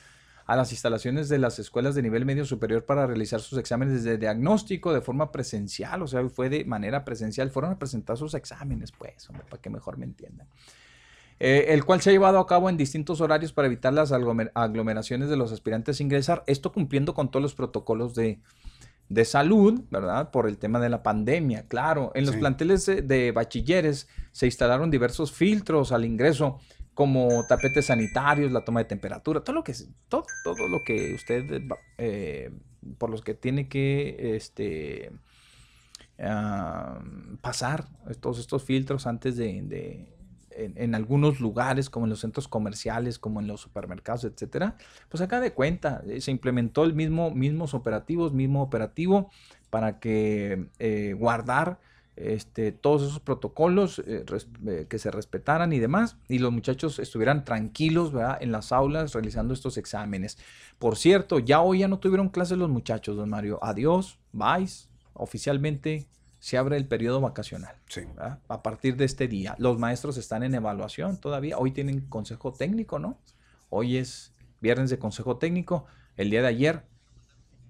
S4: a las instalaciones de las escuelas de nivel medio superior para realizar sus exámenes de diagnóstico de forma presencial, o sea, fue de manera presencial, fueron a presentar sus exámenes, pues, hombre, para que mejor me entiendan. Eh, el cual se ha llevado a cabo en distintos horarios para evitar las aglomer- aglomeraciones de los aspirantes a ingresar, esto cumpliendo con todos los protocolos de, de salud, ¿verdad? Por el tema de la pandemia, claro. En los
S1: Sí.
S4: planteles de, de bachilleres se instalaron diversos filtros al ingreso, como tapetes sanitarios, la toma de temperatura, todo lo que, todo, todo lo que usted, eh, por los que tiene que, este, ah, pasar todos estos filtros antes de, de- en, algunos lugares, como en los centros comerciales, como en los supermercados, etcétera, pues acá de cuenta, eh, se implementó el mismo, mismos operativos, mismo operativo para que eh, guardar este, todos esos protocolos eh, que se respetaran y demás, y los muchachos estuvieran tranquilos ¿verdad? en las aulas realizando estos exámenes. Por cierto, ya hoy ya no tuvieron clases los muchachos, don Mario. Adiós, vais. Oficialmente se abre el periodo vacacional.
S1: Sí.
S4: ¿verdad? A partir de este día. Los maestros están en evaluación todavía. Hoy tienen consejo técnico, ¿no? Hoy es viernes de consejo técnico. El día de ayer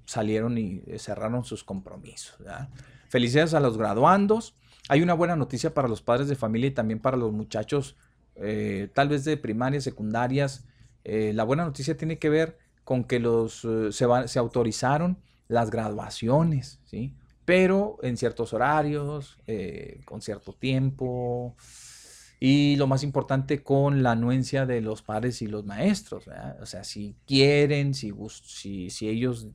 S4: salieron y eh, cerraron sus compromisos. ¿verdad? Felicidades a los graduandos. Hay una buena noticia para los padres de familia y también para los muchachos, eh, tal vez de primarias, secundarias. Eh, la buena noticia tiene que ver con que los, eh, se, va- se autorizaron las graduaciones, ¿sí? Pero en ciertos horarios, eh, con cierto tiempo. Y lo más importante, con la anuencia de los padres y los maestros. ¿verdad? O sea, si quieren, si, si, si ellos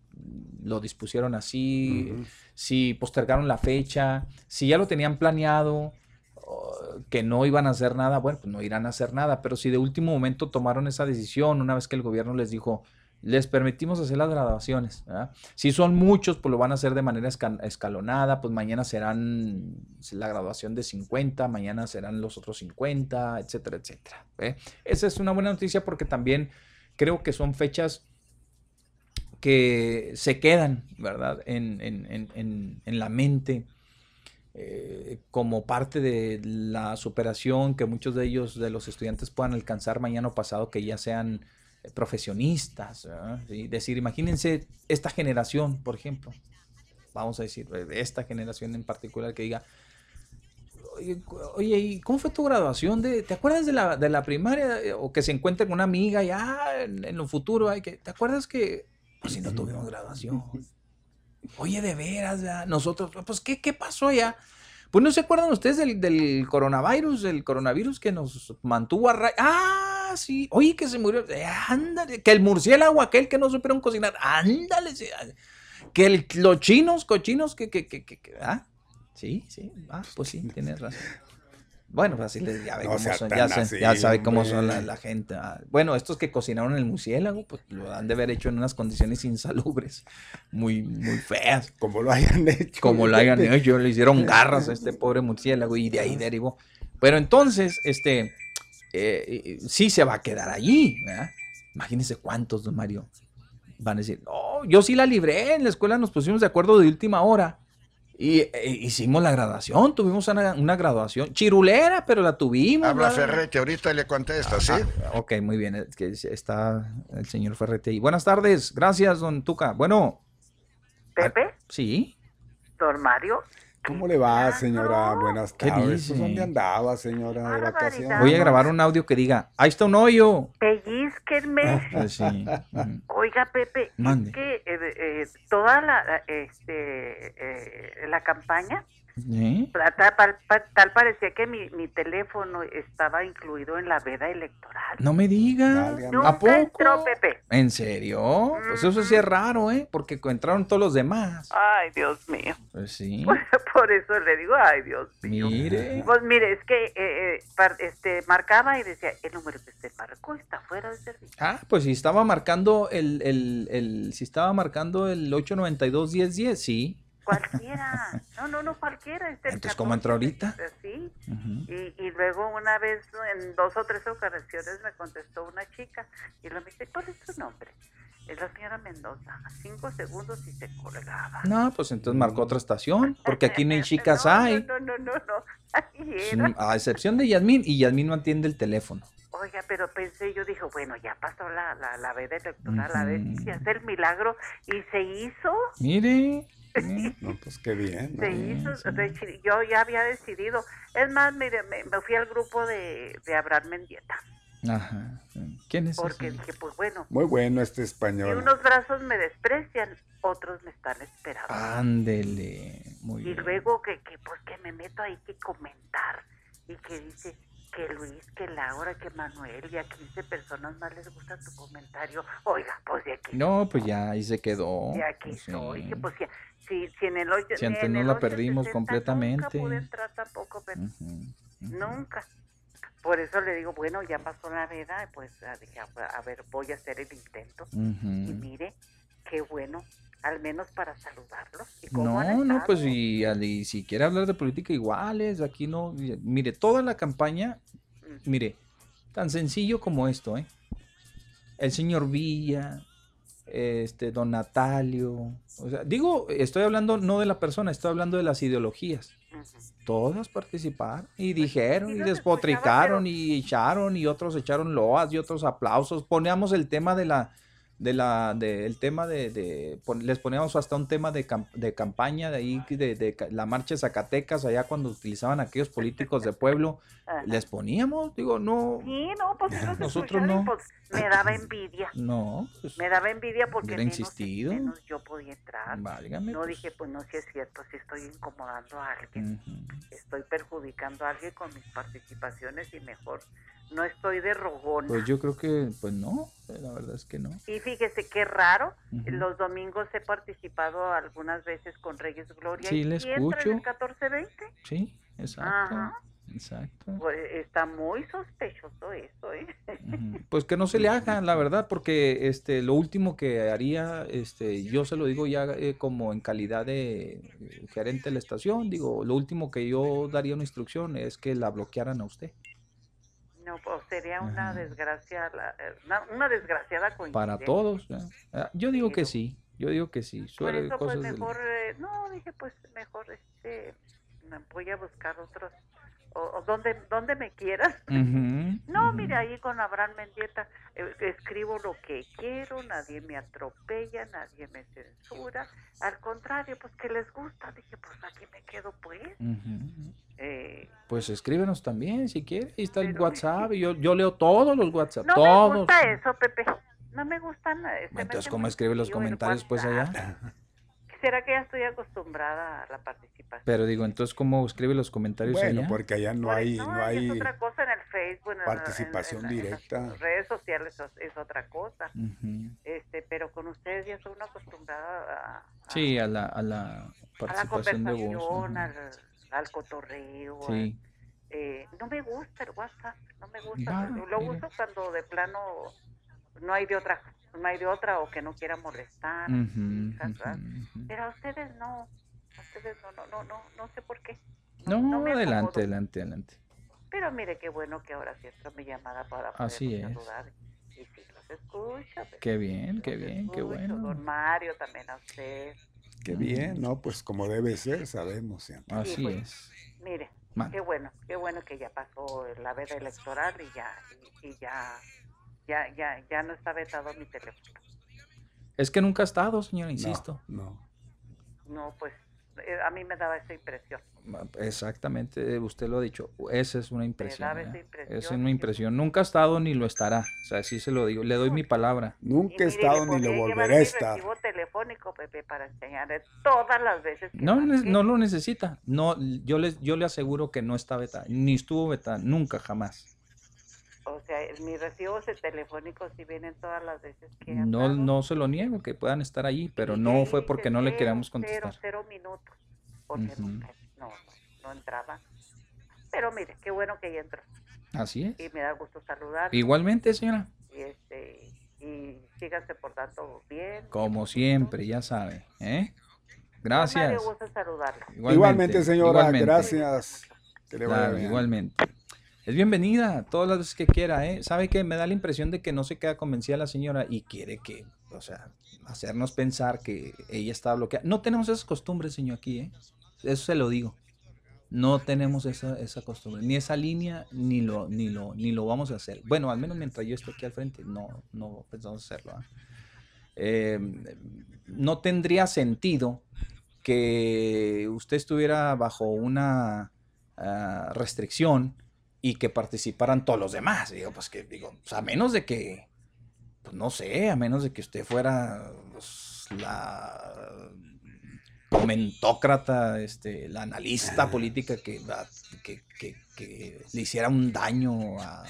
S4: lo dispusieron así, si postergaron la fecha, si ya lo tenían planeado, o, que no iban a hacer nada, bueno, pues no irán a hacer nada, pero si de último momento tomaron esa decisión, una vez que el gobierno les dijo, les permitimos hacer las graduaciones. ¿verdad? Si son muchos, pues lo van a hacer de manera esca- escalonada, pues mañana serán la graduación de 50, mañana serán los otros 50, etcétera, etcétera. Esa es una buena noticia porque también creo que son fechas que se quedan, ¿verdad? En, en- en- en- la mente eh, como parte de la superación que muchos de ellos, de los estudiantes, puedan alcanzar mañana o pasado, que ya sean profesionistas. ¿Sí? Decir, imagínense esta generación, por ejemplo, vamos a decir, esta generación en particular que diga, oye, ¿y cómo fue tu graduación? De, ¿Te acuerdas de la, de la primaria? Eh, O que se encuentre con una amiga ya en, en lo futuro, ay, que, ¿te acuerdas que, pues si no tuvimos graduación? Oye, de veras, ¿verdad? nosotros, pues, ¿qué, qué pasó ya? Pues no se acuerdan ustedes del, del coronavirus, del coronavirus que nos mantuvo a raya. Ah, sí. Oye, que se murió. Eh, ándale. Que el murciélago aquel que no supieron cocinar. Ándale. sí, ah, Que el- los chinos, cochinos, que, que, que, Ah, sí, sí. Ah, pues sí, tienes razón. Bueno, pues así les ya ve
S1: No
S4: cómo son, ya,
S1: así,
S4: ya sabe cómo son la, gente. ah. Bueno, estos que cocinaron el murciélago, pues lo han de haber hecho en unas condiciones insalubres, muy, muy feas.
S1: Como lo hayan <laughs> hecho.
S4: Como lo hayan hecho, le hicieron <laughs> garras a este pobre murciélago y de ahí derivó. Pero entonces, este, eh, sí se va a quedar allí, ¿verdad? Imagínense cuántos, don Mario, van a decir, no, yo sí la libré, en la escuela nos pusimos de acuerdo de última hora. Y eh, hicimos la graduación, tuvimos una, una graduación chirulera, pero la tuvimos.
S5: Habla
S4: ¿verdad?
S5: Ferretti, ahorita le contesta, ¿sí?
S4: Ah, ok, muy bien. es que está el señor Ferretti ahí. Buenas tardes. Gracias, don Tuca. Bueno.
S12: ¿Pepe?
S4: Sí.
S12: Don Mario.
S1: ¿Cómo le va, señora? Buenas
S4: ¿Qué
S1: tardes.
S4: dice?
S1: Pues, ¿Dónde andaba, señora, de vacaciones?
S4: Voy a grabar un audio que diga, ahí está un hoyo.
S12: Pellizquenme.
S4: Pues sí. ujú.
S12: Oiga, Pepe,
S4: Mande.
S12: es que eh, eh, toda la, este, eh, la campaña,
S4: ¿Eh?
S12: tal, tal- parecía que mi, mi teléfono estaba incluido en la veda electoral.
S4: No me diga. ¿A
S12: Nunca
S4: poco?
S12: entró, Pepe.
S4: ¿En serio? Pues eso sí es raro, ¿eh? Porque entraron todos los demás.
S12: Ay, Dios mío.
S4: Pues sí. <laughs>
S12: Por eso le digo, ay, Dios mío.
S4: Mire.
S12: Pues mire, es que eh, eh, par- este, marcaba y decía, el número que usted marcó está fuera de servicio.
S4: Ah, pues si estaba marcando el, el, el si estaba marcando el 892-1010, sí.
S12: Cualquiera. No, no, no, cualquiera. Este,
S4: Entonces, ¿cómo entró ahorita?
S12: 14, Sí. Y, y luego una vez, en dos o tres ocasiones, me contestó una chica y lo me dice, ¿cuál es tu nombre? Es la señora Mendoza. Cinco segundos y se colgaba.
S4: No, pues entonces marcó otra estación, porque aquí ni <laughs> chicas hay.
S12: No, no, no, no. Era.
S4: A excepción de Yasmín, y Yasmín no atiende el teléfono.
S12: Oiga, pero pensé, yo dije, bueno, ya pasó la, la, la veda electoral, a ver si hace el milagro. Y se hizo,
S4: Mire. <laughs>
S1: No, pues qué bien. ¿no?
S12: se hizo. de yo ya había decidido. Es más, mire, me, me fui al grupo de, de Abraham Mendieta.
S4: Ajá. ¿Quién es
S12: Porque
S4: ese?
S12: dije, pues bueno,
S1: Muy bueno este español.
S12: unos brazos me desprecian, otros me están esperando.
S4: Ándele. Muy
S12: y
S4: bien.
S12: luego que, que, pues que me meto ahí que comentar y que dice que Luis, que Laura, que Manuel y a 15 personas más les gusta tu comentario. Oiga, pues de aquí,
S4: No, pues ya ahí se quedó.
S12: de aquí
S4: Pues sí.
S12: soy. Que pues ya, si, si en el 8
S4: Si antes no la perdimos completamente.
S12: Nunca pude entrar tampoco, pero
S4: Ujú.
S12: nunca. Por eso le digo, bueno, ya pasó la veda, pues dije, a, ver, voy a hacer el intento. Y
S4: Ujú.
S12: mire, qué bueno, al menos para saludarlos. ¿Y cómo
S4: No, no, pues y, si quiere hablar de política iguales, aquí no, mire, toda la campaña, mire, tan sencillo como esto, ¿eh? El señor Villa, este, don Natalio, o sea, digo, estoy hablando no de la persona, estoy hablando de las ideologías. Todas participaron y dijeron y despotricaron y echaron y otros echaron loas y otros aplausos. Poníamos el tema de la de la de, el tema de, de- les poníamos hasta un tema de, cam- de campaña de ahí de, de la marcha de Zacatecas allá cuando utilizaban aquellos políticos de pueblo
S12: Ajá.
S4: les poníamos digo no
S12: Sí, no, pues
S4: Nosotros no.
S12: pues, me daba envidia. <laughs>
S4: no pues
S12: Me daba envidia porque menos,
S4: insistido
S12: menos yo podía entrar.
S4: válgame
S12: no
S4: pues.
S12: dije, pues no, si es cierto, si estoy incomodando a alguien, estoy perjudicando a alguien con mis participaciones y mejor no estoy de rogón.
S4: pues yo creo que pues no la verdad es que no
S12: Y fíjese qué raro,
S4: Ujú.
S12: los domingos he participado algunas veces con Reyes Gloria.
S4: Sí,
S12: y
S4: le
S12: en
S4: escucho.
S12: el 1420.
S4: sí exacto
S12: Ajá.
S4: Exacto.
S12: Pues, está muy sospechoso eso, ¿eh?
S4: Ujú. Pues que no se <laughs> le haga, la verdad, porque este lo último que haría, este, yo se lo digo ya eh, como en calidad de eh, gerente de la estación, digo, lo último que yo daría una instrucción es que la bloquearan a usted.
S12: No, pues sería una desgracia, la- eh, una, desgraciada coincidencia.
S4: Para todos. ¿eh? Yo digo que sí, yo digo que sí.
S12: Por eso, pues
S4: cosas del-
S12: mejor, eh, no, dije, pues mejor, este, voy a buscar otros, o, o donde, donde me quieras. No, mire, ahí con Abraham Mendieta eh, escribo lo que quiero, nadie me atropella, nadie me censura. Al contrario, pues que les gusta. Dije, pues aquí me quedo, pues. Eh,
S4: Pues escríbenos también si quiere. Ahí está el WhatsApp. y Yo, yo leo todos los WhatsApp.
S12: no me
S4: todos.
S12: gusta eso, Pepe. No me gustan. eh,
S4: Entonces, ¿cómo escribe los comentarios pues allá?
S12: ¿Será que ya estoy acostumbrada a la participación?
S4: Pero digo, entonces, ¿cómo escribe los comentarios
S1: Bueno,
S4: allá?
S1: porque allá no hay, no
S12: No,
S1: hay
S12: es otra cosa en el Facebook, en, en-
S1: participación
S12: en- en- en
S1: directa.
S12: las redes sociales es, es otra cosa.
S4: Ujú.
S12: Este, pero con ustedes ya estoy una acostumbrada a,
S4: Sí, a la, a la
S12: a la
S4: participación de voz.
S12: conversación, al, al cotorreo. al-
S4: Sí.
S12: eh, no me gusta el WhatsApp, no me gusta.
S4: Ah,
S12: lo
S4: mire.
S12: uso cuando de plano no hay de otra, no hay de otra o que no quiera molestar.
S4: Ujú,
S12: ¿verdad?
S4: ujú.
S12: Pero a ustedes no, a ustedes no, no, no, no, no sé por qué.
S4: No,
S12: me
S4: adelante,
S12: acomodo.
S4: adelante, adelante.
S12: Pero mire qué bueno que ahora sí entró mi llamada para
S4: Así
S12: poderlos
S4: es.
S12: saludar. Y sí, los escucho. pero
S4: Qué bien, qué bien, qué
S12: escucho,
S4: bueno.
S12: Don Mario, también a usted.
S1: Qué bien, ¿no? Pues como debe ser, sabemos siempre.
S4: Así
S12: pues,
S4: es.
S12: Mire,
S1: Mande.
S12: qué bueno, qué bueno que ya pasó la veda electoral y ya, y, y ya, ya, ya, ya no está vetado mi teléfono.
S4: Es que nunca ha estado, señora, insisto.
S1: No.
S12: No, pues eh, a mí me daba esa impresión.
S4: Exactamente, usted lo ha dicho. Esa es una impresión.
S12: daba esa
S4: ¿eh?
S12: impresión,
S4: Es una impresión. Nunca ha estado ni lo estará. O sea, sí se lo digo. Le doy mi palabra.
S1: Nunca he estado ni lo volveré a estar.
S12: recibo telefónico, Pepe, para enseñarle todas las veces que
S4: No,
S12: marqué.
S4: no lo necesita. No, yo le, yo le aseguro que no está vetada, ni estuvo vetada, nunca, jamás.
S12: O sea, mi recibo ese telefónico si vienen todas las veces que
S4: No, no se lo niego que puedan estar allí, pero no fue porque no le
S12: cero,
S4: queríamos
S12: Cero,
S4: contestar.
S12: cero minutos, porque nunca, no, no, no entraba. Pero mire, qué bueno que ya entró.
S4: Así es.
S12: Y me da gusto saludar.
S4: Igualmente, señora.
S12: Y, este, y síganse portando bien.
S4: Como siempre, ya sabe. ¿eh? Gracias.
S12: gusto saludarla.
S1: Igualmente, señora,
S4: igualmente.
S1: gracias. Que le vaya
S4: Claro,
S1: bien.
S4: igualmente. Es bienvenida todas las veces que quiera, ¿eh? Sabe que me da la impresión de que no se queda convencida la señora y quiere que, o sea, hacernos pensar que ella está bloqueada. No tenemos esas costumbres, señor, aquí, ¿eh? Eso se lo digo. No tenemos esa, esa costumbre, ni esa línea, ni lo, ni lo, ni lo vamos a hacer. Bueno, al menos mientras yo esté aquí al frente, no, no pensamos hacerlo. ¿ah? Eh, no tendría sentido que usted estuviera bajo una ah, restricción y que participaran todos los demás. Digo, pues que digo, pues, a menos de que, pues no sé, a menos de que usted fuera pues, la comentócrata, este, la analista política que, ah, que, que- que le hiciera un daño a,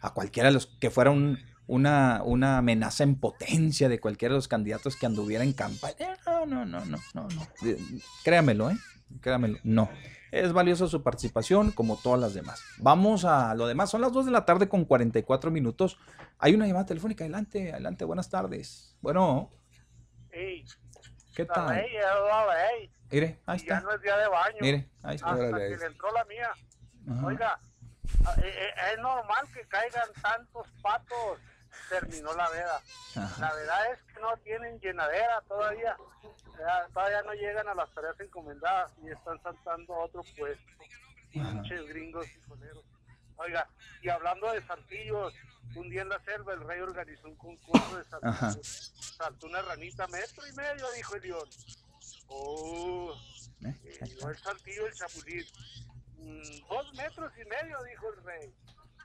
S4: a cualquiera de los que fuera un- una, una amenaza en potencia de cualquiera de los candidatos que anduviera en campaña. No, no, no, no, no, no. Créamelo, ¿eh? Créamelo, no. Es valiosa su participación como todas las demás. Vamos a lo demás. Son las 2 de la tarde con 44 minutos. Hay una llamada telefónica. Adelante, adelante. Buenas tardes. Bueno,
S13: Ey,
S4: ¿qué tal?
S13: ey, ya daba, ey,
S4: Mire, ahí
S13: y ya
S4: está.
S13: no es día de baño.
S4: Mire, ahí está.
S13: Hasta que le entró la mía.
S4: Ajá.
S13: Oiga, ah, eh, eh, es normal que caigan tantos patos. Terminó la veda.
S4: Ajá.
S13: La verdad es que no tienen llenadera todavía. Ya, todavía no llegan a las tareas encomendadas y están saltando a otro puesto. Pinches gringos y coleros. Oiga, y hablando de saltillos, un día en la selva el rey organizó un concurso de
S4: Ajá.
S13: saltillos. Saltó una ranita metro y medio, dijo el león. Oh,
S4: ¿Eh?
S13: eh, el saltillo, el chapulín. Mm, dos metros y medio, dijo el rey.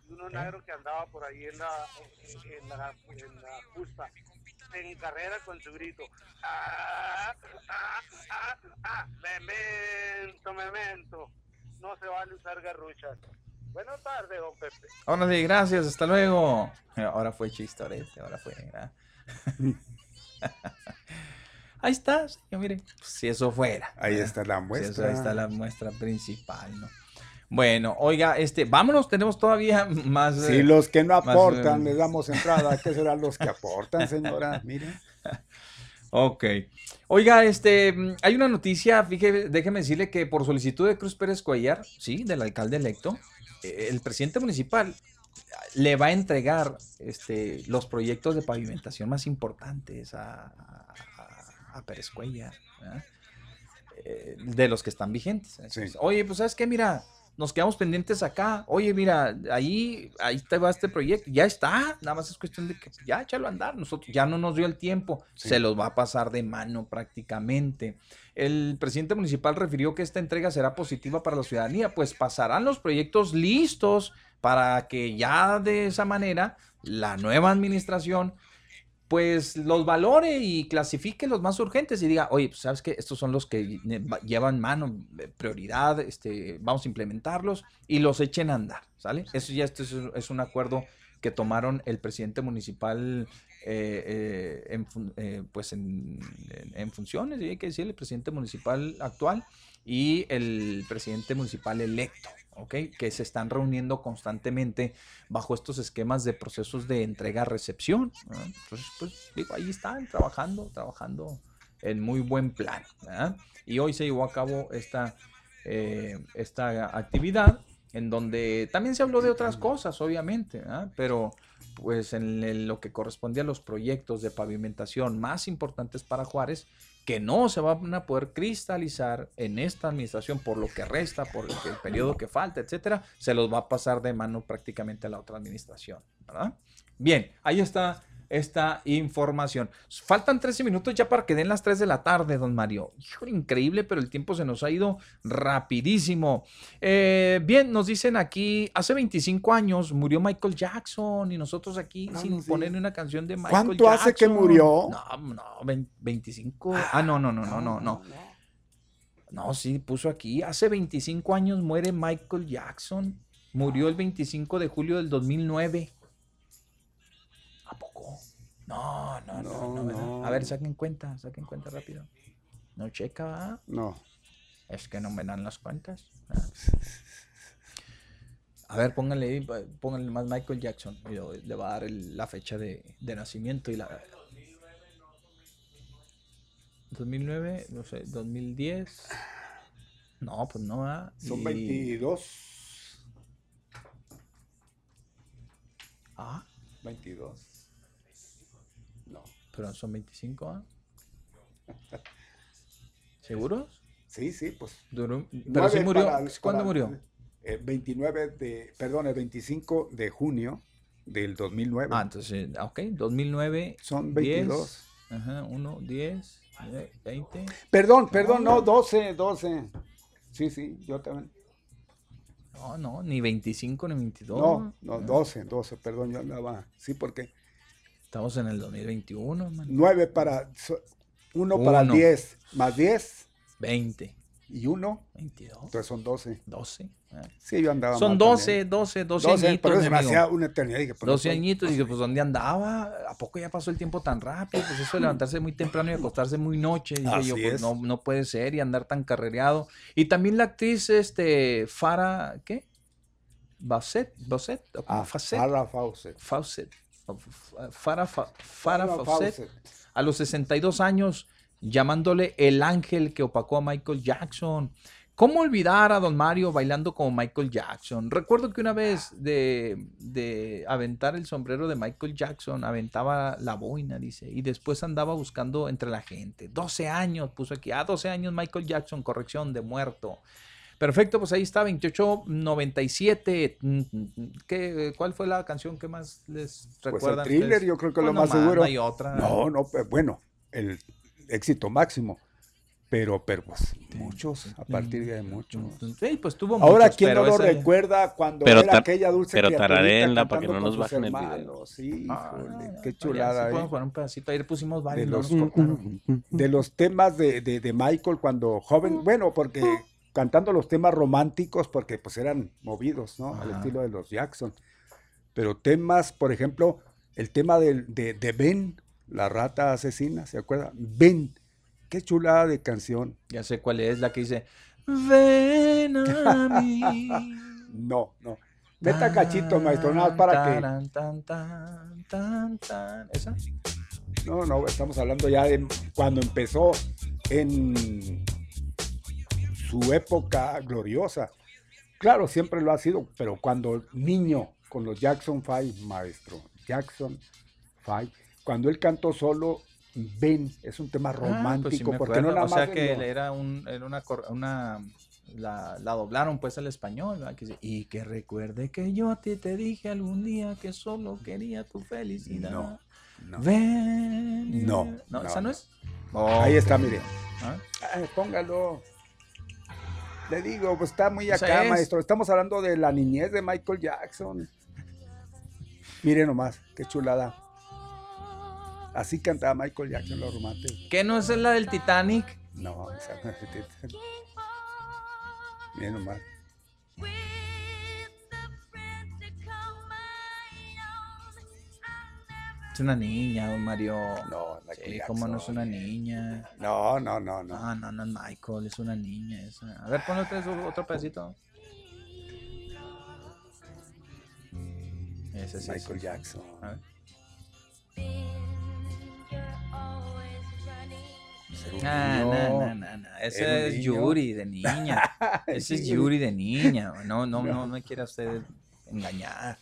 S13: Y uno negro que andaba por ahí en la, en, la, en la justa, en carrera con su grito. ¡Ah, ah, ah, ah! ¡Memento, memento! No se vale usar garruchas. Buenas tardes, don Pepe.
S4: Órale, gracias, hasta luego. Ahora fue chistorete, ahora fue. ¿verdad? <laughs> Ahí está, señor, mire. Si eso fuera.
S1: Ahí está la
S4: Si eso-
S1: muestra.
S4: ahí está la muestra principal, ¿no? Bueno, oiga, este, vámonos, tenemos todavía <laughs> más.
S1: Si
S4: eh,
S1: los que no aportan les damos entrada, ¿qué serán los que aportan, <laughs> señora? Miren.
S4: Ok. Oiga, este, hay una noticia, fíjese, déjeme decirle que por solicitud de Cruz Pérez Cuellar, sí, del alcalde electo, el presidente municipal le va a entregar este, los proyectos de pavimentación más importantes a, a- a Pérez Cuellar. Eh, de los que están vigentes. Oye, pues sabes qué, mira, nos quedamos pendientes acá. Oye, mira, ahí, ahí te va este proyecto, ya está, nada más es cuestión de que ya échalo a andar. Nosotros ya no nos dio el tiempo,
S1: Sí.
S4: se los va a pasar de mano prácticamente. El presidente municipal refirió que esta entrega será positiva para la ciudadanía, pues pasarán los proyectos listos para que ya de esa manera la nueva administración pues los valore y clasifique los más urgentes y diga, oye, pues sabes que estos son los que llevan mano, eh, prioridad, este, vamos a implementarlos y los echen a andar, ¿sale? Eso ya esto es, un- acuerdo que tomaron el presidente municipal eh, eh, en, eh, pues en, en- en funciones, y hay que decir, el presidente municipal actual y el presidente municipal electo, ¿ok? Que se están reuniendo constantemente bajo estos esquemas de procesos de entrega-recepción. ¿no? Entonces, pues, digo, ahí están trabajando, trabajando en muy buen plan. Y hoy se llevó a cabo esta, eh, esta actividad en donde también se habló de otras cosas, obviamente, pero pues en lo que correspondía a los proyectos de pavimentación más importantes para Juárez, que no se van a poder cristalizar en esta administración por lo que resta, por el, periodo que falta, etcétera, se los va a pasar de mano prácticamente a la otra administración, ¿verdad? Bien, ahí está esta información. Faltan 13 minutos ya para que den las 3 de la tarde, don Mario. Híjole, increíble, pero el tiempo se nos ha ido rapidísimo. Eh, bien, nos dicen aquí, hace 25 años murió Michael Jackson y nosotros aquí
S1: No,
S4: sin
S1: no, sí.
S4: poner una canción de Michael
S1: ¿Cuánto hace que
S4: Jackson.
S1: murió?
S4: No, no, vein- 25. Ah, no, no, no, no, no, no. No, sí, puso aquí. Hace 25 años muere Michael Jackson. Murió el 25 de julio del 2009. No, no, no, no, ¿verdad? A ver, saquen cuenta, saquen cuenta rápido. No checa, ¿verdad?
S1: No.
S4: Es que no me dan las cuentas. ¿verdad? A ver, pónganle, pónganle más Michael Jackson. y le va a dar el- la fecha de, de nacimiento y la... 2009, no sé, 2010. No, pues no, ¿verdad?
S1: Son
S4: Y-
S1: 22.
S4: Ah,
S1: 22.
S4: Pero son 25, ¿ah? ¿Seguros?
S1: Sí, sí, pues.
S4: Duró- pero sí murió.
S1: para-
S4: ¿Cuándo
S1: para-
S4: murió?
S1: eh, 29 de, perdón, el 25 de junio del 2009.
S4: Ah, entonces, ah, ok, 2009.
S1: Son
S4: 10,
S1: 22.
S4: Ajá, 1, 10, 20.
S1: Perdón, perdón, no, 12, 12. Sí, sí, yo también.
S4: No, no, ni 25 ni 22.
S1: No, no, 12, 12, perdón, yo andaba. Sí, porque
S4: Estamos en el 2021, man.
S1: 9 para, 1 para
S4: Uno.
S1: 10, más 10
S4: 20.
S1: y 1.
S4: 22.
S1: Entonces son 12.
S4: 12. ah.
S1: Sí, yo andaba
S4: Son
S1: mal
S4: 12,
S1: también.
S4: 12, 12,
S1: 12,
S4: añitos.
S1: pero se me
S4: amigo.
S1: hacía una eternidad. Dije, pues, no
S4: 12
S1: soy-
S4: añitos, y dije, pues ¿dónde andaba? ¿A poco ya pasó el tiempo tan rápido? Pues eso de levantarse muy temprano y acostarse muy noche. Dije yo, pues
S1: es.
S4: no, no puede ser y andar tan carrereado. Y también la actriz, este, Farah, ¿qué? Bassett, Bassett,
S1: Ah,
S4: Fawcett.
S1: Fawcett.
S4: Farah, Fawcett. a los 62 años, llamándole el ángel que opacó a Michael Jackson. ¿Cómo olvidar a don Mario bailando como Michael Jackson? Recuerdo que una vez de, de aventar el sombrero de Michael Jackson, aventaba la boina, dice, y después andaba buscando entre la gente. 12 años, puso aquí, ah, 12 años Michael Jackson, corrección de muerto. Perfecto, pues ahí está, 2897. Mm, mm, ¿Qué, ¿Cuál fue la canción que más les
S1: Pues el
S4: recuerdan?
S1: thriller,
S4: ustedes?
S1: yo creo que es
S4: Pues
S1: lo
S4: no
S1: más
S4: más,
S1: seguro.
S4: No hay otra.
S1: No, no, pues, bueno, el éxito máximo. Pero, pero pues muchos, a partir de muchos.
S4: Sí, pues tuvo
S1: Ahora,
S4: muchos,
S1: ¿quién no
S4: pero
S1: lo
S4: ese-
S1: recuerda cuando
S9: Pero
S1: era aquella dulce
S9: pero tararéenla para que no nos bajen el video.
S1: Sí,
S4: Ah,
S1: qué
S4: sí
S1: chulada,
S4: podemos
S1: ¿eh?
S4: poner un pedacito. Ayer pusimos varios,
S1: de
S4: no
S1: los,
S4: nos cortaron. <laughs>
S1: de los temas de, de- de Michael cuando joven, bueno, porque cantando los temas románticos, porque pues eran movidos, ¿no? Al estilo de los Jackson. Pero temas, por ejemplo, el tema de, de Ben, la rata asesina, ¿se acuerda? Ben, qué chulada de canción.
S4: Ya sé cuál es, la que dice Ven a mí. <laughs>
S1: No, no. Meta cachito, maestro, nada para que.
S4: Tan, tan, tan, tan, tan. ¿Esa?
S1: No, no, estamos hablando ya de cuando empezó en su época gloriosa. Claro, siempre lo ha sido, pero cuando niño con los Jackson Five, maestro, Jackson Five, cuando él cantó solo, ven, es un tema
S4: Ah, pues sí
S1: romántico,
S4: me
S1: porque no nada
S4: O sea que era, un, era una, la, la doblaron pues al español, ¿verdad? Que y que recuerde que yo a ti te dije algún día que solo quería tu felicidad.
S1: No, no.
S4: Ven.
S1: No,
S4: no,
S1: no,
S4: ¿esa no
S1: no.
S4: es?
S1: Ahí está, mire.
S4: Ah.
S1: Ay, póngalo. Le digo, pues está muy acá,
S4: es.
S1: maestro. Estamos hablando de la niñez de Michael Jackson. Mire nomás, qué chulada. Así cantaba Michael Jackson los románticos.
S4: ¿Qué no es la del Titanic?
S1: No, esa no es de Titanic. Mire nomás.
S4: Es una niña, don Mario.
S1: No, Michael
S4: Sí, ¿cómo no es una niña?
S1: No, no, no, no.
S4: No, no, no es Michael, es una niña esa. A ver, ponle otro, otro pedacito. Ese sí,
S1: Michael
S4: sí.
S1: Jackson.
S4: A ver. Ah, no, no, no, no. Ese es
S1: niño.
S4: Yuri de niña. <laughs> Ese es. Yuri de niña. No, no, no, no me quiera usted engañar.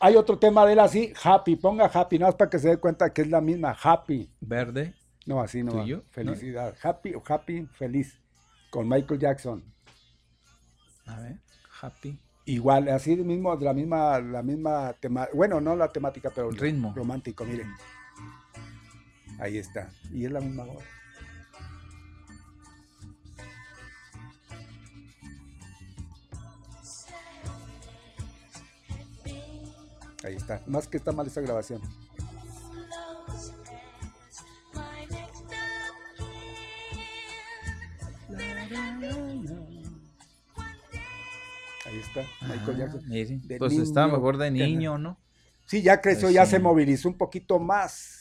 S1: Hay otro tema de él así, Happy. Ponga Happy, nada más para que se dé cuenta que es la misma. Happy.
S4: Verde.
S1: No, así no.
S4: ¿Tuyo?
S1: Felicidad. Happy o Happy, feliz. Con Michael Jackson.
S4: A ver, happy.
S1: Igual, así mismo, la misma, la misma tema, bueno, no la temática, pero el
S4: Ritmo.
S1: romántico, miren. Ahí está. Y es la misma voz. Ahí está. Más que está mal esa grabación. Ahí está, Michael
S4: Ah,
S1: Jackson.
S4: Pues
S1: niño,
S4: mejor de niño, ¿no?
S1: Sí, ya creció,
S4: Pues
S1: ya
S4: sí.
S1: se movilizó un poquito más.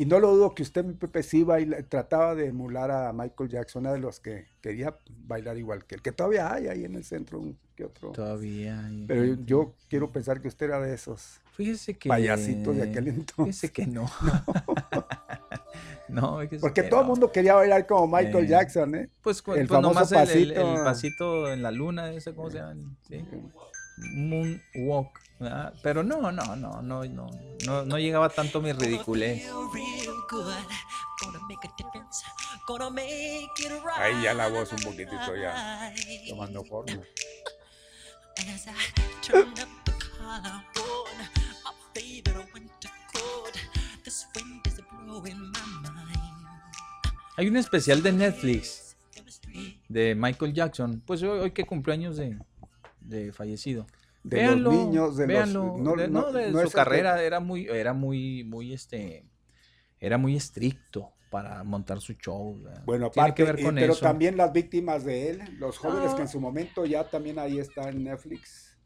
S1: Y no lo dudo que usted, mi Pepe, sí baila- trataba de emular a Michael Jackson, una de los que quería bailar igual que él, que todavía hay ahí en el centro un que otro.
S4: Todavía. hay
S1: Pero yo,
S4: gente.
S1: yo quiero pensar que usted era de esos
S4: Fíjese que.
S1: payasitos de aquel entonces.
S4: Fíjese que no. <laughs> <laughs> no, fíjese
S1: Porque
S4: que
S1: todo el
S4: no.
S1: mundo quería bailar como Michael
S4: Eh,
S1: Jackson, ¿eh?
S4: Pues,
S1: el
S4: pues
S1: famoso
S4: nomás el- el, el
S1: pasito.
S4: pasito en la luna, ese, ¿cómo se llama? Sí. Moonwalk. ¿Verdad? Pero no, no, no, no, no, no, no llegaba tanto mi ridiculez.
S1: Ahí ya la voz un poquitito ya tomando forma.
S4: Hay un especial de Netflix de Michael Jackson. Pues hoy, hoy que cumpleaños de, de fallecido.
S1: De
S4: Véanlo,
S1: los niños, de los-
S4: véanlo,
S1: no-
S4: de,
S1: no-
S4: de
S1: no
S4: su
S1: es el
S4: carrera era muy, era muy, muy este, era muy estricto para montar su show. ¿verdad?
S1: Bueno,
S4: Tiene
S1: aparte,
S4: que ver
S1: y-
S4: con
S1: pero
S4: eso.
S1: también las víctimas de él, los jóvenes que
S4: Ah.
S1: en su momento ya también ahí está en Netflix,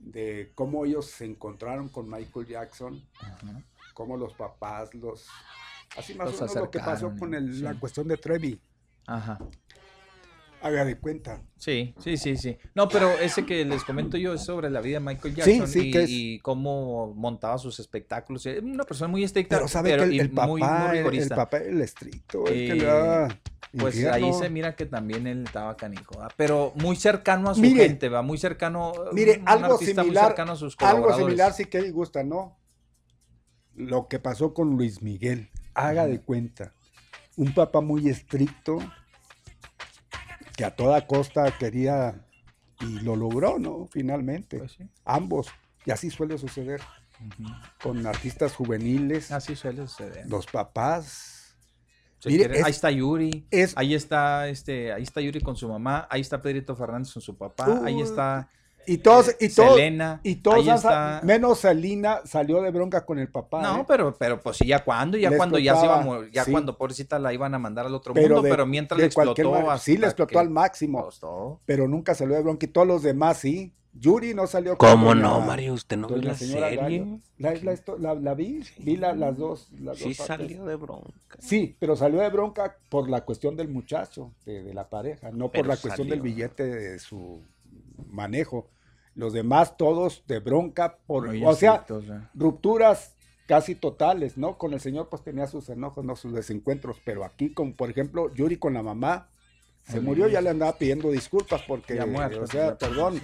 S1: de cómo ellos se encontraron con Michael Jackson, cómo los papás los... Así más
S4: Los
S1: o menos lo que pasó con el-
S4: sí.
S1: la cuestión de Trevi.
S4: Ajá.
S1: Haga de cuenta.
S4: Sí, sí, sí, sí. No, pero ese que les comento yo es sobre la vida de Michael Jackson
S1: sí,
S4: y,
S1: que es-
S4: y cómo montaba sus espectáculos. Es Una persona muy estricta,
S1: Pero sabe que el, el
S4: muy, muy
S1: papá, el- papá, el estricto, el que
S4: Eh,
S1: le da
S4: Pues
S1: infierno.
S4: ahí se mira que también él estaba canijo, ¿verdad? pero muy cercano a su
S1: Mire,
S4: gente, va muy cercano,
S1: Mire,
S4: un
S1: algo
S4: artista muy
S1: similar,
S4: cercano a sus
S1: algo
S4: colaboradores.
S1: similar sí que gusta, ¿no? Lo que pasó con Luis Miguel, haga de cuenta. Un papá muy estricto que a toda costa quería y lo logró, ¿no? Finalmente.
S4: Pues sí.
S1: Ambos. Y así suele suceder con artistas juveniles.
S4: Así suele suceder.
S1: Los papás. Mire, es-
S4: ahí está Yuri,
S1: es-
S4: ahí está este, ahí está Yuri con su mamá, ahí está Pedrito Fernández con su papá, ahí está
S1: Y todos,
S4: eh,
S1: y todos,
S4: Selena,
S1: y todos
S4: está-
S1: menos Selena salió de bronca con el papá.
S4: No,
S1: ¿eh?
S4: pero, pero pues sí, ya cuando, ya cuando ya se iba a morir, ya
S1: sí.
S4: cuando pobrecita la iban a mandar al otro
S1: pero
S4: mundo,
S1: de-
S4: pero mientras le explotó hasta
S1: sí le explotó al máximo
S4: todo.
S1: pero nunca salió de bronca y todos los demás sí Yuri no salió con
S9: ¿Cómo no, Mario? ¿Usted no vio la
S1: señora
S9: serie?
S1: La, la la- la vi, vi la- las dos. Las
S9: Sí
S1: dos
S9: salió de bronca.
S1: Sí, pero salió de bronca por la cuestión del muchacho, de, de la pareja, no por
S9: Pero
S1: la cuestión del billete de su manejo. Los demás todos de bronca por, o sea,
S4: ¿eh?
S1: rupturas casi totales, ¿no? Con el señor pues tenía sus enojos, no sus desencuentros, pero aquí con, por ejemplo, Yuri con la mamá se
S4: Ay,
S1: murió, ya le andaba pidiendo disculpas porque,
S4: Ya muerto,
S1: o sea, perdón.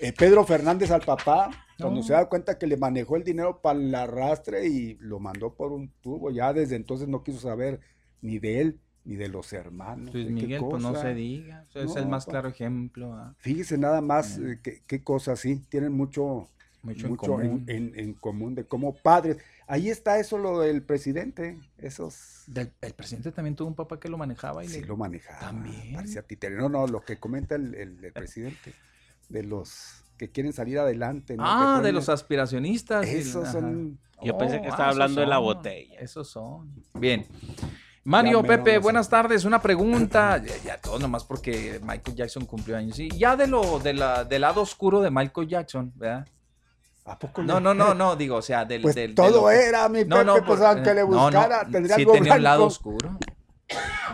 S1: Eh, Pedro Fernández al papá, cuando se da cuenta que le manejó el dinero para el arrastre y lo mandó por un tubo, ya desde entonces no quiso saber ni de él ni de los hermanos.
S4: Luis
S1: ¿de qué
S4: Miguel, pues no se diga. o sea, es el más
S1: pa-
S4: claro ejemplo. ¿ah?
S1: Fíjese nada más eh, qué, qué cosas, sí, tienen mucho,
S4: Mucho
S1: mucho,
S4: en común.
S1: en- en común de como padres. Ahí está eso lo del presidente, esos
S4: Del- el presidente también tuvo un papá que lo manejaba y
S1: sí
S4: le-
S1: lo manejaba.
S4: También.
S1: Parecía títere. No, no, lo que comenta el, el- el presidente, de los que quieren salir adelante. ¿no? Que
S4: Ah, de los aspiracionistas.
S1: Esos son...
S9: Yo pensé que
S4: Oh,
S9: estaba
S4: ah, esos
S9: hablando de la botella.
S4: Esos son. Bien. Mario,
S1: Ya
S4: Pepe,
S1: no
S4: buenas tardes. Una pregunta. <clears throat> ya, ya todo nomás porque Michael Jackson cumplió años. Sí, ya de lo de la, del lado oscuro de Michael Jackson, ¿verdad?
S1: ¿A poco
S4: No, no, no, no, digo, o sea, del.
S1: Pues
S4: del- de
S1: todo
S4: lo
S1: era, mi Pepe, pues
S4: por-
S1: aunque le
S4: no, no,
S1: buscara, tendría
S4: sí
S1: algo
S4: tenía un lado
S1: blanco.
S4: oscuro.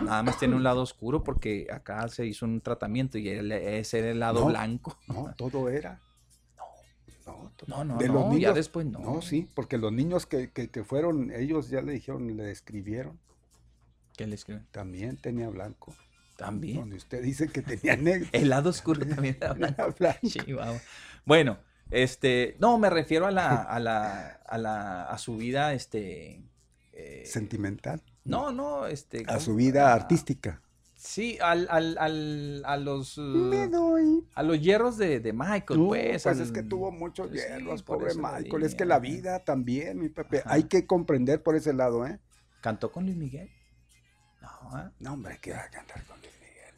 S4: Nada más tiene un lado oscuro porque acá se hizo un tratamiento y el- ese era el lado
S1: No,
S4: blanco.
S1: No, todo era. No,
S4: No, no,
S1: de
S4: no,
S1: los
S4: ya
S1: niños,
S4: después no.
S1: No, sí, porque los niños que, que, que fueron, ellos ya le dijeron, le escribieron,
S4: ¿Qué le escriben?
S1: también tenía blanco.
S4: También.
S1: Donde usted dice que tenía <laughs> negro.
S4: El lado oscuro también era blanco.
S1: Blanco.
S4: Chihuahua. Bueno, este, no, me refiero a la, a la, a la, a su vida, este, eh,
S1: Sentimental.
S4: no, no, este,
S1: A su vida artística.
S4: Sí, al, al, al, a los,
S1: Me doy.
S4: a los hierros de, de Michael,
S1: No,
S4: pues.
S1: pues es que tuvo muchos
S4: pues sí,
S1: hierros,
S4: por
S1: pobre Michael. Es que la vida también, mi Pepe.
S4: Ajá.
S1: Hay que comprender por ese lado, ¿eh?
S4: ¿Cantó con Luis Miguel? No, ¿ah?
S1: No, hombre, que va a cantar con Luis Miguel.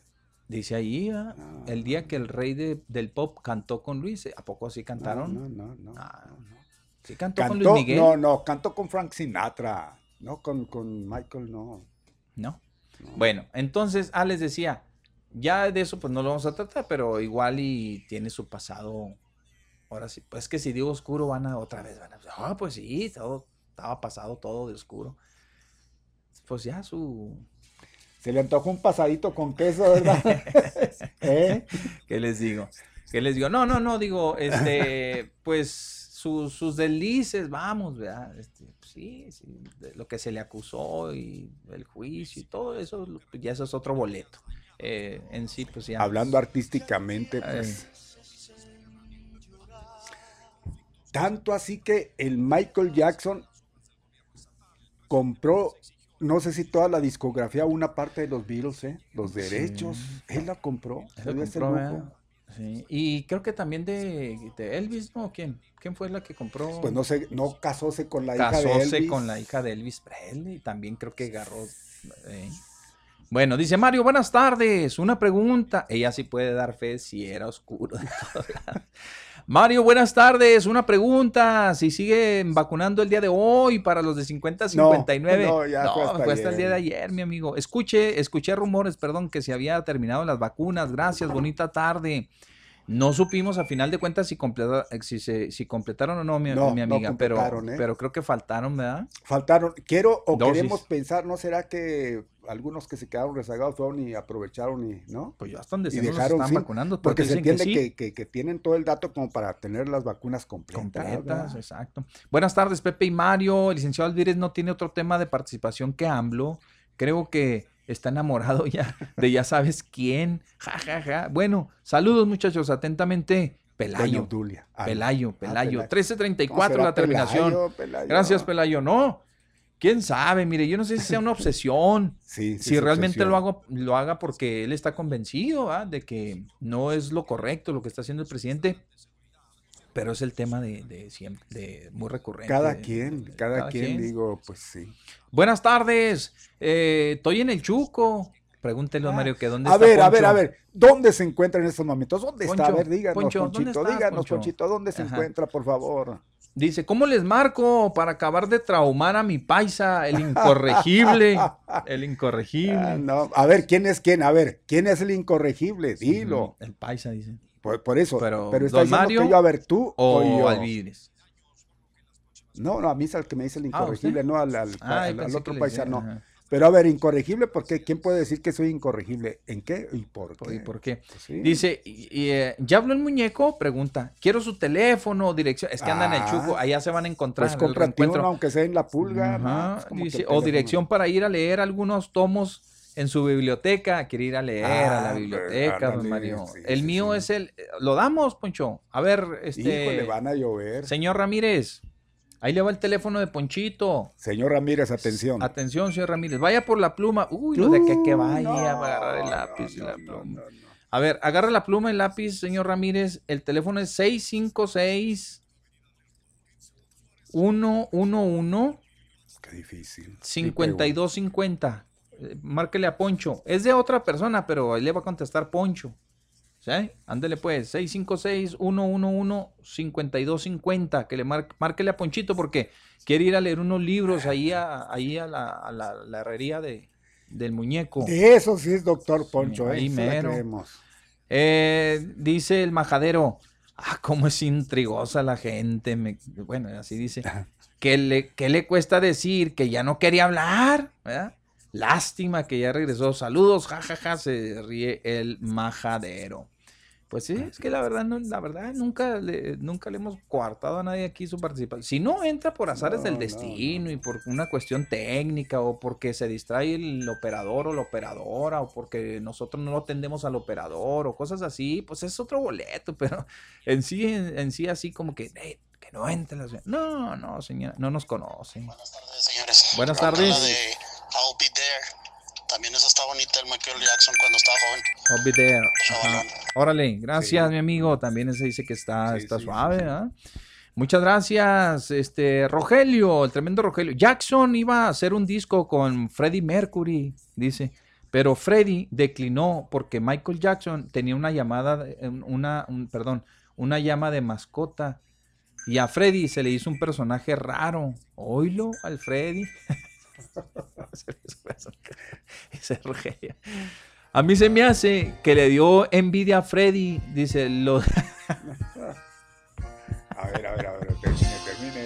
S4: Dice ahí, ¿ah?
S1: No.
S4: el día que el rey de- del pop cantó con Luis, ¿a poco así cantaron?
S1: No, no, no. no,
S4: Ah,
S1: no, no.
S4: ¿Sí cantó, con Luis Miguel?
S1: no, no, cantó con Frank Sinatra. No, con, con Michael, no.
S4: No.
S1: No.
S4: Bueno, entonces, ah, les decía, ya de eso pues no lo vamos a tratar, pero igual y tiene su pasado. Ahora sí, pues que si digo oscuro van a otra vez, van a ah, pues sí, todo estaba pasado todo de oscuro. Pues ya su
S1: Se le antojó un pasadito con queso, ¿verdad? <laughs> ¿Eh?
S4: ¿Qué les digo? ¿Qué les digo? No, no, no, digo, este, <laughs> pues sus, sus delices, vamos, ¿verdad? Este, pues, sí, sí, lo que se le acusó y el juicio y todo eso, pues, ya eso es otro boleto. Eh, en sí, pues ya.
S1: Hablando artísticamente, pues. Tanto así que el Michael Jackson compró, no sé si toda la discografía, una parte de los Beatles, ¿eh? Los derechos. Él la compró.
S4: Sí, Y creo que también de, de Elvis, ¿no? ¿Quién? ¿Quién fue la que compró?
S1: Pues no sé, no casóse con la hija de
S4: Casóse
S1: Elvis.
S4: con la hija de Elvis Presley. También creo que agarró. eh. Bueno, dice Mario, buenas tardes. Una pregunta. Ella sí puede dar fe si era oscuro. Mario, buenas tardes. Una pregunta. Si siguen vacunando el día de hoy para los de 50 a
S1: No,
S4: 59.
S1: no, ya fue hasta
S4: el día de ayer, mi amigo. Escuche, escuché rumores, perdón, que se había terminado las vacunas. Gracias, bonita tarde. No supimos a final de cuentas si, completa- si, se- si completaron o no, mi,
S1: No,
S4: mi
S1: no
S4: amiga, pero,
S1: ¿eh?
S4: pero creo que faltaron, ¿verdad?
S1: Faltaron, quiero o
S4: Dosis.
S1: queremos pensar, ¿no será que algunos que se quedaron rezagados fueron y aprovecharon y, ¿no?
S4: Pues ya están
S1: y
S4: diciendo que se
S1: dejaron
S4: están vacunando.
S1: porque se entiende que,
S4: sí.
S1: que- que tienen todo el dato como para tener las vacunas completas.
S4: Completas, exacto. Buenas tardes, Pepe y Mario. El licenciado Alvírez no tiene otro tema de participación que AMLO. Creo que está enamorado ya de ya sabes quién. Ja, ja, ja. Bueno, saludos muchachos, atentamente. Pelayo.
S1: Obdulia. Ah,
S4: Pelayo,
S1: ah,
S4: Pelayo.
S1: Pelayo.
S4: 1334
S1: No,
S4: la terminación.
S1: Pelayo, Pelayo.
S4: Gracias, Pelayo. No, quién sabe, mire, yo no sé si sea una obsesión. <laughs>
S1: Sí, sí
S4: si realmente
S1: obsesión.
S4: lo, hago, lo haga porque él está convencido ¿ah? de que no es lo correcto lo que está haciendo el presidente, pero es el tema de, de siempre, de muy recurrente.
S1: Cada
S4: de-
S1: quien,
S4: de-
S1: cada, quien, digo, pues sí.
S4: Buenas tardes, eh, estoy en el Chuco. Pregúntele a Mario que dónde
S1: Ah, A
S4: está
S1: ver, a ver,
S4: Poncho?
S1: a ver, ¿dónde se encuentra en estos momentos? ¿Dónde está? A ver, díganos,
S4: Poncho, ¿dónde
S1: Ponchito,
S4: estás,
S1: díganos,
S4: Poncho?
S1: Ponchito, ¿dónde se
S4: Ajá.
S1: encuentra, por favor?
S4: Dice, ¿cómo les marco para acabar de traumar a mi paisa, el incorregible? <laughs> el incorregible.
S1: Ah, no. A ver, ¿quién es quién? A ver, ¿quién es el incorregible? Dilo.
S4: El paisa, dice.
S1: Por, por eso.
S4: Pero,
S1: Pero, está
S4: ¿don
S1: diciendo
S4: Mario
S1: que yo, a ver, tú
S4: o
S1: yo.
S4: Alvides.
S1: No, no, a mí es al que me dice el
S4: Ah,
S1: incorregible, no al, al-
S4: Ah,
S1: al-
S4: yo
S1: al otro paisano. Pero a ver, incorregible, ¿por qué? ¿Quién puede decir que soy incorregible? ¿En qué y por qué?
S4: ¿Y por qué?
S1: Pues sí.
S4: Dice, y, y, eh, ¿ya habló el muñeco? Pregunta, quiero su teléfono, dirección. Es que andan en el
S1: Ah,
S4: chuco, allá se van a encontrar.
S1: Pues uno, aunque sea en la pulga. Pues
S4: dice, o dirección para ir a leer algunos tomos en su biblioteca. Quiere ir a leer a la
S1: Ah,
S4: biblioteca, don Mario.
S1: sí,
S4: el
S1: sí,
S4: mío
S1: sí.
S4: es el. ¿Lo damos, Poncho? A ver, este.
S1: Híjole, van a llover.
S4: Señor Ramírez, ahí le va el teléfono de Ponchito.
S1: Señor Ramírez, atención.
S4: Atención, señor Ramírez. Vaya por la pluma. Uy, lo de que, que vaya a agarrar el lápiz y la pluma. A ver, agarra la pluma y el lápiz, señor Ramírez. El teléfono es 656 111
S1: Qué difícil.
S4: 5250. Eh, Márquele a Poncho. Es de otra persona, pero ahí le va a contestar Poncho. ¿Sí? Ándele pues, 656-111-5250. Que le mar- márquele a Ponchito porque quiere ir a leer unos libros ahí a, ahí a, la, a la- la herrería de, del muñeco.
S1: De eso sí es doctor Poncho,
S4: ahí mero. Eh, dice el majadero. Ah, cómo es intrigosa la gente. me- bueno, así dice. <laughs> ¿Qué le, qué le cuesta decir que ya no quería hablar? ¿verdad? Lástima que ya regresó. Saludos, jajaja, se ríe el majadero. Pues sí, es que la verdad, no, la verdad, nunca le, nunca le hemos coartado a nadie aquí su participación. Si no entra por azares
S1: No,
S4: del
S1: no,
S4: destino y por una cuestión técnica o porque se distrae el operador o la operadora o porque nosotros no lo atendemos al operador o cosas así, pues es otro boleto, <laughs> pero en sí, en, en sí así como que, "Ey, que no entre la señora". No, no, señora, no nos conoce. Buenas tardes, señores. Buenas tardes.
S14: También esa está bonita el Michael Jackson cuando estaba joven.
S4: I'll be there. Ajá. Órale, gracias, mi amigo. También ese dice que está, está suave, ¿ah? Muchas gracias, este Rogelio, el tremendo Rogelio. Jackson iba a hacer un disco con Freddie Mercury, dice, pero Freddie declinó porque Michael Jackson tenía una llamada, una, un- perdón, una llama de mascota y a Freddie se le hizo un personaje raro. Oílo al Freddie. <laughs> <laughs> Ese Rogelio. A mí se me hace que le dio envidia a Freddy, dice lo <laughs>
S1: A ver, a ver, a ver, termine, termine.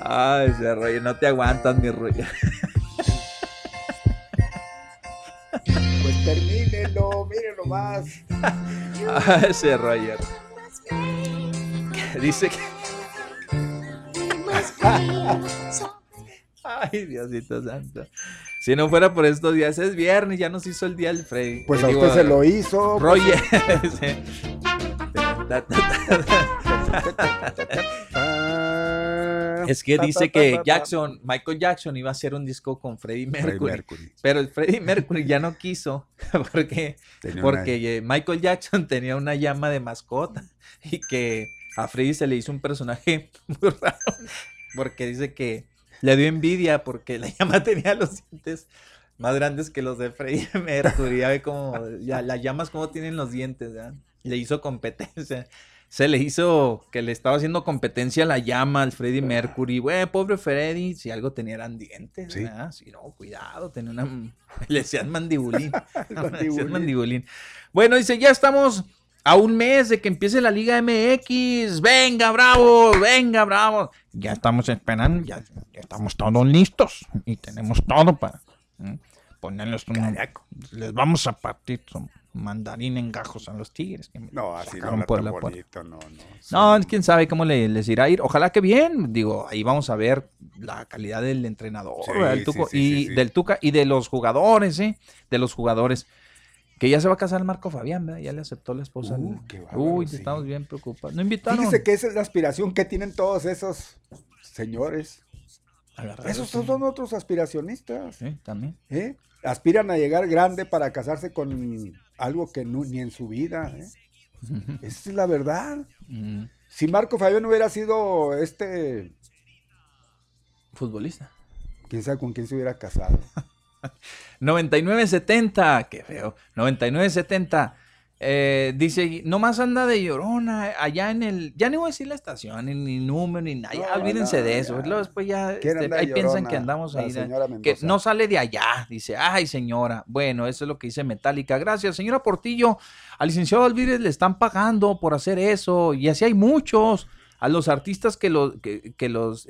S4: Ay, ese Roger, no te aguantas, mi Roger.
S1: Pues termínelo, mírenlo más. <laughs>
S4: Ah, ese Roger. Dice que. <laughs> Ay, Diosito santo. Si no fuera por estos días, es viernes, ya nos hizo el día el Freddy.
S1: Pues a
S4: digo,
S1: usted se lo hizo. pues.
S4: Roger. <laughs> Es que dice que Jackson, Michael Jackson iba a hacer un disco con Freddie Mercury,
S1: Mercury.
S4: pero el Freddie Mercury ya no quiso <laughs> porque,
S1: Tenía
S4: porque eh, Michael Jackson tenía una llama de mascota y que a Freddie se le hizo un personaje muy raro porque dice que le dio envidia porque la <laughs> llama tenía los dientes más grandes que los de Freddie <laughs> Mercury. Ya ve cómo ya, las llamas como tienen los dientes, ¿verdad? Le hizo competencia. Se le hizo que le estaba haciendo competencia a la llama al Freddie Mercury. Güey, pobre Freddie, si algo tenía eran dientes,
S1: Sí.
S4: ¿verdad? Sí, no, cuidado, tenía una... <laughs> Le decían mandibulín. Le decían
S1: mandibulín.
S4: mandibulín. Bueno, dice, ya estamos a un mes de que empiece la Liga MX. Venga, bravo, venga, bravo. Ya estamos esperando, ya, ya estamos todos listos y tenemos todo para ¿m? ponerles un... Les vamos a partir su mandarín en gajos a los tigres.
S1: No, así no
S4: por la
S1: bonito, no, no.
S4: No, quién sabe cómo le- les irá a ir. Ojalá que bien. Digo, ahí vamos a ver la calidad del entrenador,
S1: Sí,
S4: ¿verdad? El
S1: sí,
S4: Tuco, y del Tuca y de los jugadores, ¿eh? De los jugadores. Que ya se va a casar Marco Fabián, ¿verdad? Ya le aceptó la esposa.
S1: Uh, qué bárbaro,
S4: Uy,
S1: sí.
S4: estamos bien preocupados. ¿No invitaron?
S1: Fíjese que esa es la aspiración que tienen todos esos señores. Esos
S4: eso.
S1: son otros aspiracionistas.
S4: Sí, también.
S1: ¿eh? Aspiran a llegar grande para casarse con algo que no, ni en su vida. ¿eh? <laughs> Esa es la verdad.
S4: Mm,
S1: Si Marco Fabián hubiera sido este,
S4: Futbolista.
S1: quién sabe con quién se hubiera casado. <laughs>
S4: 99.70, qué feo. 99.70. Eh, dice, nomás anda de llorona allá en el, ya ni voy a decir la estación, ni, ni número, ni nada, ya
S1: No,
S4: olvídense
S1: no,
S4: de eso.
S1: ya.
S4: Luego después ya,
S1: ¿Quién
S4: este, ahí piensan que andamos ahí, que no sale de allá, dice, ay señora, bueno, eso es lo que dice Metallica, gracias. Señora Portillo, al licenciado Alvírez le están pagando por hacer eso, y así hay muchos. A los artistas que los, que, que los.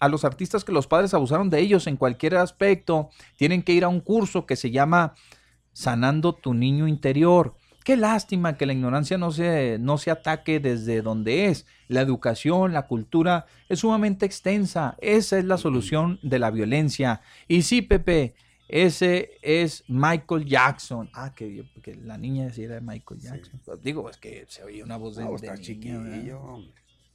S4: A los artistas que los padres abusaron de ellos en cualquier aspecto, tienen que ir a un curso que se llama Sanando tu niño interior. Qué lástima que la ignorancia no se, no se ataque desde donde es. La educación, la cultura es sumamente extensa. Esa es la solución de la violencia. Y sí, Pepe, ese es Michael Jackson. Ah, que, que la niña decía era Michael Jackson. Digo, es que se oye una voz de,
S1: No,
S4: de.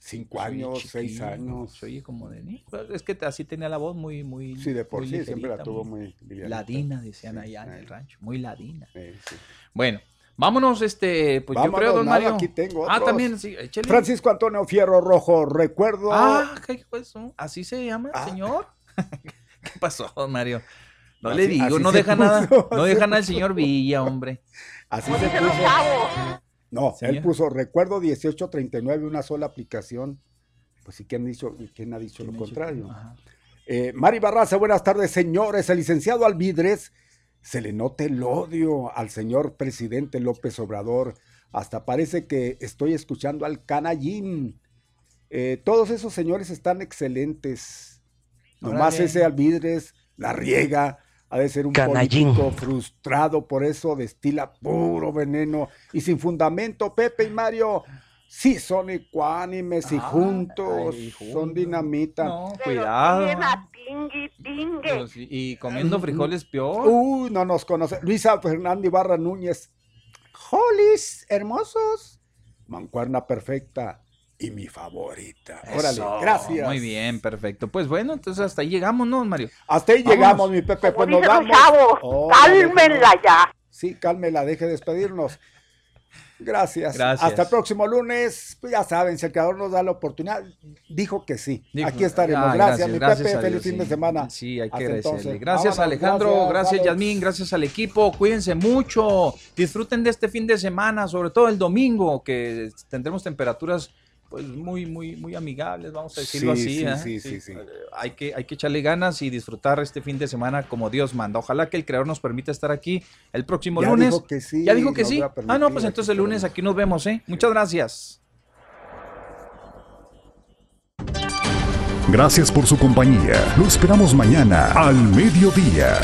S1: Cinco años, seis años.
S4: Se oye como de niño. Pues Es que así tenía la voz muy, muy.
S1: Sí, de por
S4: muy
S1: sí, siempre la tuvo muy livianita.
S4: Ladina, decían
S1: Sí,
S4: allá en el rancho. Muy ladina.
S1: Eh, sí.
S4: Bueno, vámonos, este, pues yo
S1: Vámonos,
S4: creo, don
S1: nada,
S4: Mario.
S1: aquí tengo
S4: Ah,
S1: otros.
S4: también, sí, échale.
S1: Francisco Antonio Fierro Rojo, recuerdo.
S4: Ah, ¿qué eso? ¿Así se llama,
S1: Ah.
S4: señor? <laughs> ¿Qué pasó, don Mario? No
S1: Así-
S4: le digo, no deja nada,
S1: puso, <laughs>
S4: no
S1: así
S4: deja nada el señor Villa, hombre.
S1: Así se puso. No, él puso recuerdo 1839, una sola aplicación. Pues sí, ¿quién, dicho, quién ha dicho lo contrario? Eh, Mari Barraza, buenas tardes, señores. El licenciado Alvidres se le nota el odio al señor presidente López Obrador. Hasta parece que estoy escuchando al canallín. Eh, todos esos señores están excelentes. Nomás
S15: Órale.
S1: ese Alvidres la riega. Ha de ser un
S15: Canallín.
S1: político frustrado, por eso destila puro veneno y sin fundamento. Pepe y Mario sí son ecuánimes y juntos, son dinamita.
S4: No, cuidado.
S10: Tingue.
S4: Y- y comiendo frijoles peor.
S1: Uy, no nos conoce. Luisa Fernanda Ibarra Núñez. Jolis, hermosos. Mancuerna perfecta y mi favorita. Órale, gracias.
S4: Muy bien, perfecto. Pues bueno, entonces hasta ahí llegamos, ¿no, Mario?
S1: Hasta ahí
S4: Vámonos.
S1: llegamos, mi Pepe. Pues nos vamos.
S10: chavo,
S1: Órale,
S10: cálmenla ya.
S1: Sí, cálmela, deje de despedirnos. Gracias.
S4: Gracias.
S1: Hasta el próximo lunes. Pues ya saben, si el creador nos da la oportunidad, dijo que sí.
S4: Dijo-
S1: Aquí estaremos.
S4: Ah,
S1: gracias, mi
S4: gracias
S1: Pepe. Feliz
S4: Dios,
S1: fin de semana.
S4: Sí, hay que
S1: Hasta
S4: agradecerle.
S1: entonces.
S4: Gracias,
S1: Vámonos,
S4: Alejandro. Gracias. Yasmín. Gracias al equipo. Cuídense mucho. Disfruten de este fin de semana, sobre todo el domingo, que tendremos temperaturas pues muy, muy, muy amigables, vamos a decirlo
S1: Sí,
S4: así.
S1: sí,
S4: ¿eh?
S1: sí, sí, sí.
S4: Eh, Hay que, hay que echarle ganas y disfrutar este fin de semana como Dios manda. Ojalá que el creador nos permita estar aquí el próximo
S1: Ya
S4: lunes.
S1: dijo que sí,
S4: Ya dijo que sí. Ah, no, pues entonces el lunes aquí nos vemos, ¿eh? Muchas gracias.
S3: Gracias por su compañía. Lo esperamos mañana al mediodía.